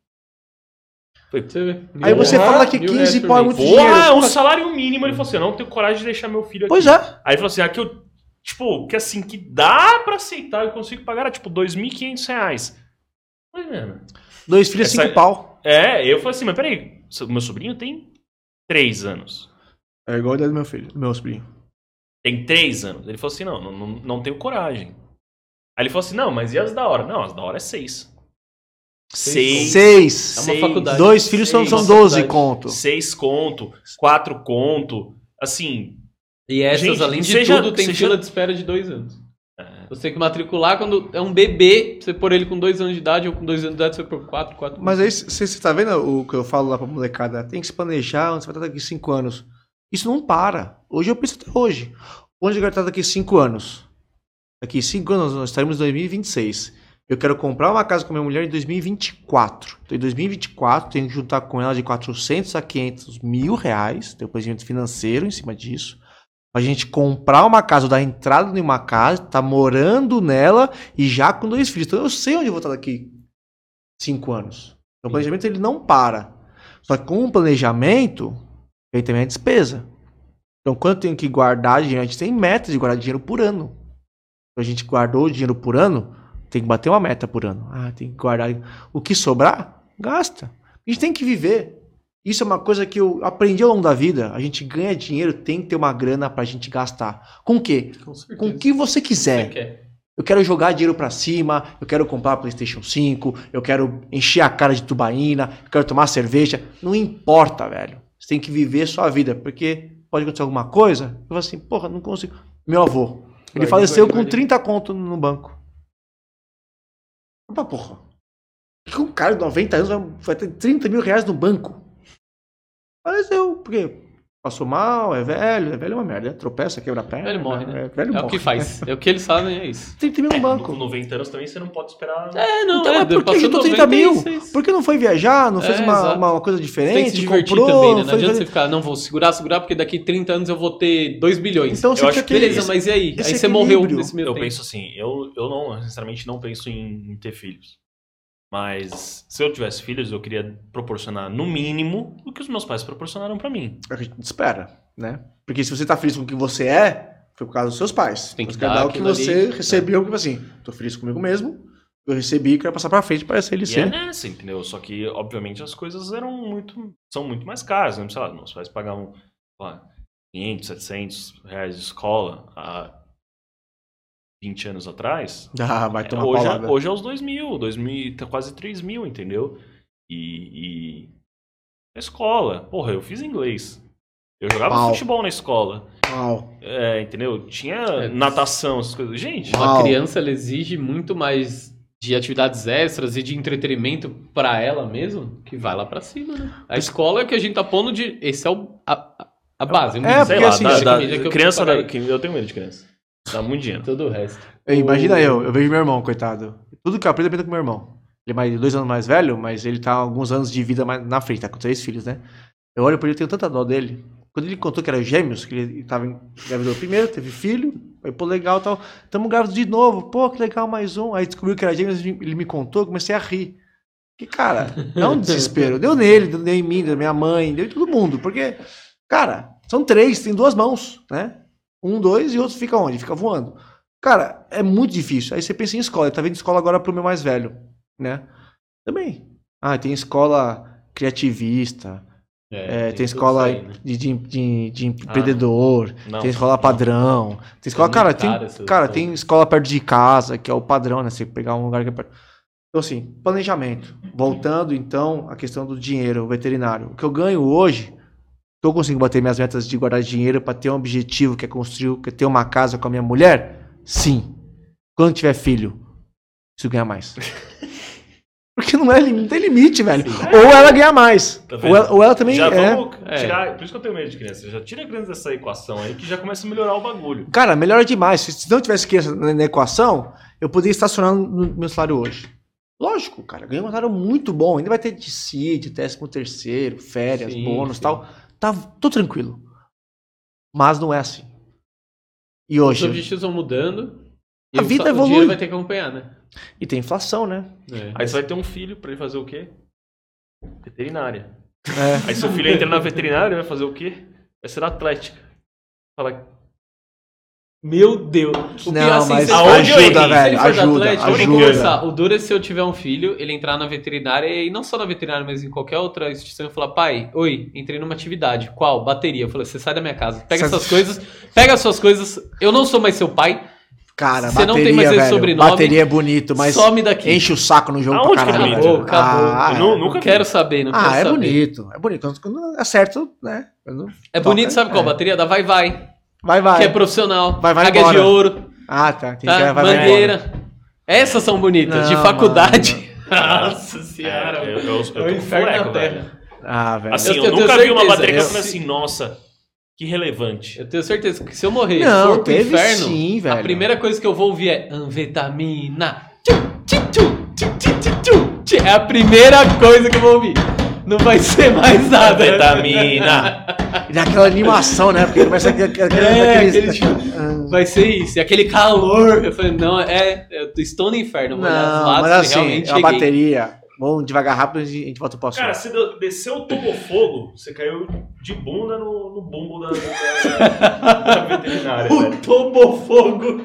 Você vê. Aí você Porra, fala que mil 15 reais por pau é muito Porra, dinheiro. é um Porra. salário mínimo. Ele falou assim, eu não tenho coragem de deixar meu filho aqui. Pois é. Aí ele falou assim, aqui eu, tipo, que assim, que dá pra aceitar, eu consigo pagar, tipo, 2.500 reais. Mas, mano... Dois filhos, Essa- cinco pau. É, eu falei assim, mas peraí, meu sobrinho tem 3 anos. É igual a idade do meu filho, do meu sobrinho. Tem 3 anos. Ele falou assim, não, não, não, tenho coragem. Aí ele falou assim, não, mas e as da hora? Não, as da hora é 6. Seis 6. Seis. É uma Seis. faculdade. Dois filhos são, Seis. são Uma 12 faculdade. conto. 6 conto, 4 conto. Assim, E essas, Gente, além de seja- tudo, tem seja- fila de espera de dois anos. é, Você tem que matricular quando é um bebê, você pôr ele com dois anos de idade, ou com dois anos de idade, você por quatro, quatro. Mas aí, você tá vendo o que eu falo lá pra molecada? Tem que se planejar, onde você vai estar daqui cinco anos. Isso não para. Hoje eu penso até hoje. Onde eu quero estar daqui cinco anos? Daqui cinco anos, nós estaremos em 2026. Eu quero comprar uma casa com minha mulher em 2024. Então, em 2024, tenho que juntar com ela de 400 a 500 mil reais. Tem um planejamento financeiro em cima disso. Pra gente comprar uma casa, dar entrada em uma casa, tá morando nela e já com dois filhos. Então, eu sei onde eu vou estar daqui cinco anos. Então, o planejamento ele não para. Só que com o planejamento, vem também a despesa. Então, quando eu tenho que guardar dinheiro, a gente tem metas de guardar dinheiro por ano. Então, a gente guardou o dinheiro por ano, tem que bater uma meta por ano. Ah, tem que guardar. O que sobrar, gasta. A gente tem que viver. Isso é uma coisa que eu aprendi ao longo da vida. A gente ganha dinheiro, tem que ter uma grana pra gente gastar. Com o quê? Com certeza. Com o que você quiser. Você quer. Eu quero jogar dinheiro pra cima, eu quero comprar PlayStation 5, eu quero encher a cara de tubaína, eu quero tomar cerveja. Não importa, velho. Você tem que viver sua vida, porque pode acontecer alguma coisa. Eu falo assim, porra, não consigo. Meu avô, ele faleceu com guarde. 30 conto no banco. Opa, porra. Por (laughs) que um cara de 90 anos vai- vai ter 30 mil reais no banco? Faleceu, por quê? Passou mal, é velho, é velho é uma merda, né? tropeça, quebra a perna. Velho morre, né? É, velho É morre. o que faz. É o que eles fazem, é isso. 30 mil no banco. Com 90 anos também você não pode esperar. É, não, Então, é. mas por que juntou 30 mil? 96. Por que não foi viajar? Não fez É, uma, uma coisa Você diferente? tem que se divertir comprou, também, né? Não foi- adianta você ficar, não, vou segurar, segurar, porque daqui 30 anos eu vou ter 2 bilhões. Então você Eu acho que Beleza, mas e aí? Aí você morreu nesse meio Eu tempo. penso assim, eu, eu não, sinceramente, não penso em, em ter filhos. Mas se eu tivesse filhos, eu queria proporcionar, no mínimo, o que os meus pais proporcionaram pra mim. A gente espera, né? Porque se você tá feliz com o que você é, foi por causa dos seus pais. Tem que você dar o que você ali, né? recebeu, tipo assim, tô feliz comigo mesmo, eu recebi, quero passar pra frente para ser ele E é ser. nessa, entendeu? Só que, obviamente, as coisas eram muito. são muito mais caras. Né? Sei lá, meus pais pagavam sei lá, 500, 700 reais de escola há 20 anos atrás. (laughs) Ah, vai tomar hoje, palavra. hoje é os 2 mil, 2 mil, tá quase 3 mil, entendeu? E, e. A escola, porra, eu fiz inglês. Eu jogava Uau. futebol na escola. Uau. É, entendeu? Tinha É. natação, essas coisas. Gente, Uma criança ela exige muito mais de atividades extras e de entretenimento pra ela mesmo, que vai lá pra cima, né? A escola é que a gente tá pondo de. Esse é o, a, a- base. É, o sei porque lá, assim, dá- comida que criança, que eu tenho medo de criança. Dá muito dinheiro. Todo o resto. Ei, Imagina O- eu, eu vejo meu irmão, coitado. Tudo que eu aprendo, eu aprendo com meu irmão. Ele é mais, dois anos mais velho, mas ele tá alguns anos de vida mais na frente, tá com três filhos, né? Eu olho pra ele e tenho tanta dó dele. Quando ele contou que era gêmeos, que ele tava em- engravidou primeiro, teve filho, aí, pô, legal e tal. Tamo grávidos de novo, pô, que legal, mais um. Aí descobriu que era gêmeos, ele me contou, eu comecei a rir. Que, cara, dá um desespero. Deu nele, deu em mim, deu na minha mãe, deu em todo mundo. Porque, cara, são três, tem duas mãos, né? Um, dois e outro fica onde? Fica voando. Cara, é muito difícil. Aí você pensa em escola. Ele tá vendo escola agora pro meu mais velho, né? Também. Ah, tem escola criativista, é, tem, tudo escola aí, né? de, de, de, de empreendedor, Não, tem escola não. padrão, tem escola, cara, tem, cara, escola. tem escola perto de casa, que é o padrão, né? Você pegar um lugar que é perto. Então, assim, planejamento. Voltando, então, à questão do dinheiro, veterinário. O que eu ganho hoje, tô conseguindo bater minhas metas de guardar dinheiro para ter um objetivo, que é construir, que é ter uma casa com a minha mulher? Sim. Quando tiver filho, preciso ganhar mais. (laughs) Porque não, é, não tem limite, velho. Ou ela ganha mais. Tá ou, ela, ou ela também já é. vamos É. tirar. Por isso que eu tenho medo de criança. Já tira a criança dessa equação aí que já começa a melhorar o bagulho. Cara, melhora demais. Se, não tivesse criança na, na equação, eu poderia estacionar no meu salário hoje. Lógico, cara, ganhei um salário muito bom. Ainda vai ter de CID, décimo terceiro, férias, Sim, bônus e sim. tal. Tá, tô tranquilo. Mas não é assim. E Os hoje. objetivos vão mudando. E A o vida sa- O evolui. dinheiro vai ter que acompanhar, né? E tem inflação, né? É. Aí você vai ter um filho pra ele fazer o quê? Veterinária. É. Aí seu filho entra na veterinária, vai fazer o quê? Vai ser atlética. Fala, Meu Deus. O Não, pior, assim, mas aonde eu errei? ajuda, se ele velho. Ajuda, Atlético, eu ajuda. o duro é se eu tiver um filho, ele entrar na veterinária, e não só na veterinária, mas em qualquer outra instituição, e falar, pai, oi, entrei numa atividade. Qual? Bateria. Eu falei, você sai da minha casa. Pega essas coisas, pega as suas coisas. Eu não sou mais seu pai, Cara, Você bateria, não tem mais esse velho. sobrenome, Bateria é bonito, mas some daqui. enche o saco no jogo Aonde pra é caralho. bonito? Acabou, acabou. Ah, Eu é. Não nunca vi. quero saber, não quero Ah, é saber. bonito. É bonito. Quando- Quando é certo, né? Quando É toca, bonito, sabe qual? é. Bateria da Vai Vai, Vai, vai. que é profissional. Vai, vai Águia embora. de Ouro, Ah, tá. Tem tá? que vai, vai embora. Mangueira. Essas são bonitas, de Não, faculdade. (laughs) Nossa senhora. É, eu, eu, eu, É o tô com inferno fuleco, na velho. terra. Ah, velho. Assim, Eu eu, nunca vi uma bateria que eu eu- falei assim, nossa, que relevante. Eu tenho certeza que se eu morrer Não, for pro teve inferno, sim, velho. a primeira coisa que eu vou ouvir é anfetamina. Tchum, tchum, tchum, tchum, tchum, tchum, tchum, tchum. É a primeira coisa que eu vou ouvir. Não vai ser mais nada. Anfetamina. E daquela animação, né? Porque começa aquele, aquele, É, aquele- Ah, Vai ser isso. E aquele calor. Eu falei, não, é. Eu estou no inferno. Os Não, mas assim, realmente a bateria, Vamos devagar rápido e a gente volta pro assunto. Cara, você desceu o fogo, você caiu de bunda no, no bumbo da, da, da veterinária. O Tobofogo.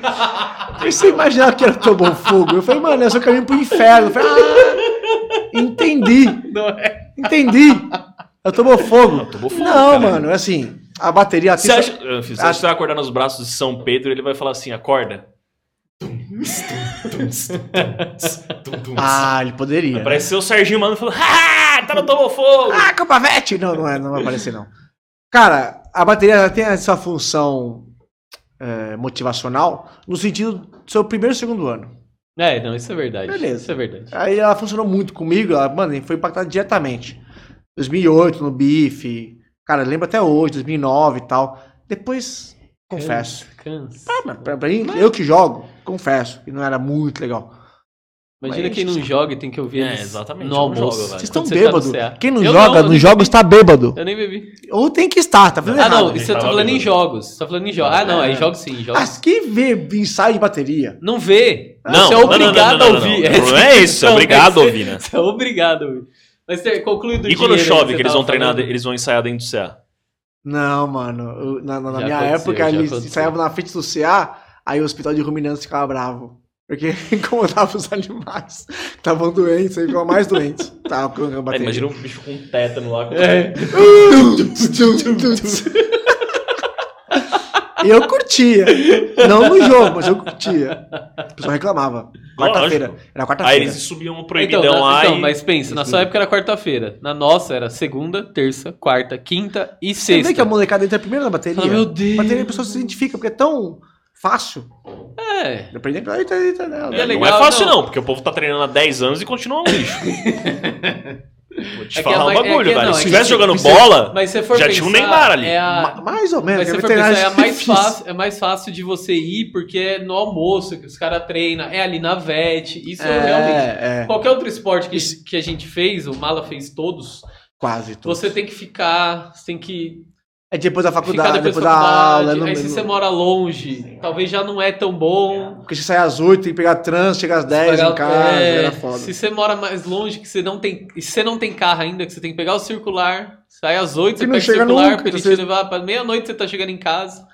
Aí você imaginava que era Tomou Fogo. Eu falei, mano, é seu caminho pro inferno. Eu falei, ah, entendi, Não é? Entendi. Eu tomou fogo. tomou fogo, Não, cara. mano, assim, a bateria... Você acha, Anfis, você acha que você vai acordar nos braços de São Pedro ele vai falar assim, acorda? Ah, ele poderia. Apareceu o Serginho Mano e falou, ah, tá no Tomou Fogo! Ah, Copavete! Não, não, é, não vai aparecer, não. Cara, a bateria ela tem essa função é, motivacional no sentido do seu primeiro e segundo ano. É, não, isso é verdade. Beleza. Isso é verdade. Aí ela funcionou muito comigo, ela, mano, foi impactada diretamente. 2008, no bife. Cara, lembro até hoje, 2009 e tal. Depois, confesso. Cansa. Ah, mas pra, pra mim, eu que jogo, confesso que não era muito legal. Imagina Mas- quem não joga e tem que ouvir É, exatamente, no não almoço. jogo. Vocês estão você tá bêbados. CA. Quem não Eu joga nos nem jogos bebi. tá bêbado. Eu nem bebi. Ou tem que estar, tá fazendo Ah, errado. não, isso eu tô falando em bêbado. jogos. Você tá falando em jogos. Ah, não, aí É. jogos sim, jogos. Ah, quem vê ensaio de bateria? Não vê. Não, você é não, obrigado não, não, não, a ouvir. não, não. É isso, é Não, obrigado mas a ouvir, né? Você é obrigado a ouvir. Mas ter- conclui do E quando aí chove, você que eles vão treinar, eles vão ensaiar dentro do CA? Não, mano. eu- na na- minha época, eles ensaiavam na frente do CA, aí o hospital de ruminantes ficava bravo. Porque (laughs) incomodava os animais que estavam doentes, aí ficavam mais doentes. Tava com a É, bateria. imagina um bicho com tétano lá. É. E eu curtia. Não no jogo, mas eu curtia. O pessoal reclamava. Quarta-feira. Era Aí quarta-feira. eles subiam um Então, proibidão na- lá então, e... mas pensa, na sua época era quarta-feira. Na nossa era segunda, terça, quarta, quinta e Você vê sexta. que a molecada entra primeiro na bateria. Fala, meu Deus. A bateria a pessoa se identifica, porque é tão fácil. É. Dependendo da eita, nela. É não legal, é fácil não. não. porque o povo tá treinando há 10 anos e continua um lixo. (laughs) Vou te É falar é um mais- é bagulho, que- velho. não, Se é estivesse se- jogando se- bola, Mas se você for já pensar, tinha um Neymar ali. É a... Ma- Mais ou menos. Mas se é você for pensar, é mais, fácil, é mais fácil de você ir porque é no almoço que os caras treinam, é ali na VET. Isso realmente. É, é. Qualquer outro esporte que, Isso- que a gente fez, o Mala fez todos, Quase tudo. você tem que ficar, você tem que É depois da faculdade, depois, depois, da da faculdade, aula. no- aí se você mora longe, talvez já não é tão bom. Porque você sai às 8, tem que pegar trânsito, chega às 10 Pagar- em casa, é, era foda. Se você mora mais longe, que você não tem. E se você não tem carro ainda, que você tem que pegar o circular, sai às 8, você E não pega o circular, nunca, pra ele então te você- levar pra meia-noite você tá chegando em casa,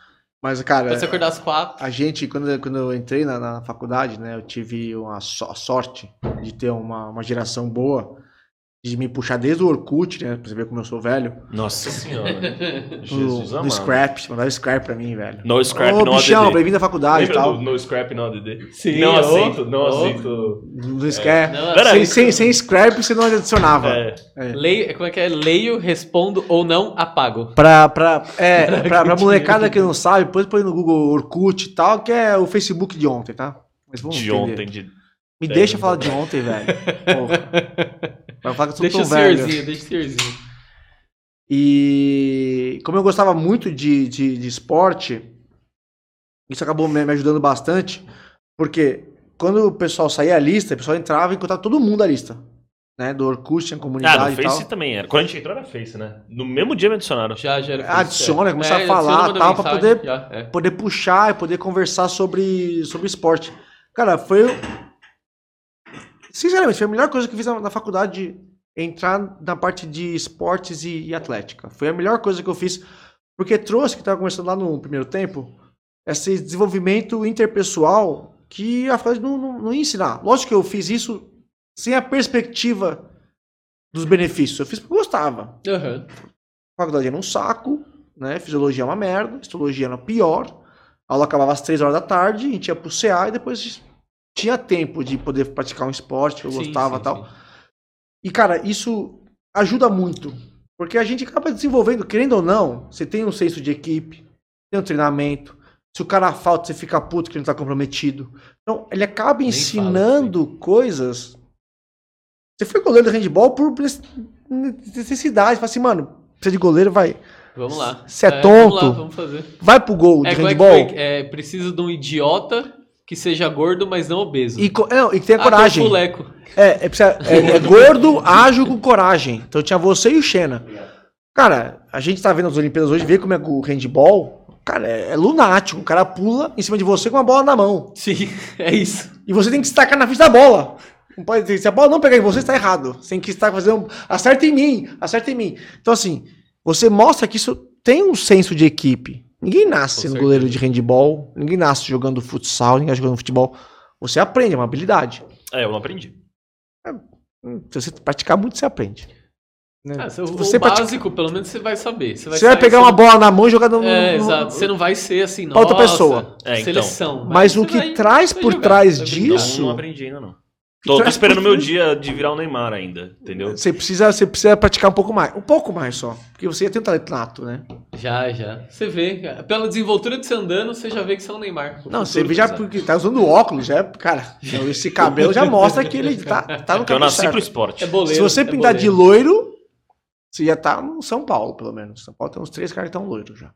Mas, cara, pra você acordar às 4. a gente, quando, eu- quando eu entrei na, na faculdade, né, eu tive uma so- sorte de ter uma, uma geração boa, de me puxar desde o Orkut, né, pra você ver como eu sou velho, Nossa senhora. (laughs) Jesus do amado. Scrap, mandava Scrap pra mim, velho. No scrap, Ô, no bichão, bem-vindo à faculdade e tal. No scrap, no ADD? Sim, não aceito, não aceito. Do Scrap. Não, Pera sem, aí. sem, sem Scrap você não adicionava. É. Leio, como é que é? Leio, respondo ou não, apago. Pra, pra, é, (laughs) pra, pra molecada que não sabe, depois põe no Google Orkut e tal, que é o Facebook de ontem, tá? Mas vamos De entender. ontem, de Me É, deixa falar tá. de ontem, velho. (laughs) Porra. Vai falar que eu sou Deixa tão o velho. senhorzinho, deixa o senhorzinho. E como eu gostava muito de, de, de esporte, isso acabou me ajudando bastante, porque quando o pessoal saía a lista, o pessoal entrava e encontrava todo mundo a lista. Né? Do Orkut, tinha Ah, comunidade no e tal. Face também era. Quando a gente entrou era Face, né? No mesmo dia me adicionaram. Já, já era Adiciona, é. começar a adiciona, falar, tal, pra poder- já, é. Poder puxar e poder conversar sobre, sobre esporte. Cara, foi. Sinceramente, foi a melhor coisa que eu fiz na, na faculdade entrar na parte de esportes e, e atlética. Foi a melhor coisa que eu fiz, porque trouxe, que estava conversando lá no primeiro tempo, esse desenvolvimento interpessoal que a faculdade não, não, não ia ensinar. Lógico que eu fiz isso sem a perspectiva dos benefícios. Eu fiz porque eu gostava. Aham. A faculdade era um saco, né? Fisiologia é uma merda, histologia era pior. A aula acabava às três horas da tarde, a gente ia pro CA e depois tinha tempo de poder praticar um esporte que eu Sim, gostava sim, e tal. sim. E, cara, isso ajuda muito. Porque a gente acaba desenvolvendo, querendo ou não, você tem um senso de equipe, tem um treinamento. Se o cara falta, você fica puto que ele não tá comprometido. Então, ele acaba Nem ensinando coisas. Você foi goleiro de handball por necessidade. Fala assim, mano, precisa de goleiro, vai. Vamos lá. Você é Vamos lá, tonto? vamos fazer. Vai pro gol de É, como é handball. foi? É, precisa de um idiota que seja gordo, mas não obeso. E, co- não, e que tenha Ah, tem coragem. fuleco. É, é, é- é (laughs) gordo, ágil com coragem. Então tinha você e o Xena. Cara, a gente tá vendo as Olimpíadas hoje, vê como é o handball. Cara, é, é lunático. O cara pula em cima de você com uma bola na mão. Sim, (laughs) é isso. E você tem que destacar na frente da bola. Não pode dizer, se a bola não pegar em você, está errado. Você tem que estar fazendo. Acerta em mim, acerta em mim. Então, assim, você mostra que isso tem um senso de equipe. Ninguém nasce Com sendo certeza. goleiro de handball, ninguém nasce jogando futsal, ninguém nasce jogando futebol. Você aprende, é uma habilidade. É, eu não aprendi. Hum, Se você praticar muito, você aprende. Né? Ah, se o, Se o você praticar- básico, pelo menos você vai saber. Você vai, Você vai pegar você uma não- bola na mão e jogar no. É, no- exato. Você não vai ser assim, Pra outra pessoa. É, então. Seleção. Mas o você que vai- traz por jogar, trás disso- Não, Isso. não aprendi ainda, não. Tô, tô esperando o meu dia de virar o Neymar ainda, entendeu? Você precisa, você precisa praticar um pouco mais. Um pouco mais só. Porque você já tem um talento nato, né? Já, já. Você vê, cara. pela desenvoltura de você andando, você já vê que você é o Neymar. Não, você vê já que porque tá usando óculos, já é, cara, então esse cabelo já mostra que ele tá, tá no Porque eu nasci certo. pro esporte. É boleiro. Se você é pintar de loiro, você já tá no São Paulo, pelo menos. São Paulo tem uns três caras que estão loiros já.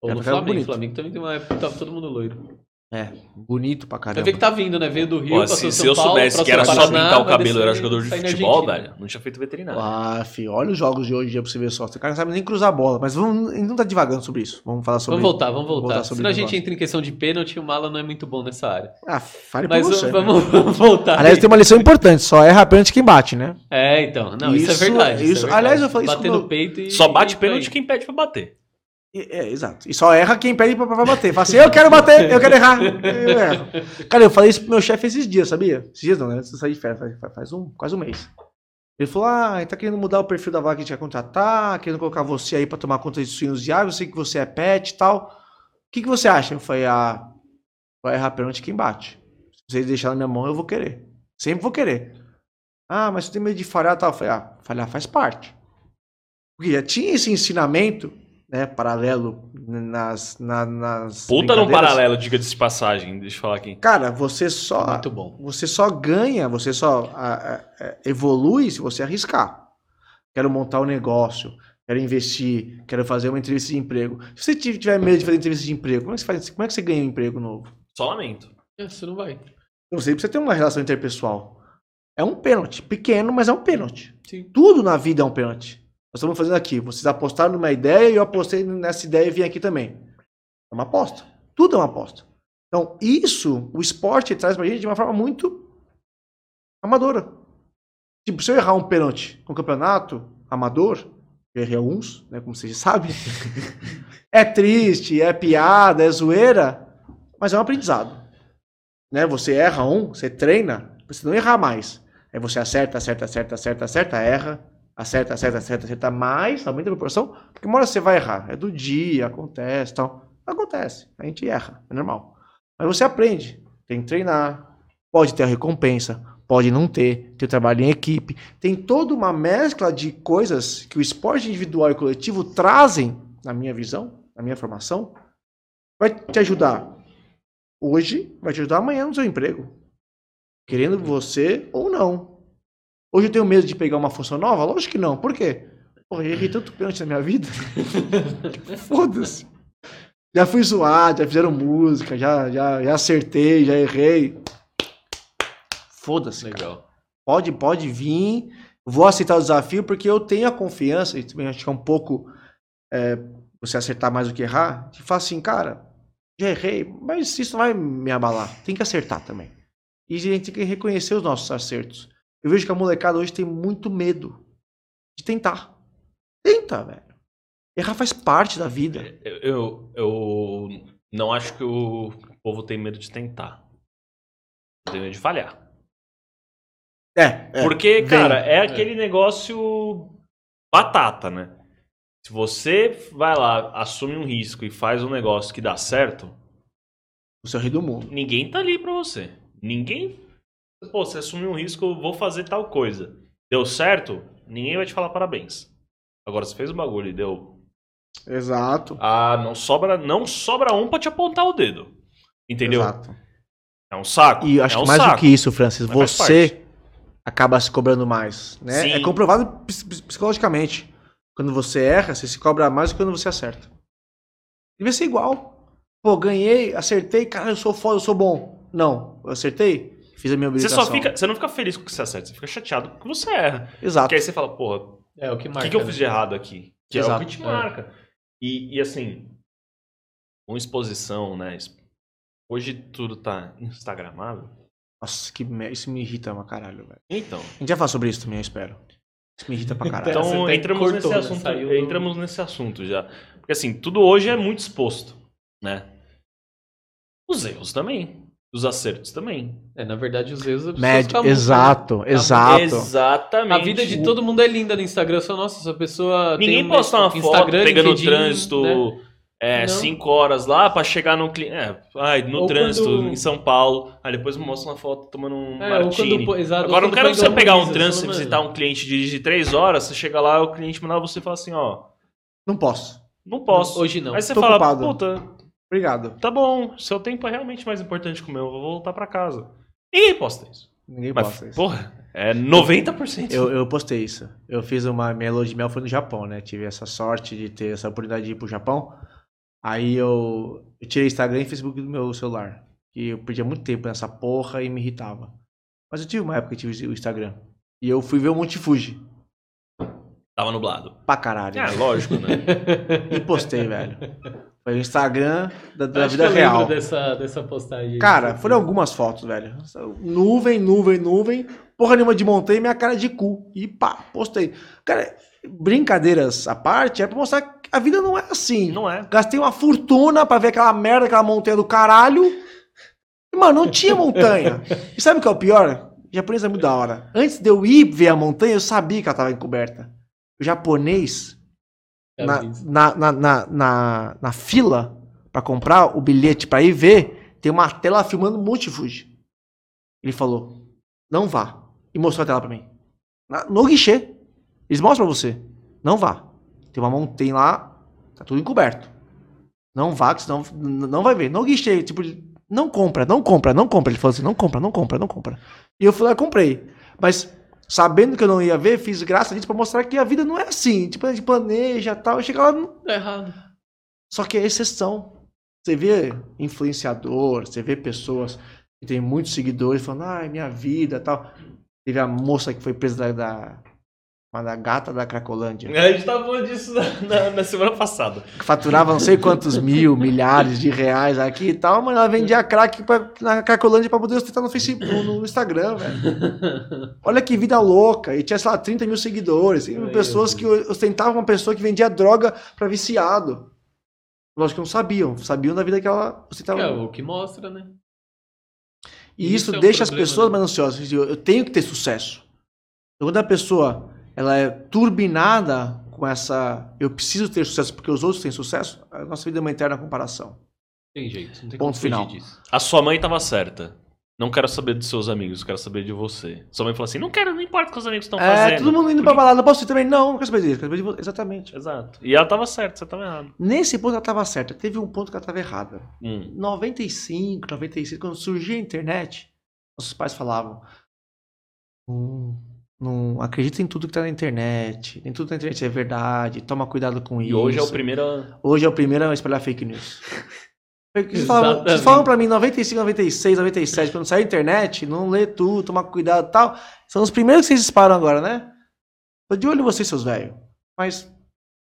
Ou já no tá Flamengo. bonito. Flamengo também tem uma época que tava todo mundo loiro. É, bonito pra caramba. ver que tá vindo, né? Veio do Rio, Pô, se, se eu Paulo, soubesse que era só pintar o cabelo era jogador de futebol, velho, não tinha feito veterinário. Ah, filho, olha os jogos de hoje em dia pra você ver só. O cara não sabe nem cruzar a bola. Mas vamos, não tá divagando sobre isso. Vamos falar sobre Vamos voltar, vamos voltar. voltar sobre Senão a gente entra em questão de pênalti, o Mala não é muito bom nessa área. Ah, fale Mas você. vamos, né? vamos voltar. Aliás, aí. tem uma lição importante. Só erra pênalti quem bate, né? É, então. Não, isso, Isso- é verdade. isso- é verdade. aliás, eu falei isso Bater no- peito e. Só bate pênalti quem pede pra bater. É, exato. E só erra quem pede pra, pra bater. Fala assim, eu quero bater, eu quero errar. Eu erro. Cara, eu falei isso pro meu chefe esses dias, sabia? Esses dias não, né? Eu saí de férias, faz, faz um, quase um mês. Ele falou, ah, ele tá querendo mudar o perfil da vaga que a gente vai contratar, querendo colocar você aí pra tomar conta de suínos de ave, eu sei que você é pet e tal. O que, que você acha? Eu falei, ah, vai errar pênalti quem bate. Se você deixar na minha mão, eu vou querer. Sempre vou querer. Ah, mas você tem medo de falhar e tal. Eu falei, ah, falhar faz parte. Porque já tinha esse ensinamento, né, paralelo nas, na- nas Puta no brincadeiras. paralelo, diga-se de passagem, deixa eu falar aqui. Cara, você só Muito bom. você só ganha, você só a- a- a- evolui se você arriscar. Quero montar um negócio, quero investir, quero fazer uma entrevista de emprego. Se você ti- tiver medo de fazer entrevista de emprego, como é que você, faz, como é que você ganha um emprego novo? Só lamento. É, Você não vai. Você precisa ter uma relação interpessoal. É um pênalti, pequeno, mas é um pênalti. Sim. Tudo na vida é um pênalti. Nós estamos fazendo aqui. Vocês apostaram numa ideia e eu apostei nessa ideia e vim aqui também. É uma aposta. Tudo é uma aposta. Então, isso, o esporte traz pra gente de uma forma muito amadora. Tipo, se eu errar um pênalti no campeonato amador, eu errei alguns, né, como vocês sabem, (laughs) é triste, é piada, é zoeira, mas é um aprendizado. Né? Você erra um, você treina, pra você não errar mais. Aí você acerta, acerta, acerta, acerta, acerta, erra, acerta, acerta, acerta, acerta mais, aumenta a proporção, porque uma hora você vai errar. É do dia, acontece, tal. Acontece, a gente erra, é normal. Mas você aprende, tem que treinar, pode ter a recompensa, pode não ter, ter trabalho em equipe. Tem toda uma mescla de coisas que o esporte individual e coletivo trazem, na minha visão, na minha formação, vai te ajudar hoje, vai te ajudar amanhã no seu emprego. Querendo você ou não. Hoje eu tenho medo de pegar uma função nova? Lógico que não. Por quê? Porra, eu errei (laughs) tanto pênalti na minha vida. (laughs) Foda-se. Já fui zoado, já fizeram música, já, já, já acertei, já errei. Foda-se, cara. Legal. Pode, pode vir. Vou aceitar o desafio porque eu tenho a confiança, e também acho que é um pouco é, você acertar mais do que errar, de falar assim, cara, já errei, mas isso não vai me abalar. Tem que acertar também. E a gente tem que reconhecer os nossos acertos. Eu vejo que a molecada hoje tem muito medo de tentar. Tenta, velho. Errar faz parte da vida. Eu, eu, não acho que o povo tem medo de tentar. Tem medo de falhar. É, é. Porque, vem. cara, é aquele negócio batata, né? Se você vai lá, assume um risco e faz um negócio que dá certo, O seu rei do mundo. ninguém tá ali pra você. Ninguém. Pô, você assumiu um risco, eu vou fazer tal coisa. Deu certo? Ninguém vai te falar parabéns. Agora, você fez o bagulho e deu. Exato. Ah, não sobra, não sobra um pra te apontar o dedo. Entendeu? Exato. É um saco. E acho é um que mais saco. do que isso, Francis, Mas você acaba se cobrando mais. Né? Sim. É comprovado ps- ps- psicologicamente. Quando você erra, você se cobra mais do que quando você acerta. Devia ser igual. Pô, ganhei, acertei, cara, eu sou foda, eu sou bom. Não, eu acertei, fiz a minha Você obrigação. só fica. Você não fica feliz com o que você acerta, você fica chateado com o que você erra. Exato. Porque aí você fala, porra, É o que marca. que, que eu né? fiz de errado aqui? Que é o Exato. que te É. marca. E, e assim, com exposição, né? Hoje tudo tá instagramável. Nossa, que me- isso me irrita pra caralho, velho. Então. A gente vai falar sobre isso também, eu espero. Isso me irrita pra caralho. Você Então até entramos cortou, nesse né? assunto. Saiu- Entramos nesse assunto já. Porque assim, tudo hoje é muito exposto, né? Os erros também. Os acertos também. É, na verdade, os erros... Médio, muito- exato, exato. Exatamente. A vida de todo mundo é linda no Instagram. Só, nossa, essa pessoa Ninguém tem um posta uma foto Instagram, pegando o LinkedIn, trânsito né? é, cinco horas lá pra chegar no cliente. É, ai, no Ou trânsito quando- em São Paulo. Aí depois mostra uma foto tomando um É, martini. quando, exato, Agora, não quero põe você pegar um trânsito e visitar um cliente de, três horas, você chega lá, o cliente mandar você e fala assim, ó, Não posso. não posso. Hoje não. Aí você Tô fala, ocupado. puta, Obrigado. tá bom, seu tempo é realmente mais importante que o meu, eu vou voltar pra casa. Ninguém posta isso. Ninguém Mas, posta isso. porra, é 90%. Eu, eu postei isso. Eu fiz uma minha lua de mel foi no Japão, né? Tive essa sorte de ter essa oportunidade de ir pro Japão. Aí eu, eu tirei Instagram e Facebook do meu celular. E eu perdia muito tempo nessa porra e me irritava. Mas eu tive uma época que eu tive o Instagram. E eu fui ver o Monte Fuji. Tava nublado. Pra caralho. É, lógico, né? (laughs) E postei, velho. Foi o Instagram da, da vida que eu lembro real. Dessa, dessa postagem. Cara, foram algumas fotos, velho. Nuvem, nuvem, nuvem. Porra nenhuma de montanha e minha cara de cu. E pá, postei. Cara, brincadeiras à parte, é pra mostrar que a vida não é assim. Não é. Gastei uma fortuna pra ver aquela merda, aquela montanha do caralho. E, mano, não tinha montanha. E sabe o que é o pior? O japonês é muito da hora. Antes de eu ir ver a montanha, eu sabia que ela tava encoberta. O japonês, na, na, na, na, na, na fila pra comprar o bilhete pra ir ver, tem uma tela filmando Fuji. Ele falou, não vá. E mostrou a tela pra mim. Na- no guichê. Eles mostram pra você. Não vá. Tem uma montanha lá, tá tudo encoberto. Não vá, que senão não vai ver. No guichê, tipo, não compra, não compra, não compra. Ele falou assim, não compra, não compra, não compra. E eu fui lá e comprei. Mas sabendo que eu não ia ver, fiz graça disso pra mostrar que a vida não é assim. Tipo, a gente planeja e tal. E chega lá, Tá errado. só que é exceção. Você vê influenciador, você vê pessoas que têm muitos seguidores falando, ai, minha vida e tal. Teve a moça que foi presa da, da, uma da gata da Cracolândia, A gente tava falando disso na, na- na semana passada. que faturava não sei quantos mil, milhares de reais aqui e tal, mas ela vendia crack pra, na Cracolândia pra poder ostentar no Facebook, no, Instagram, velho. Olha que vida louca. E tinha, sei lá, 30 mil seguidores. E pessoas que ostentavam uma pessoa que vendia droga pra viciado. Lógico que não sabiam. Sabiam da vida que ela ostentava. É o que mostra, né? E isso, Isso é deixa as problema, pessoas né? mais ansiosas. Eu, tenho que ter sucesso. Quando a pessoa ela é turbinada com essa eu preciso ter sucesso porque os outros têm sucesso, a nossa vida é uma eterna comparação. Tem jeito. Não tem Ponto final. disso. A sua mãe tava certa. Não quero saber dos seus amigos, quero saber de você. Sua mãe falou assim: não quero, não importa o que os amigos estão é, fazendo. todo mundo indo pra balada, não posso ir também? Não, não quero saber disso, quero saber de você. Exatamente. Exato. E ela tava certa, você tava errado. Nesse ponto ela estava certa. Teve um ponto que ela estava errada. Hum. 95, 96, quando surgia a internet, nossos pais falavam: "Não- não acredita em tudo que tá na internet, nem tudo na internet é verdade, toma cuidado com E isso. hoje é o primeiro. Hoje é o primeiro a espalhar fake news. (laughs) Vocês falam, vocês falam pra mim 95, 96, 97, quando sai a internet, não lê tudo, toma cuidado e tal. São os primeiros que vocês disparam agora, né? Tô de olho em vocês, seus velhos. Mas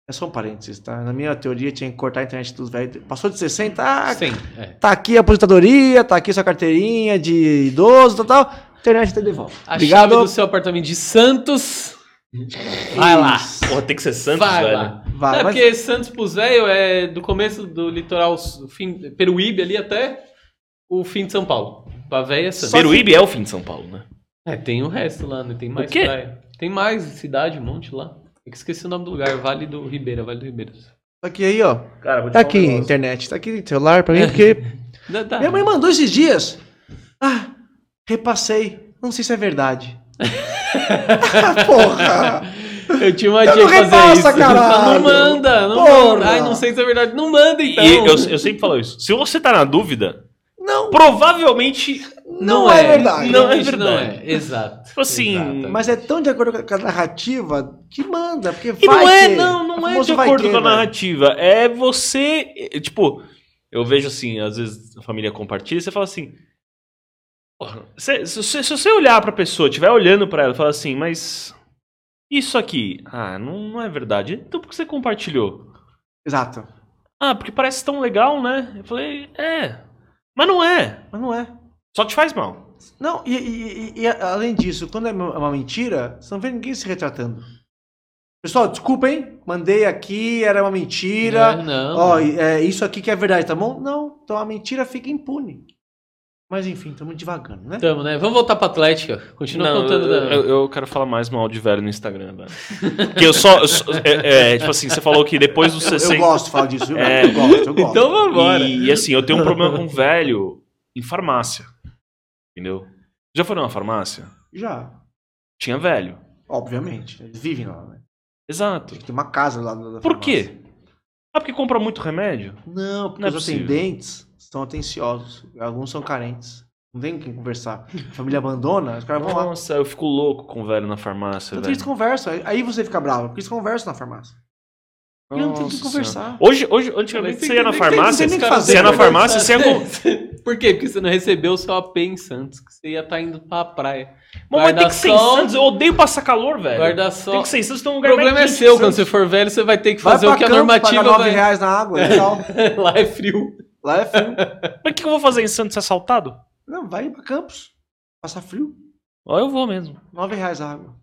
é só um parênteses, tá? Na minha teoria tinha que cortar a internet dos velhos. Passou de 60, ah, Sim, é. tá aqui a aposentadoria, tá aqui sua carteirinha de idoso, tal, tal. Internet tá de volta. A Obrigado. chave do seu apartamento de Santos. Vai lá. Porra, tem que ser Santos, Vai velho. lá. Vai, é mas- porque Santos pros velhos é do começo do litoral fim, Peruíbe ali até o fim de São Paulo. Pra véia é Santos. Peruíbe é o fim de São Paulo, né? É, tem o resto lá, né? Tem mais quê? praia. Tem mais cidade, um monte lá. É que esqueci o nome do lugar. Vale do Ribeira, Vale do Ribeira. Tá aqui aí, ó. Cara, vou te Tá falar um aqui, negócio. internet. Tá aqui celular pra mim, (laughs) porque. Minha mãe mandou esses dias. Ah, repassei. Não sei se é verdade. (laughs) Porra! Eu tinha uma Então dia não que fazer repassa, isso. caralho. Não manda, não Porra. manda. Ai, não sei se é verdade. Não manda, então. E eu, eu sempre falo isso. Se você tá na dúvida, Não, provavelmente. não, é, verdade. Não é Não verdade. é, exato. Tipo assim, Exato. Mas é tão de acordo com a narrativa que manda, porque E vai não é, que- não, não é de acordo que, com a velho. narrativa. É você. é, Tipo, eu vejo assim, às vezes a família compartilha e você fala assim. Porra, se, se, se- se você olhar pra pessoa, estiver olhando pra ela e falar assim, mas. Isso aqui, ah, não, não é verdade. Então por que você compartilhou? Exato. Ah, porque parece tão legal, né? Eu falei, é. Mas não é. Mas não é. Só te faz mal. Não, e, e- e- e além disso, quando é uma uma mentira, você não vê ninguém se retratando. Pessoal, desculpa, hein? Mandei aqui, era uma mentira. É, não. Ó, é, isso aqui que é verdade, tá bom? Não, então a mentira fica impune. Mas enfim, estamos devagando, né? Tamo, né? Vamos voltar pra Atlética. Continua Não, contando eu, da... eu, eu quero falar mais mal de velho no Instagram, velho. Porque eu só. eu só- é, é, tipo assim, você falou que depois dos Eu, 60. eu gosto de falar disso, viu? É. Eu gosto, eu gosto. Então vambora. E, e, assim, eu tenho um problema com velho em farmácia. Entendeu? Já foi numa farmácia? Já, Tinha velho. obviamente. Eles vivem lá, né? Exato. Tem uma casa lá da Por farmácia. quê? Ah, porque compra muito remédio? Não, porque Não é os possível. atendentes são atenciosos. Alguns são carentes. Não tem com quem conversar. A família abandona, os caras vão lá. Nossa, eu fico louco com velho na farmácia, Então velho. eles conversam. Aí você fica bravo, porque eles conversam na farmácia. E não tem o que conversar. Hoje, hoje, antigamente você ia na tem- tem- farmácia, tem o fazer, você ia na farmácia, você ia com... (laughs) Por quê? Porque você não recebeu o seu AP em Santos, que você ia estar indo pra praia. Mas vai ter que ser em Santos, eu odeio passar calor, velho. Guarda-sol. Tem que ser em Santos, tem um O lugar problema é seu, quando você for velho, você vai ter que Vai fazer o que a normativa paga 9 vai... reais na água, é legal. (laughs) Lá é frio. Lá é frio. (laughs) Mas o que eu vou fazer em Santos? Ser assaltado? Não, vai pra Campos. Passa frio. Ó, eu vou mesmo. 9 reais a água.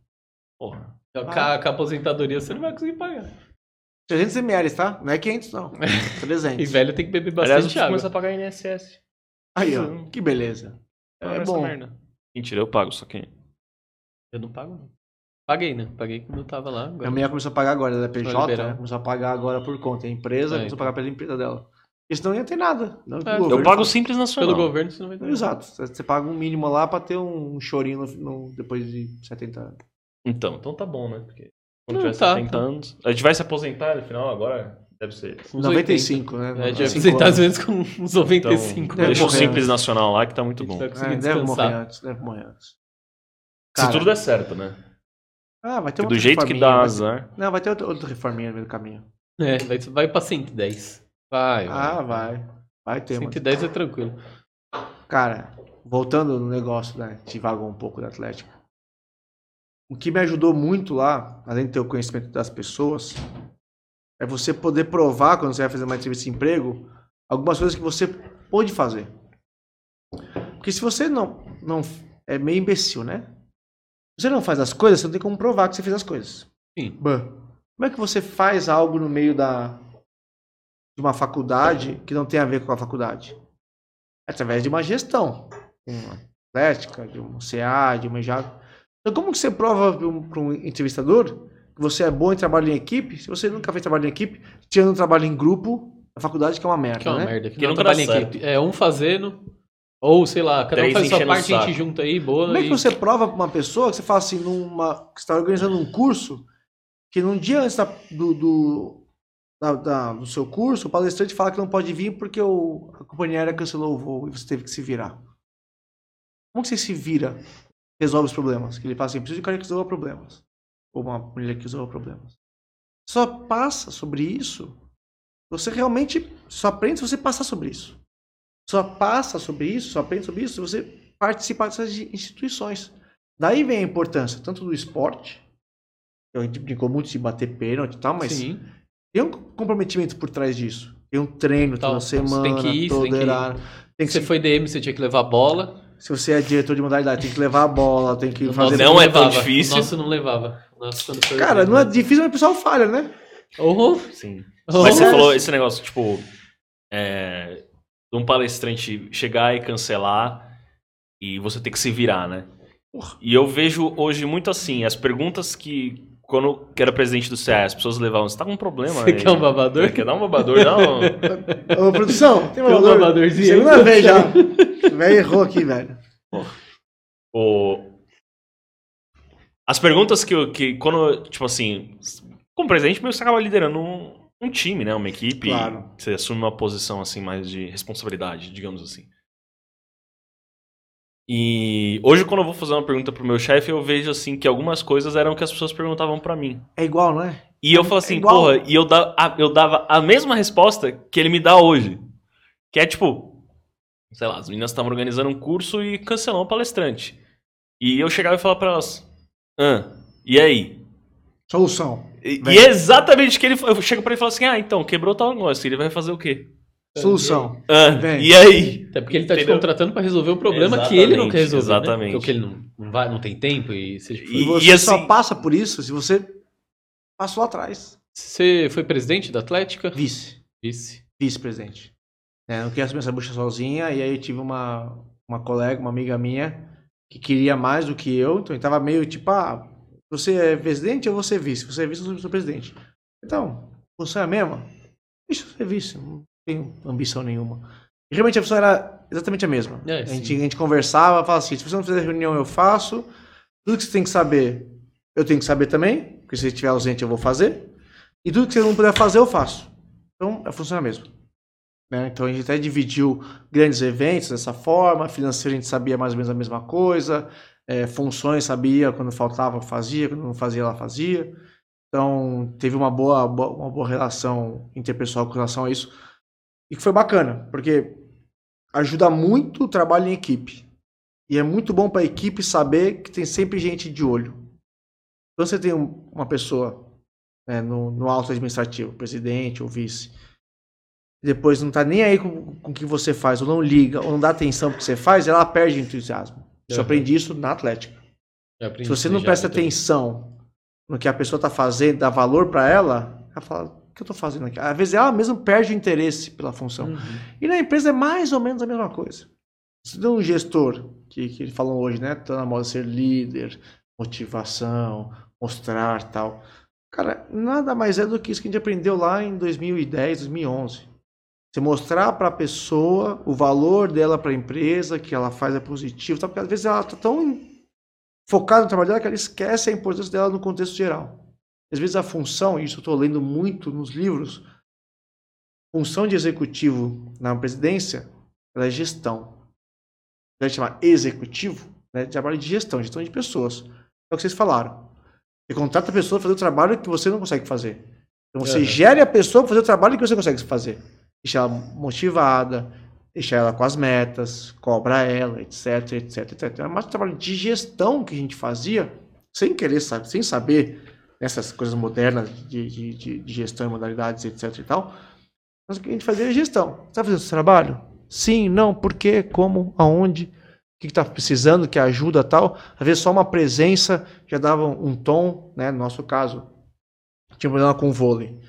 Porra. Com a, com a aposentadoria você não vai conseguir pagar. 300 ml, tá? Não é 500, não. (laughs) 300. E velho tem que beber Aliás, eu bastante preciso água. começar a pagar INSS. Aí, ó. Que beleza. É essa bom. merda. Mentira, eu pago, só que... Eu não pago, não. Paguei, né? Paguei quando eu tava lá. Agora. Minha mulher começou a pagar agora, ela é PJ, liberar. né? começou a pagar agora por conta. A empresa É, começou a então. pagar pela empresa dela. Senão não ia ter nada. Não, É, eu governo Eu pago. Simples Nacional. Pelo governo você não vai ter. Exato. Você você paga um mínimo lá pra ter um chorinho no, no- depois de 70 anos. Então, então tá bom, né? Porque quando Não, tiver tá, 70 tá. anos... A gente vai se aposentar no final agora? Deve ser. Uns 95, né? 80. É, de aposentar às vezes com uns 95. Então, É, deixa o Simples antes. Nacional lá que tá muito bom. vai É, deve morrer antes, deve morrer antes. Se Cara, tudo der certo, né? Ah, vai ter do jeito que reforminha, dá vai ter- azar... Não, vai ter outra, outra reforminha no meio do caminho. É, vai, vai pra 110. Vai, Ah, vai. Vai ter, mano. 110 é tranquilo. Cara, voltando no negócio, né? Te vagou um pouco da Atlético. O que me ajudou muito lá, além de ter o conhecimento das pessoas, é você poder provar, quando você vai fazer uma entrevista de emprego, algumas coisas que você pode fazer. Porque se você não. não é meio imbecil, né? Se você não faz as coisas, você não tem como provar que você fez as coisas. Sim. Bah, Como é que você faz algo no meio da de uma faculdade que não tem a ver com a faculdade? Através de uma gestão. Uma atlética, de um CA, de uma EJAD. Então, como que você prova para um, um entrevistador que você é bom em trabalho em equipe, se você nunca fez trabalho em equipe, tirando um trabalho em grupo, na faculdade, que é uma merda, Que é uma né? merda. Que não nunca trabalha em equipe. É um fazendo. Ou, sei lá, cada um Três faz a sua parte, a gente junta aí, boa. Como é que e- você prova para uma pessoa que você fala assim, numa, que você está organizando um curso, que num dia antes da- do, do, da- da- do seu curso, o palestrante fala que não pode vir porque o, a companhia aérea cancelou o voo e você teve que se virar. Como que você se vira, resolve os problemas? Que ele fala assim, preciso de um cara que resolva problemas. Ou uma mulher que resolva problemas. Só passa sobre isso. Você realmente só aprende se você passar sobre isso. Só passa sobre isso, só aprende sobre isso se você participar dessas instituições. Daí vem a importância tanto do esporte, que a gente brincou muito de bater pênalti e tal, mas Sim. Tem um comprometimento por trás disso. Tem um treino Tal, toda você tem semana, que ir, você todo tem que ir. horário. Tem que Você se, foi DM, você tinha que levar a bola. se você é diretor de modalidade, tem que levar a bola, tem que O fazer. nosso Não é tão difícil. O nosso não levava. Nosso, Cara, não é difícil, mas o pessoal falha, né? Oh, Sim. oh. Mas você falou esse negócio, tipo, é, de um palestrante chegar e cancelar e você ter que se virar, né? Porra. E eu vejo hoje muito assim, as perguntas que, quando eu era presidente do CA, as pessoas levavam, você tá com um problema Você aí? quer um babador? Quer dar um babador? Não. (laughs) Ô, produção, tem Tem um valor? babadorzinho Segunda aí? vez já. O velho errou aqui, velho. O... As perguntas que, eu, que quando, tipo assim, como presidente, que você acaba liderando um, um time, né? Uma equipe. Claro. Você assume uma posição, assim, mais de responsabilidade, digamos assim. E hoje, quando eu vou fazer uma pergunta pro meu chefe, eu vejo, assim, que algumas coisas eram que as pessoas perguntavam pra mim. É igual, não é? E eu falo assim, igual. porra, e eu, da, a- eu dava a mesma resposta que ele me dá hoje. Que é tipo, sei lá, as meninas estavam organizando um curso e cancelou um palestrante. E eu chegava e falava pra elas, ah, e aí? Solução. E, e é exatamente o que ele Eu chego pra ele e falo assim, ah, então, quebrou tal negócio, ele vai fazer o quê? Solução. Ah, e aí? Até porque ele tá te contratando pra resolver o problema que ele não quer resolver. Exatamente, Né? Porque ele não, não, vai, não tem tempo e seja o que for. E E- você só assim- passa por isso se você passou lá atrás. Você foi presidente da Atlética? Vice. Vice. Vice-presidente. É, não queria assumir essa bucha sozinha, e aí eu tive uma, uma colega, uma amiga minha, que queria mais do que eu, então ele tava meio tipo, ah, você é presidente ou você é vice? Você é vice ou eu sou presidente? Então, você é a mesma? Deixa eu ser vice, não tenho ambição nenhuma. E realmente a pessoa era exatamente a mesma. É, a, gente, a gente conversava, falava assim, se você não fizer reunião, eu faço. Tudo que você tem que saber, eu tenho que saber também, porque se você estiver ausente, eu vou fazer. E tudo que você não puder fazer, eu faço. Então, é funciona mesmo. Né? Então, a gente até dividiu grandes eventos dessa forma, financeiro a gente sabia mais ou menos a mesma coisa, é, funções sabia, quando faltava, fazia, quando não fazia, ela fazia. Então, teve uma boa- uma boa relação interpessoal com relação a isso. E que foi bacana, porque ajuda muito o trabalho em equipe. E é muito bom para a equipe saber que tem sempre gente de olho. Quando você tem um- uma pessoa né, no, no alto administrativo, presidente ou vice, e depois não tá nem aí com, com o que você faz, ou não liga, ou não dá atenção pro que você faz, ela perde entusiasmo. Eu Uhum. aprendi isso na Atlética. Se você não presta atenção no que a pessoa tá fazendo, dá valor para ela, ela fala, o que eu tô fazendo aqui? Às vezes ela mesma perde o interesse pela função. Uhum. E na empresa é mais ou menos a mesma coisa. Se tem um gestor, que, que ele falou hoje, né? Tá na moda ser líder, motivação, mostrar tal. Cara, nada mais é do que isso que a gente aprendeu lá em 2010, 2011. Você mostrar para a pessoa o valor dela para a empresa, que ela faz é positivo, tá? porque às vezes ela tá tão focada no trabalho dela que ela esquece a importância dela no contexto geral. Às vezes a função, e isso eu estou lendo muito nos livros, função de executivo na presidência, ela é gestão. Vai chamar executivo, né? Trabalho de gestão, gestão de pessoas. É o que vocês falaram. Você contrata a pessoa para fazer o trabalho que você não consegue fazer. Então você Uhum. gere a pessoa para fazer o trabalho que você consegue fazer. Deixa ela motivada, deixa ela com as metas, cobra ela, etc, etc, etc. É mais um trabalho de gestão que a gente fazia, sem querer, sabe, sem saber essas coisas modernas de, de, de, de gestão modalidades, etc e tal. Mas o que a gente fazia é gestão. Você está fazendo esse trabalho? Sim, não, por quê, como, aonde, o que está precisando, que ajuda tal. Às vezes só uma presença já dava um tom, né? No nosso caso, tinha um problema com o vôlei,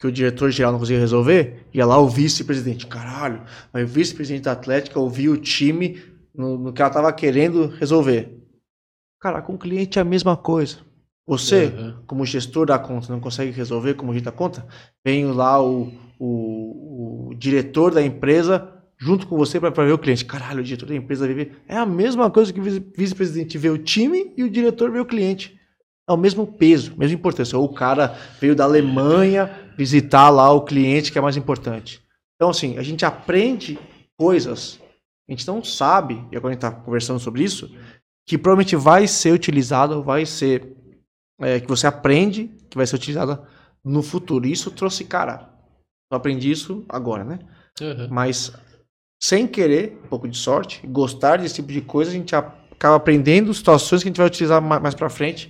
que o diretor-geral não conseguia resolver, ia lá o vice-presidente. Caralho, mas o vice-presidente da Atlética ouvia o time no, no que ela estava querendo resolver. Cara, com o cliente é a mesma coisa. Você, Uhum. como gestor da conta, não consegue resolver como gente da conta, vem lá o, o, o diretor da empresa junto com você para ver o cliente. Caralho, o diretor da empresa vê. É a mesma coisa que o vice- vice-presidente vê o time e o diretor vê o cliente. É o mesmo peso, mesma importância. Ou o cara veio da Alemanha visitar lá o cliente, que é mais importante. Então, assim, a gente aprende coisas, a gente não sabe, e agora a gente está conversando sobre isso, que provavelmente vai ser utilizado, vai ser é, que você aprende que vai ser utilizada no futuro. Isso trouxe, cara, eu aprendi isso agora, né? Uhum. Mas sem querer, um pouco de sorte, gostar desse tipo de coisa, a gente acaba aprendendo situações que a gente vai utilizar ma- mais pra frente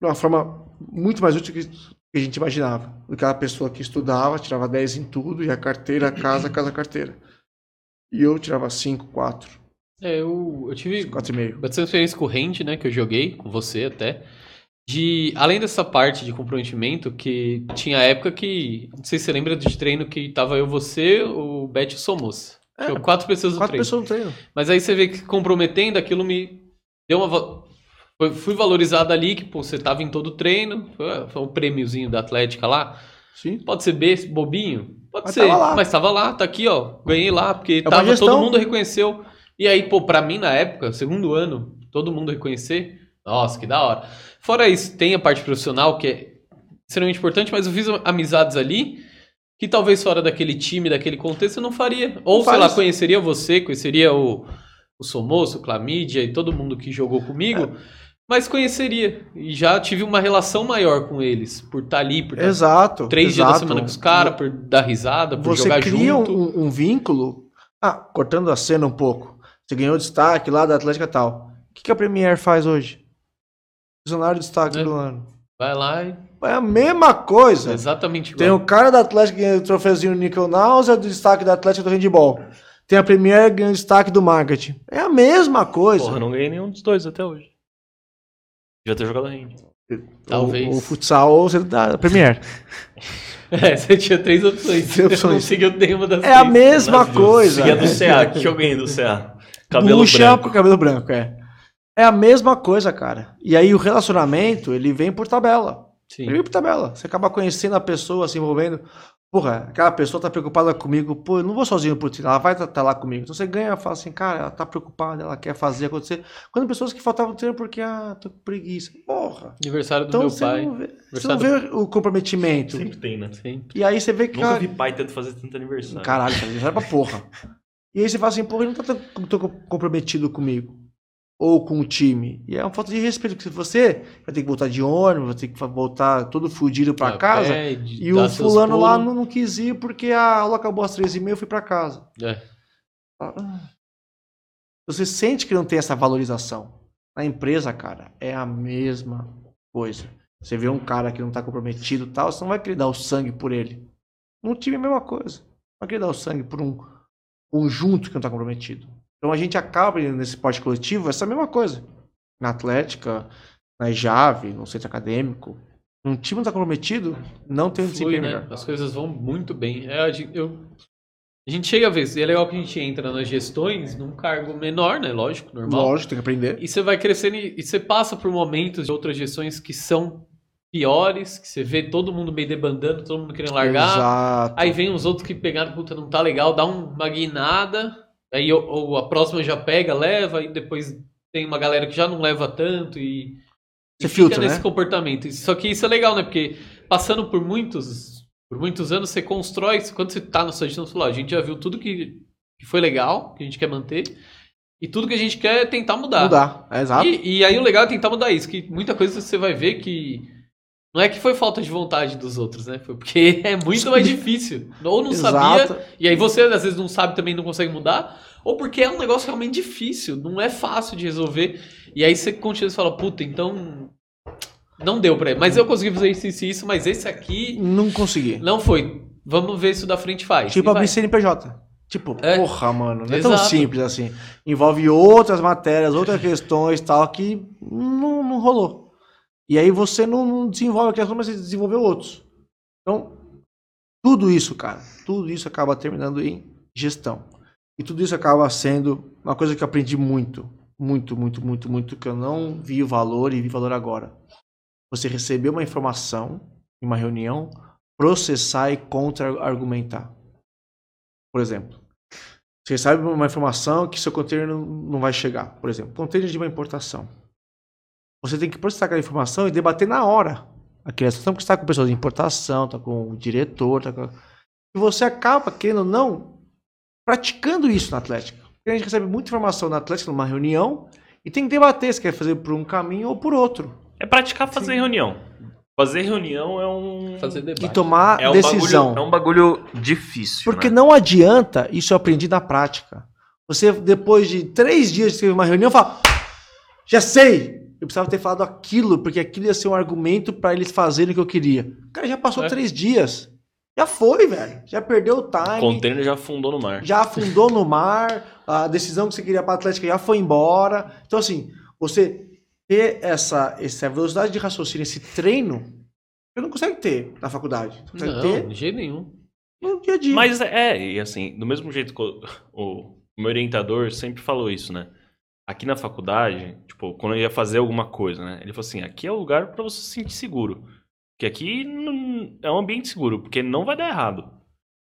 de uma forma muito mais útil que a gente imaginava. Aquela pessoa que estudava, tirava 10 em tudo, e a carteira, casa, casa, carteira. E eu tirava 5, 4, É, eu, eu tive 4,5. bastante experiência Rend, né? Que eu joguei com você até. De, além dessa parte de comprometimento, que tinha época que. Não sei se você lembra de treino que tava eu, você, o Bet e o Somos. É, quatro pessoas no Quatro treino. pessoas no treino. Mas aí você vê que comprometendo, aquilo me deu uma. Fui valorizado ali, que pô, você tava em todo o treino. Foi, um prêmiozinho da Atlética lá. Sim. Pode ser besta, bobinho? Pode Mas ser, tava mas tava lá, tá aqui, ó. Ganhei lá, porque uma tava, todo mundo reconheceu. E aí, pô, pra mim na época, segundo ano, todo mundo reconhecer, nossa, que da hora. Fora isso, tem a parte profissional, que é extremamente importante, mas eu fiz amizades ali que talvez fora daquele time, daquele contexto, eu não faria. Ou, Não sei lá, conheceria você, conheceria o, o Somoço, o Clamídia e todo mundo que jogou comigo, mas conheceria. E já tive uma relação maior com eles, por estar ali, por estar Exato. três dias da exato. semana com os caras, por dar risada, por Você jogar cria junto. um, um vínculo. Ah, cortando a cena um pouco. Você ganhou destaque lá da Atlética e tal. O que, que a Premier faz hoje? Funcionário de destaque É. do ano. Vai lá e. É a mesma coisa. Exatamente igual. Tem o cara da Atlético ganhando o troféuzinho Nickel Náusea, do destaque da Atlético do handball. Tem a Premier ganhando destaque do marketing. É a mesma coisa. Porra, não ganhei nenhum dos dois até hoje. Devia ter jogado rende. Talvez. O, o futsal ou você da Premier. (laughs) É, você tinha três opções. Três opções. Você não seguiu nenhuma das É a três. mesma Maravilhoso. coisa. Seguia do CA. O que eu ganhei do CA? Cabelo Bucha branco. com cabelo branco, é. É a mesma coisa, cara. E aí o relacionamento, ele vem por tabela. Sim. Ele vem por tabela. Você acaba conhecendo a pessoa, se envolvendo. Porra, aquela pessoa tá preocupada comigo. Pô, eu não vou sozinho pro treino, ela vai estar lá comigo. Então você ganha, fala assim, cara, ela tá preocupada, ela quer fazer acontecer. Quando pessoas que faltavam treino porque, ah, tô com preguiça. Porra. Aniversário do Então meu você pai. não, vê, você não vê o comprometimento. Sempre tem, né? Sim. E aí você vê que. Nunca cara, vi pai tendo fazer tanto aniversário. Caralho, cara, já era pra porra. E aí você fala assim, porra, ele não tá tão, tão comprometido comigo. Ou com o time. E é uma falta de respeito, porque você vai ter que voltar de ônibus, vai ter que voltar todo fudido pra A casa. pé, E o fulano lá não, não quis ir porque a aula acabou às três e meia, eu fui pra casa. É. Ah. Você sente que não tem essa valorização. Na empresa, cara, é a mesma coisa. Você vê um cara que não tá comprometido e tal, você não vai querer dar o sangue por ele. No time é a mesma coisa. Não vai querer dar o sangue por um conjunto que não tá comprometido. Então a gente acaba nesse esporte coletivo essa mesma coisa. Na Atlética, na Jave, no centro acadêmico. Um time não tá comprometido, não tem um Flui, desempenho né? melhor. As coisas vão muito bem. É, a, gente, eu- a gente chega a ver, e é legal que a gente entra nas gestões num cargo menor, né? Lógico, normal. Lógico, tem que aprender. E você vai crescendo e, e você passa por momentos de outras gestões que são piores, que você vê todo mundo meio debandando, todo mundo querendo largar. Exato. Aí vem os outros que pegaram, puta, não tá legal, dá uma guinada. Aí ou, ou a próxima já pega, leva, e depois tem uma galera que já não leva tanto e, Você fica filtra, nesse né? comportamento. Só que isso é legal, né? Porque passando por muitos, por muitos anos, você constrói, quando você tá você fala, ó, a gente já viu tudo que, que foi legal, que a gente quer manter, e tudo que a gente quer é tentar mudar. Mudar. É exato. E, e aí o legal é tentar mudar isso, que muita coisa você vai ver que não é que foi falta de vontade dos outros, né? Foi porque (laughs) é muito mais difícil. Ou não sabia, e aí você às vezes não sabe também não consegue mudar, ou porque é um negócio realmente difícil, não é fácil de resolver. E aí você continua e fala, puta, então não deu pra ele. Mas eu consegui fazer isso, isso, e isso, mas esse aqui Não consegui. não foi. Vamos ver se o da frente faz. Tipo abrir vai. CNPJ. Tipo, É. porra, mano, não é tão Exato. simples assim. Envolve outras matérias, outras (laughs) questões tal, que não, não rolou. E aí você não, desenvolve aquelas coisas, mas você desenvolveu outros. Então, tudo isso, cara, tudo isso acaba terminando em gestão. E tudo isso acaba sendo uma coisa que eu aprendi muito, muito, muito, muito, muito, que eu não vi o valor e vi valor agora. Você receber uma informação em uma reunião, processar e contra-argumentar. Por exemplo, você sabe uma informação que seu container não vai chegar. Por exemplo, container de uma importação. Você tem que processar aquela informação e debater na hora aquela situação, porque você está com pessoas de importação, está com o diretor, tá com... e você acaba, querendo ou não, praticando isso na Atlética. Porque a gente recebe muita informação na Atlética numa reunião e tem que debater se quer fazer por um caminho ou por outro. É praticar fazer reunião. Fazer reunião é um. Fazer debate. E tomar é um decisão. Bagulho, é um bagulho difícil. Porque né? não adianta, isso eu aprendi na prática. Você, depois de três dias de ter uma reunião, fala: Já sei! Eu precisava ter falado aquilo, porque aquilo ia ser um argumento para eles fazerem o que eu queria. Cara, já passou É. três dias. Já foi, velho. Já perdeu o O time. container já afundou no mar. Já afundou no mar. A decisão que você queria para a Atlética já foi embora. Então, assim, você ter essa, essa velocidade de raciocínio, esse treino, você não consegue ter na faculdade. Você consegue Não, ter de jeito nenhum. no dia a dia. Mas é, e assim, do mesmo jeito que o, o meu orientador sempre falou isso, né? Aqui na faculdade, tipo, quando eu ia fazer alguma coisa, né? Ele falou assim: aqui é o lugar pra você se sentir seguro. Porque aqui não- é um ambiente seguro, porque não vai dar errado.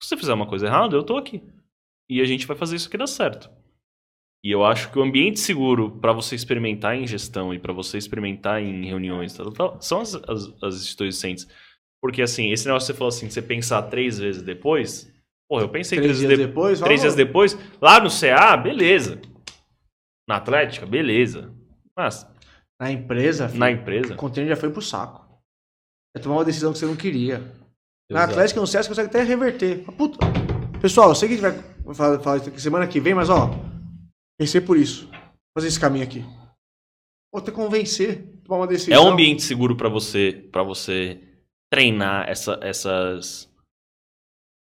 Se você fizer uma coisa errada, eu tô aqui. E a gente vai fazer isso aqui dar certo. E eu acho que o ambiente seguro pra você experimentar em gestão e pra você experimentar em reuniões tal, tal, são as, as, as instituições docentes. Porque assim, esse negócio que você falou assim, de você pensar três vezes depois. Porra, eu pensei três dias de- depois, Três dias depois, lá no CA, beleza. Na Atlética, beleza. Mas Na empresa, filho, na empresa, o container já foi pro saco. É tomar uma decisão que você não queria. Na Exato. Atlética, no CS, consegue até reverter. Mas, Puta. Pessoal, eu sei que a gente vai falar, falar semana que vem, mas ó, pensei por isso. Vou fazer esse caminho aqui. Vou ter que convencer. tomar uma É decisão. um ambiente seguro pra você, para você treinar essa- essas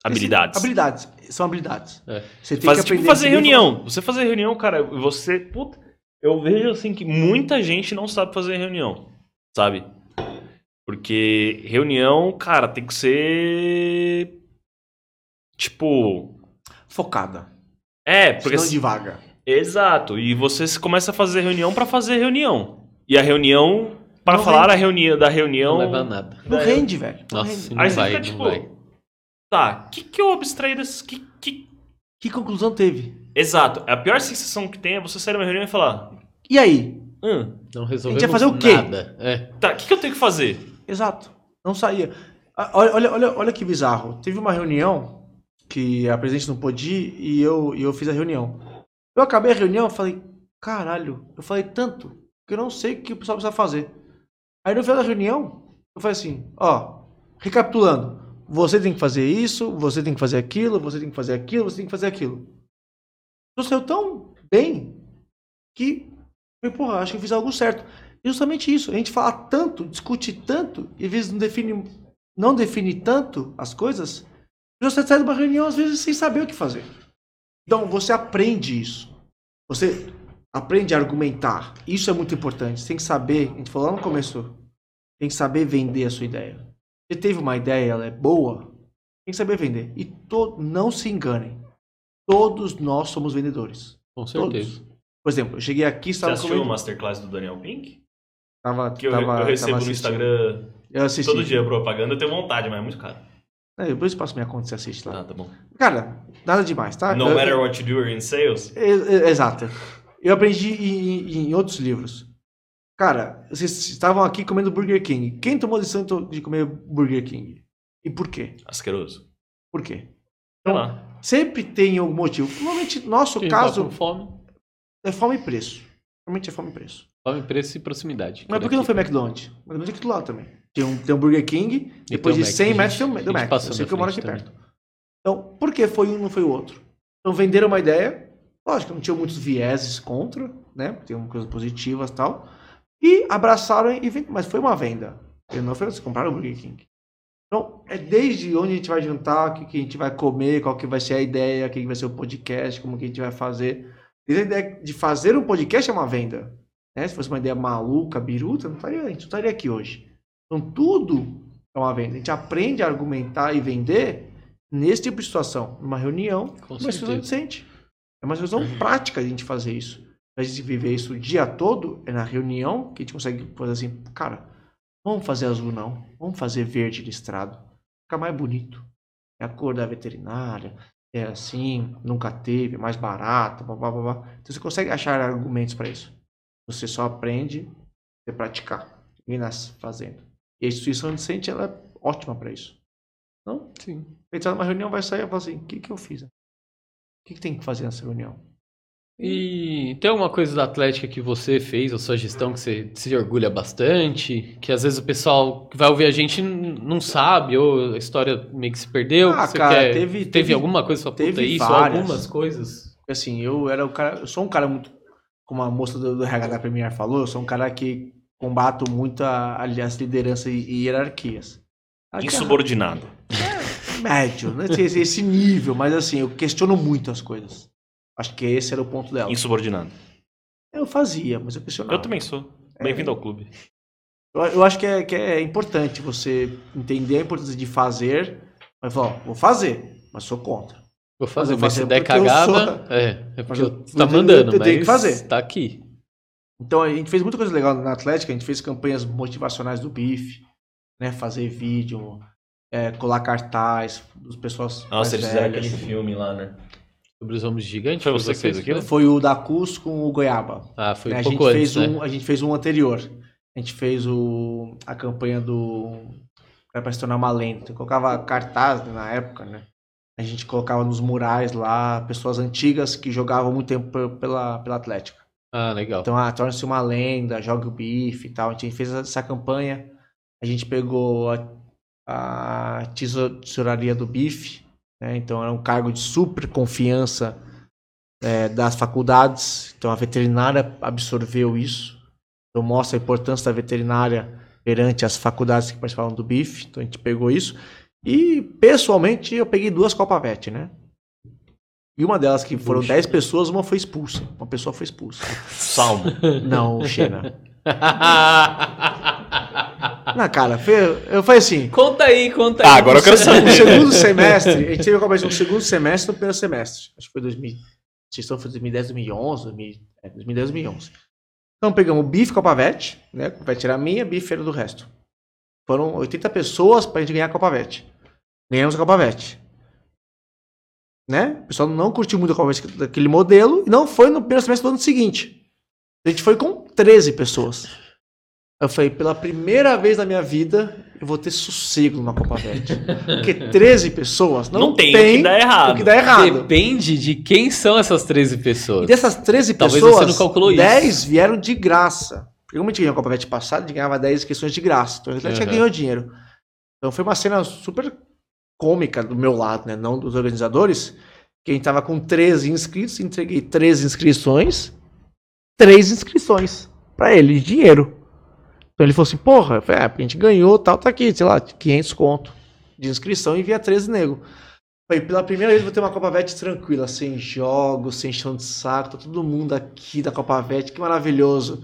habilidades. Habilidades. São habilidades. É. Você tem Faz, que tipo, aprender fazer a reunião. Você fazer reunião, cara, você. Puta, eu vejo assim que muita gente não sabe fazer reunião. Sabe? Porque reunião, cara, tem que ser. Tipo. Focada. É, porque. Porque não devagar. Exato. E você se- começa a fazer reunião pra fazer reunião. E a reunião. Para falar a reunião da reunião. Não leva nada. Não É. rende, velho. Não Nossa, rende. não Aí você vai, fica não tipo. vai. Tá, o que, que eu abstraí desse. Que, que... Que conclusão teve? Exato. A pior sensação que tem é você sair de uma reunião e falar. E aí? Hum, Não resolvemos ia fazer o quê? nada. É. tá, o que, que eu tenho que fazer? Exato. Não saía. Olha, olha, olha, olha que bizarro. Teve uma reunião que a presidente não pôde ir e eu, e eu fiz a reunião. Eu acabei a reunião e falei, caralho, eu falei tanto que eu não sei o que o pessoal precisa fazer. Aí no final da reunião, eu falei assim, ó, recapitulando, você tem que fazer isso, você tem que fazer aquilo, você tem que fazer aquilo, você tem que fazer aquilo. Eu saiu tão bem que, porra, acho que eu fiz algo certo. E justamente isso, a gente fala tanto, discute tanto, e às vezes não define, não define tanto as coisas, você sai de uma reunião às vezes sem saber o que fazer. Então você aprende isso. Você aprende a argumentar. Isso é muito importante. Você tem que saber, a gente falou lá no começo, tem que saber vender a sua ideia. Você teve uma ideia, ela é boa, tem que saber vender. E to, não se enganem. Todos nós somos vendedores. Com Todos. certeza. Por exemplo, eu cheguei aqui, Você estava assistiu o. Masterclass do Daniel Pink? Tava, Que eu, tava, eu recebo tava no assistindo. Instagram Eu assisti. todo dia propaganda, eu tenho vontade, mas é muito caro. É, depois eu passo minha conta e você assiste lá. Ah, tá bom. Cara, nada demais, tá? No Eu- matter what you do you're in sales. Exato. Eu aprendi em- em outros livros. Cara, vocês estavam aqui comendo Burger King. Quem tomou a decisão de comer Burger King? E por quê? Asqueroso. Por quê? Sei lá. Sempre tem algum motivo. Normalmente, nosso Quem tá caso com fome, é fome e preço. Normalmente é fome e preço. fome, preço e proximidade. Mas por que não foi McDonald's? McDonald's é aqui do lado também. Tem um, tem um Burger King, depois de Mac, 100 a metros tem Ma- do Mac. Eu sei que eu moro aqui frente perto. Então, por que foi um e não foi o outro? Então, venderam uma ideia. Lógico, não tinha muitos vieses contra, né? Tem coisas positivas e tal. E abraçaram e venderam. Mas foi uma venda. Ele não foi você comprar o Burger King. Então, é desde onde a gente vai jantar, o que, que a gente vai comer, qual que vai ser a ideia, o que, que vai ser o podcast, como que a gente vai fazer. Desde a ideia de fazer um podcast é uma venda. Né? Se fosse uma ideia maluca, biruta, não estaria, a gente não estaria aqui hoje. Então, tudo é uma venda. A gente aprende a argumentar e vender nesse tipo de situação. Numa reunião, Com uma situação decente. É uma situação prática a gente fazer isso. A gente viver isso o dia todo, é na reunião que a gente consegue fazer assim, cara, vamos fazer azul não, vamos fazer verde listrado. Fica mais bonito. É a cor da veterinária, é assim, nunca teve, é mais barato, blá, blá, blá, blá. Então você consegue achar argumentos para isso. Você só aprende a praticar e nas fazendo. E a instituição decente ela é ótima para isso. Não? Sim. A gente tá numa reunião, vai sair e fala assim, o que, que eu fiz? O que, que tem que fazer nessa reunião? E tem alguma coisa da Atlética que você fez, a sua gestão, que você se orgulha bastante? Que às vezes o pessoal que vai ouvir a gente não sabe, ou a história meio que se perdeu? Ah, cara, quer- teve- teve, teve- alguma coisa sua puta teve isso? várias. Algumas coisas? assim, eu era o cara, eu sou um cara muito, como a moça do, do RH da Premier falou, eu sou um cara que combato muito a, ali as lideranças e, e hierarquias. Aqui, Insubordinado. é médio, né? esse, esse nível, mas assim, eu questiono muito as coisas. Acho que esse era o ponto dela. Insubordinado. Eu fazia, mas eu questionava. Eu também sou. Bem-vindo ao clube. Eu, eu acho que é, que é importante você entender a importância de fazer, mas falar, vou fazer, mas sou contra. Vou fazer, eu mas se fazer der cagada, sou- é, é porque eu, eu- tá mas eu- mandando, eu tenho que fazer. tá aqui. Então a gente fez muita coisa legal na Atlética, a gente fez campanhas motivacionais do BIF, né? Fazer vídeo, é, colar cartaz dos pessoas. Nossa, mais eles fizeram aquele filme lá, né? Sobre os homens gigantes. Foi você que fez aquilo? Foi o da Cus com o Goiaba. Ah, foi Né, um a, pouco gente antes, fez né? um, a gente fez um anterior. A gente fez o, a campanha do. Era pra se tornar uma lenda. Então, colocava cartaz né, na época, né? A gente colocava nos murais lá pessoas antigas que jogavam muito tempo pe- pela, pela Atlética. Ah, legal. Então, ah, torna-se uma lenda, joga o bife e tal. A gente fez essa campanha. A gente pegou a, a teso- tesouraria do bife, né? Então era um cargo de super confiança é, das faculdades. Então a veterinária absorveu isso. eu mostro a importância da veterinária perante as faculdades que participavam do BIF, então a gente pegou isso. E, pessoalmente, eu peguei duas Copa Vet, né? E uma delas, que foram Puxa. 10 pessoas, uma foi expulsa. Uma pessoa foi expulsa. Salmo. Não, Xena. (laughs) Na cara, foi, eu falei assim, conta aí, conta aí. Ah, agora eu quero no saber. segundo semestre, a gente teve a Vet no segundo semestre e no primeiro semestre. Acho que foi 2000, vocês estão foi 2010, 2011, 2000, é, 2010, 2011. Então pegamos o bife Copa Vet, né? Vai tirar a minha, bife era do resto. Foram 80 pessoas pra gente ganhar a Copa Vet. Ganhamos a Copa Vet. Né? O pessoal não curtiu muito a Copa Vet daquele modelo e não foi no primeiro semestre do ano seguinte. A gente foi com 13 pessoas. Eu falei, pela primeira vez na minha vida, eu vou ter sossego numa Copa Vet. Porque 13 pessoas não, Não, tem, o que dá errado. o que dá errado. Depende de quem são essas 13 E pessoas. dessas 13 Talvez pessoas, você não calculou isso. 10 vieram de graça. Porque como a gente ganhou a Copa Vet passada, a gente ganhava 10 inscrições de graça. Então a gente Uhum. ganhou dinheiro. Então foi uma cena super cômica do meu lado, né? Não dos organizadores. Que a gente tava com 13 inscritos, entreguei 13 inscrições, 3 inscrições pra ele, de dinheiro. Então ele falou assim, porra, falei, é, a gente ganhou, tal, tá aqui, sei lá, 500 conto de inscrição e envia 13 nego. Falei, pela primeira vez vou ter uma Copa Vet tranquila, sem jogos, sem chão de saco, tá todo mundo aqui da Copa Vet, que maravilhoso.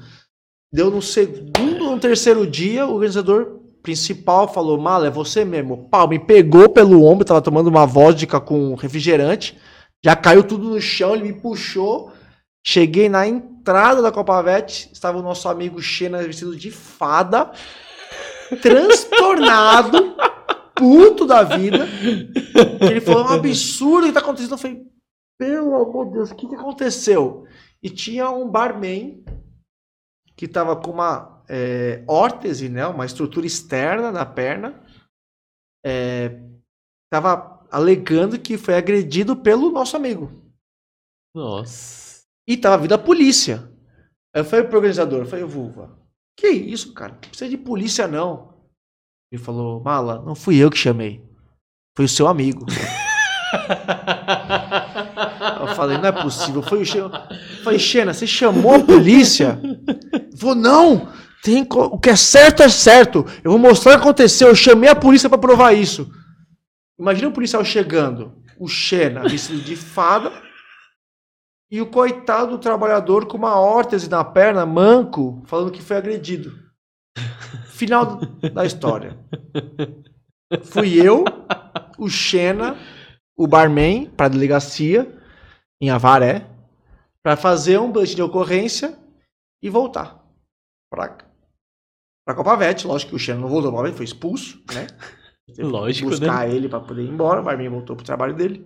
Deu no segundo ou no terceiro dia, o organizador principal falou, Mala, é você mesmo. Pau, me pegou pelo ombro, tava tomando uma vodka com refrigerante, já caiu tudo no chão, ele me puxou. Cheguei na entrada da Copa Vet, estava o nosso amigo Xena vestido de fada, transtornado, puto da vida. Ele falou, é um absurdo que tá acontecendo. Eu falei, pelo amor de Deus, o que, que aconteceu? E tinha um barman que tava com uma é, órtese, né? Uma estrutura externa na perna. É, tava alegando que foi agredido pelo nosso amigo. Nossa. E tava vindo a polícia. Aí eu falei pro organizador, eu falei, Vulva, que isso, cara? Não precisa de polícia, não. Ele falou, Mala, não fui eu que chamei. Foi o seu amigo. (laughs) Eu falei, não é possível. Foi o Xena. Eu falei, Xena, você chamou a polícia? Falou, não. Tem co- o que é certo é certo. Eu vou mostrar o que aconteceu. Eu chamei a polícia pra provar isso. Imagina o policial chegando, o Xena vestido de fada e o coitado do trabalhador com uma órtese na perna, manco, falando que foi agredido. Final da história. Fui eu, o Xena, o barman para a delegacia em Avaré para fazer um boletim de ocorrência e voltar para para Copa Vet. Lógico que o Xena não voltou para foi expulso, né? (laughs) Lógico, buscar ele para poder ir embora. O barman voltou pro trabalho dele.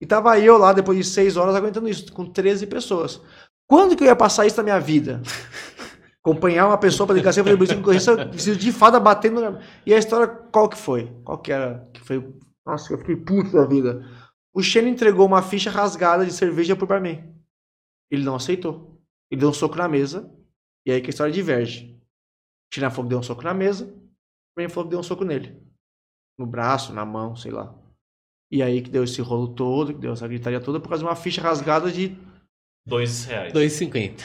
E tava eu lá depois de seis horas aguentando isso com 13 pessoas. Quando que eu ia passar isso na minha vida? (laughs) Acompanhar uma pessoa para delegacia fazer boletim de ocorrência vestido de fada batendo na... E a história qual que foi? Qual que era? Que foi nossa, eu fiquei puto da vida. O Xena entregou uma ficha rasgada de cerveja pro barman. Ele não aceitou. Ele deu um soco na mesa. E aí que a história diverge. O Xena falou que deu um soco na mesa. O barman falou que deu um soco nele. No braço, na mão, sei lá. E aí que deu esse rolo todo, que deu essa gritaria toda por causa de uma ficha rasgada de... Dois reais. 2,50.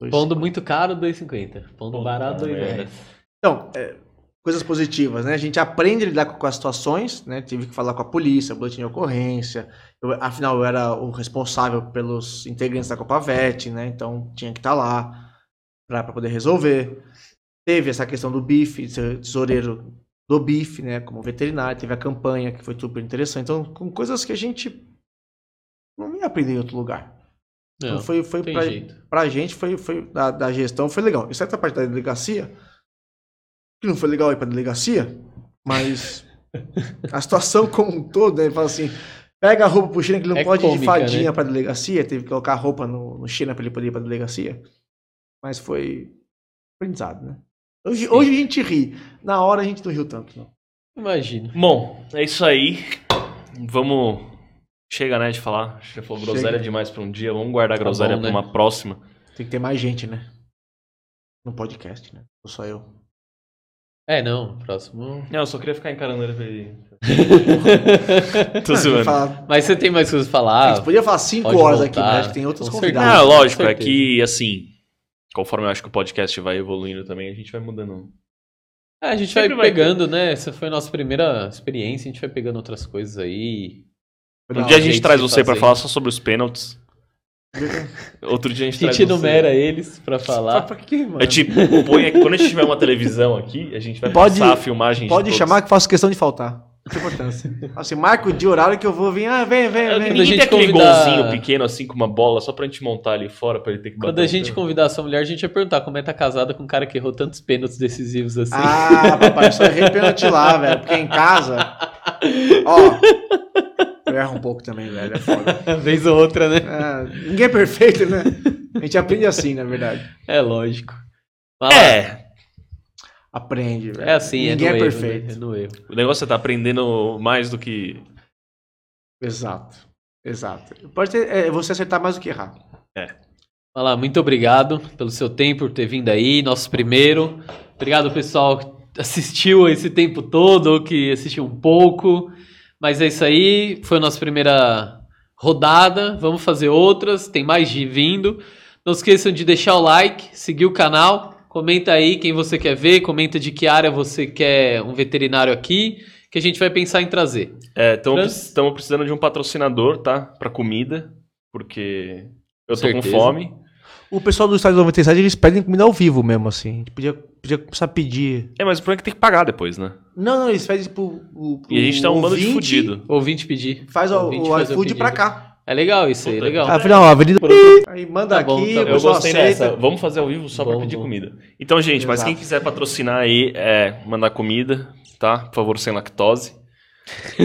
dois- Pondo muito caro, 2,50. Pondo Pondo barato, caro, 2 é. reais. Então, é, coisas positivas, né? A gente aprende a lidar com, com as situações, né? Tive que falar com a polícia, boletim de ocorrência. Eu, afinal, eu era o responsável pelos integrantes da Copa Vet, né? Então, tinha que estar lá para poder resolver. Teve essa questão do bife, ser tesoureiro do bife, né? Como veterinário. Teve a campanha, que foi super interessante. Então, com coisas que a gente não ia aprender em outro lugar. Não, Então, foi, foi pra, jeito. pra gente, foi, foi da, da gestão, foi legal. Exceto a parte da delegacia, que não foi legal ir pra delegacia, mas (laughs) a situação como um todo, né? Fala assim, pega a roupa pro China, que ele não É pode ir de cômica, fadinha né? pra delegacia, teve que colocar a roupa no, no China pra ele poder ir pra delegacia. Mas foi aprendizado, né? Hoje, hoje a gente ri, na hora a gente não riu tanto, não. Imagino. Bom, é isso aí. Vamos. Chega, né, de falar. Já falou Chega. groselha demais pra um dia. Vamos guardar a groselha bom, pra né? uma próxima. Tem que ter mais gente, né? No podcast, né? Não só eu. É, não, próximo. Não, eu só queria ficar encarando ele pra ele. (laughs) Tô Ah, a, zoando. fala- Mas você tem mais coisas pra a falar? gente podia falar cinco pode horas voltar. aqui, mas acho que tem outros Com convidados. Não, certeza. lógico, é que, assim, conforme eu acho que o podcast vai evoluindo também, a gente vai mudando. É, a gente Sempre vai vai pegando, né? Essa foi a nossa primeira experiência, a gente vai pegando outras coisas aí. Um dia a gente traz você pra fazer. falar só sobre os pênaltis. (laughs) Outro dia a A gente, traz gente você. enumera eles pra falar. Pra quê, mano? A gente põe aqui, quando a gente tiver uma televisão aqui, a gente vai Pode- passar a filmagem Pode de todos. chamar que faço questão de faltar. Tem importância. (laughs) Assim, marca o dia, horário que eu vou vir. Ah, vem, vem, É, vem. Quando a gente tem aquele convidar- golzinho pequeno assim com uma bola só pra gente montar ali fora pra ele ter que bater. Quando a gente pênalti. convidar a sua mulher, a gente vai perguntar como é que tá casada com um cara que errou tantos pênaltis decisivos assim. Ah, papai, só errei pênalti lá, velho. Porque em casa. Ó. Eu erro um pouco também, velho. É foda. (laughs) Vez ou outra, né? É, ninguém é perfeito, né? A gente aprende assim, na verdade. É lógico. Vai lá. É, Aprende, velho. É assim, Ninguém é é, no erro, perfeito. né? É no erro. o negócio é tá aprendendo mais do que. Exato. Exato. Pode ter, é, você acertar mais do que errar. Vai lá, muito obrigado pelo seu tempo, por ter vindo aí, nosso primeiro. Obrigado, pessoal, que assistiu esse tempo todo, ou que assistiu um pouco. Mas é isso aí, foi a nossa primeira rodada. Vamos fazer outras, tem mais de vindo. Não esqueçam de deixar o like, seguir o canal, comenta aí quem você quer ver, comenta de que área você quer um veterinário aqui, que a gente vai pensar em trazer. Estamos Trans- precisando de um patrocinador, tá? Pra comida, porque eu tô Certeza. com fome. O pessoal do Estádio 97, eles pedem comida ao vivo mesmo, assim. A gente podia, podia começar a pedir. É, mas o problema é que tem que pagar depois, né? Não, não, eles pedem pro, pro, pro E a gente tá um bando de fudido. Ouvinte pedir. Faz o, Ouvinte o fazer iFood pra cá. É legal isso aí, Puta, legal. Afinal, a avenida. Aí manda Tá bom, aqui, tá bom. Eu gostei aceita. dessa. Vamos fazer ao vivo só pra Bom, pedir bom. comida. Então, gente, mas Exato. quem quiser patrocinar aí, é mandar comida, tá? Por favor, sem lactose. (laughs)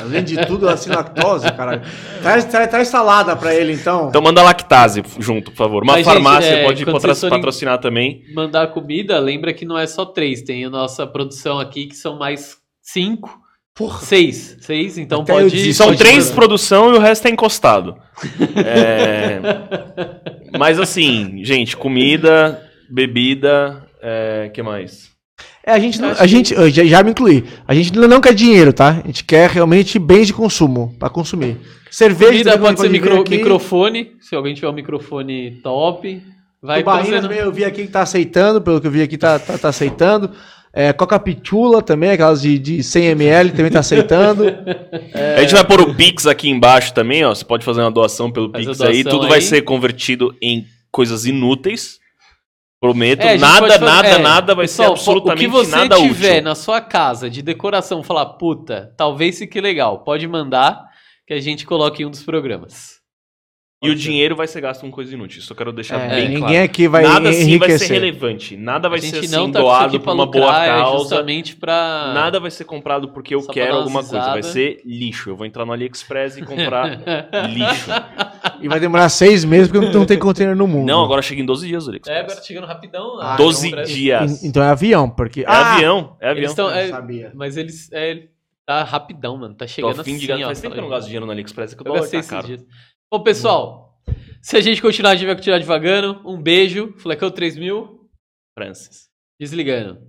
Além de tudo, ela sem lactose, caralho. Traz, traz, traz salada pra ele, então. Então manda lactase junto, por favor. Uma Mas, gente, farmácia é, pode patrocinar também. mandar comida, lembra que não é só três, tem a nossa produção aqui que são mais cinco, Porra. seis, seis, então Até pode... desisti. São pode três produção e o resto é encostado. (laughs) É, Mas assim, gente, comida, bebida, é... que mais? É, a gente, não, a gente eu já, já me incluí. A gente não não quer dinheiro, tá? A gente quer realmente bens de consumo pra consumir. Cerveja Comida pode ser micro- microfone, se alguém tiver um microfone top, vai Tubaína trazendo... também eu vi aqui que tá aceitando, pelo que eu vi aqui tá, tá, tá aceitando. É, Coca Pitula também, aquelas de, de 100ml também tá aceitando. (laughs) A gente vai pôr o Pix aqui embaixo também, ó. Você pode fazer uma doação pelo Faz Pix aí. doação Tudo vai aí. ser convertido em coisas inúteis. Prometo. É, nada, fazer- nada, é, nada vai pessoal, ser absolutamente O que você nada tiver útil. na sua casa de decoração, falar, puta, talvez fique legal, pode mandar que a gente coloque em um dos programas. E o dinheiro vai ser gasto com coisa inútil. Isso eu quero deixar É, bem ninguém claro. aqui vai nada assim vai ser enriquecer. relevante. Nada vai ser assim não tá doado por pra uma boa lucrar, é causa. justamente pra... Nada vai ser comprado porque eu Só quero alguma coisa. Vai risada. ser lixo. Eu vou entrar no AliExpress e comprar (laughs) lixo. E vai demorar seis meses porque não tem container no mundo. Não, agora chega em 12 dias o É, AliExpress. agora tá chegando rapidão. Ah, 12 então, dias. En- Então é avião, porque. É avião, é avião. Tão- é, sabia. mas eles... É, tá rapidão, mano. Tá Tô chegando a fim de assim, gastar. ó. Faz tempo que eu não tá gasto dinheiro no AliExpress, é que o Eu dólar gastei tá esses caro. dias. Bom, pessoal, se a gente continuar, a gente vai continuar devagando. Um beijo. Flecão 3000, Francis. desligando.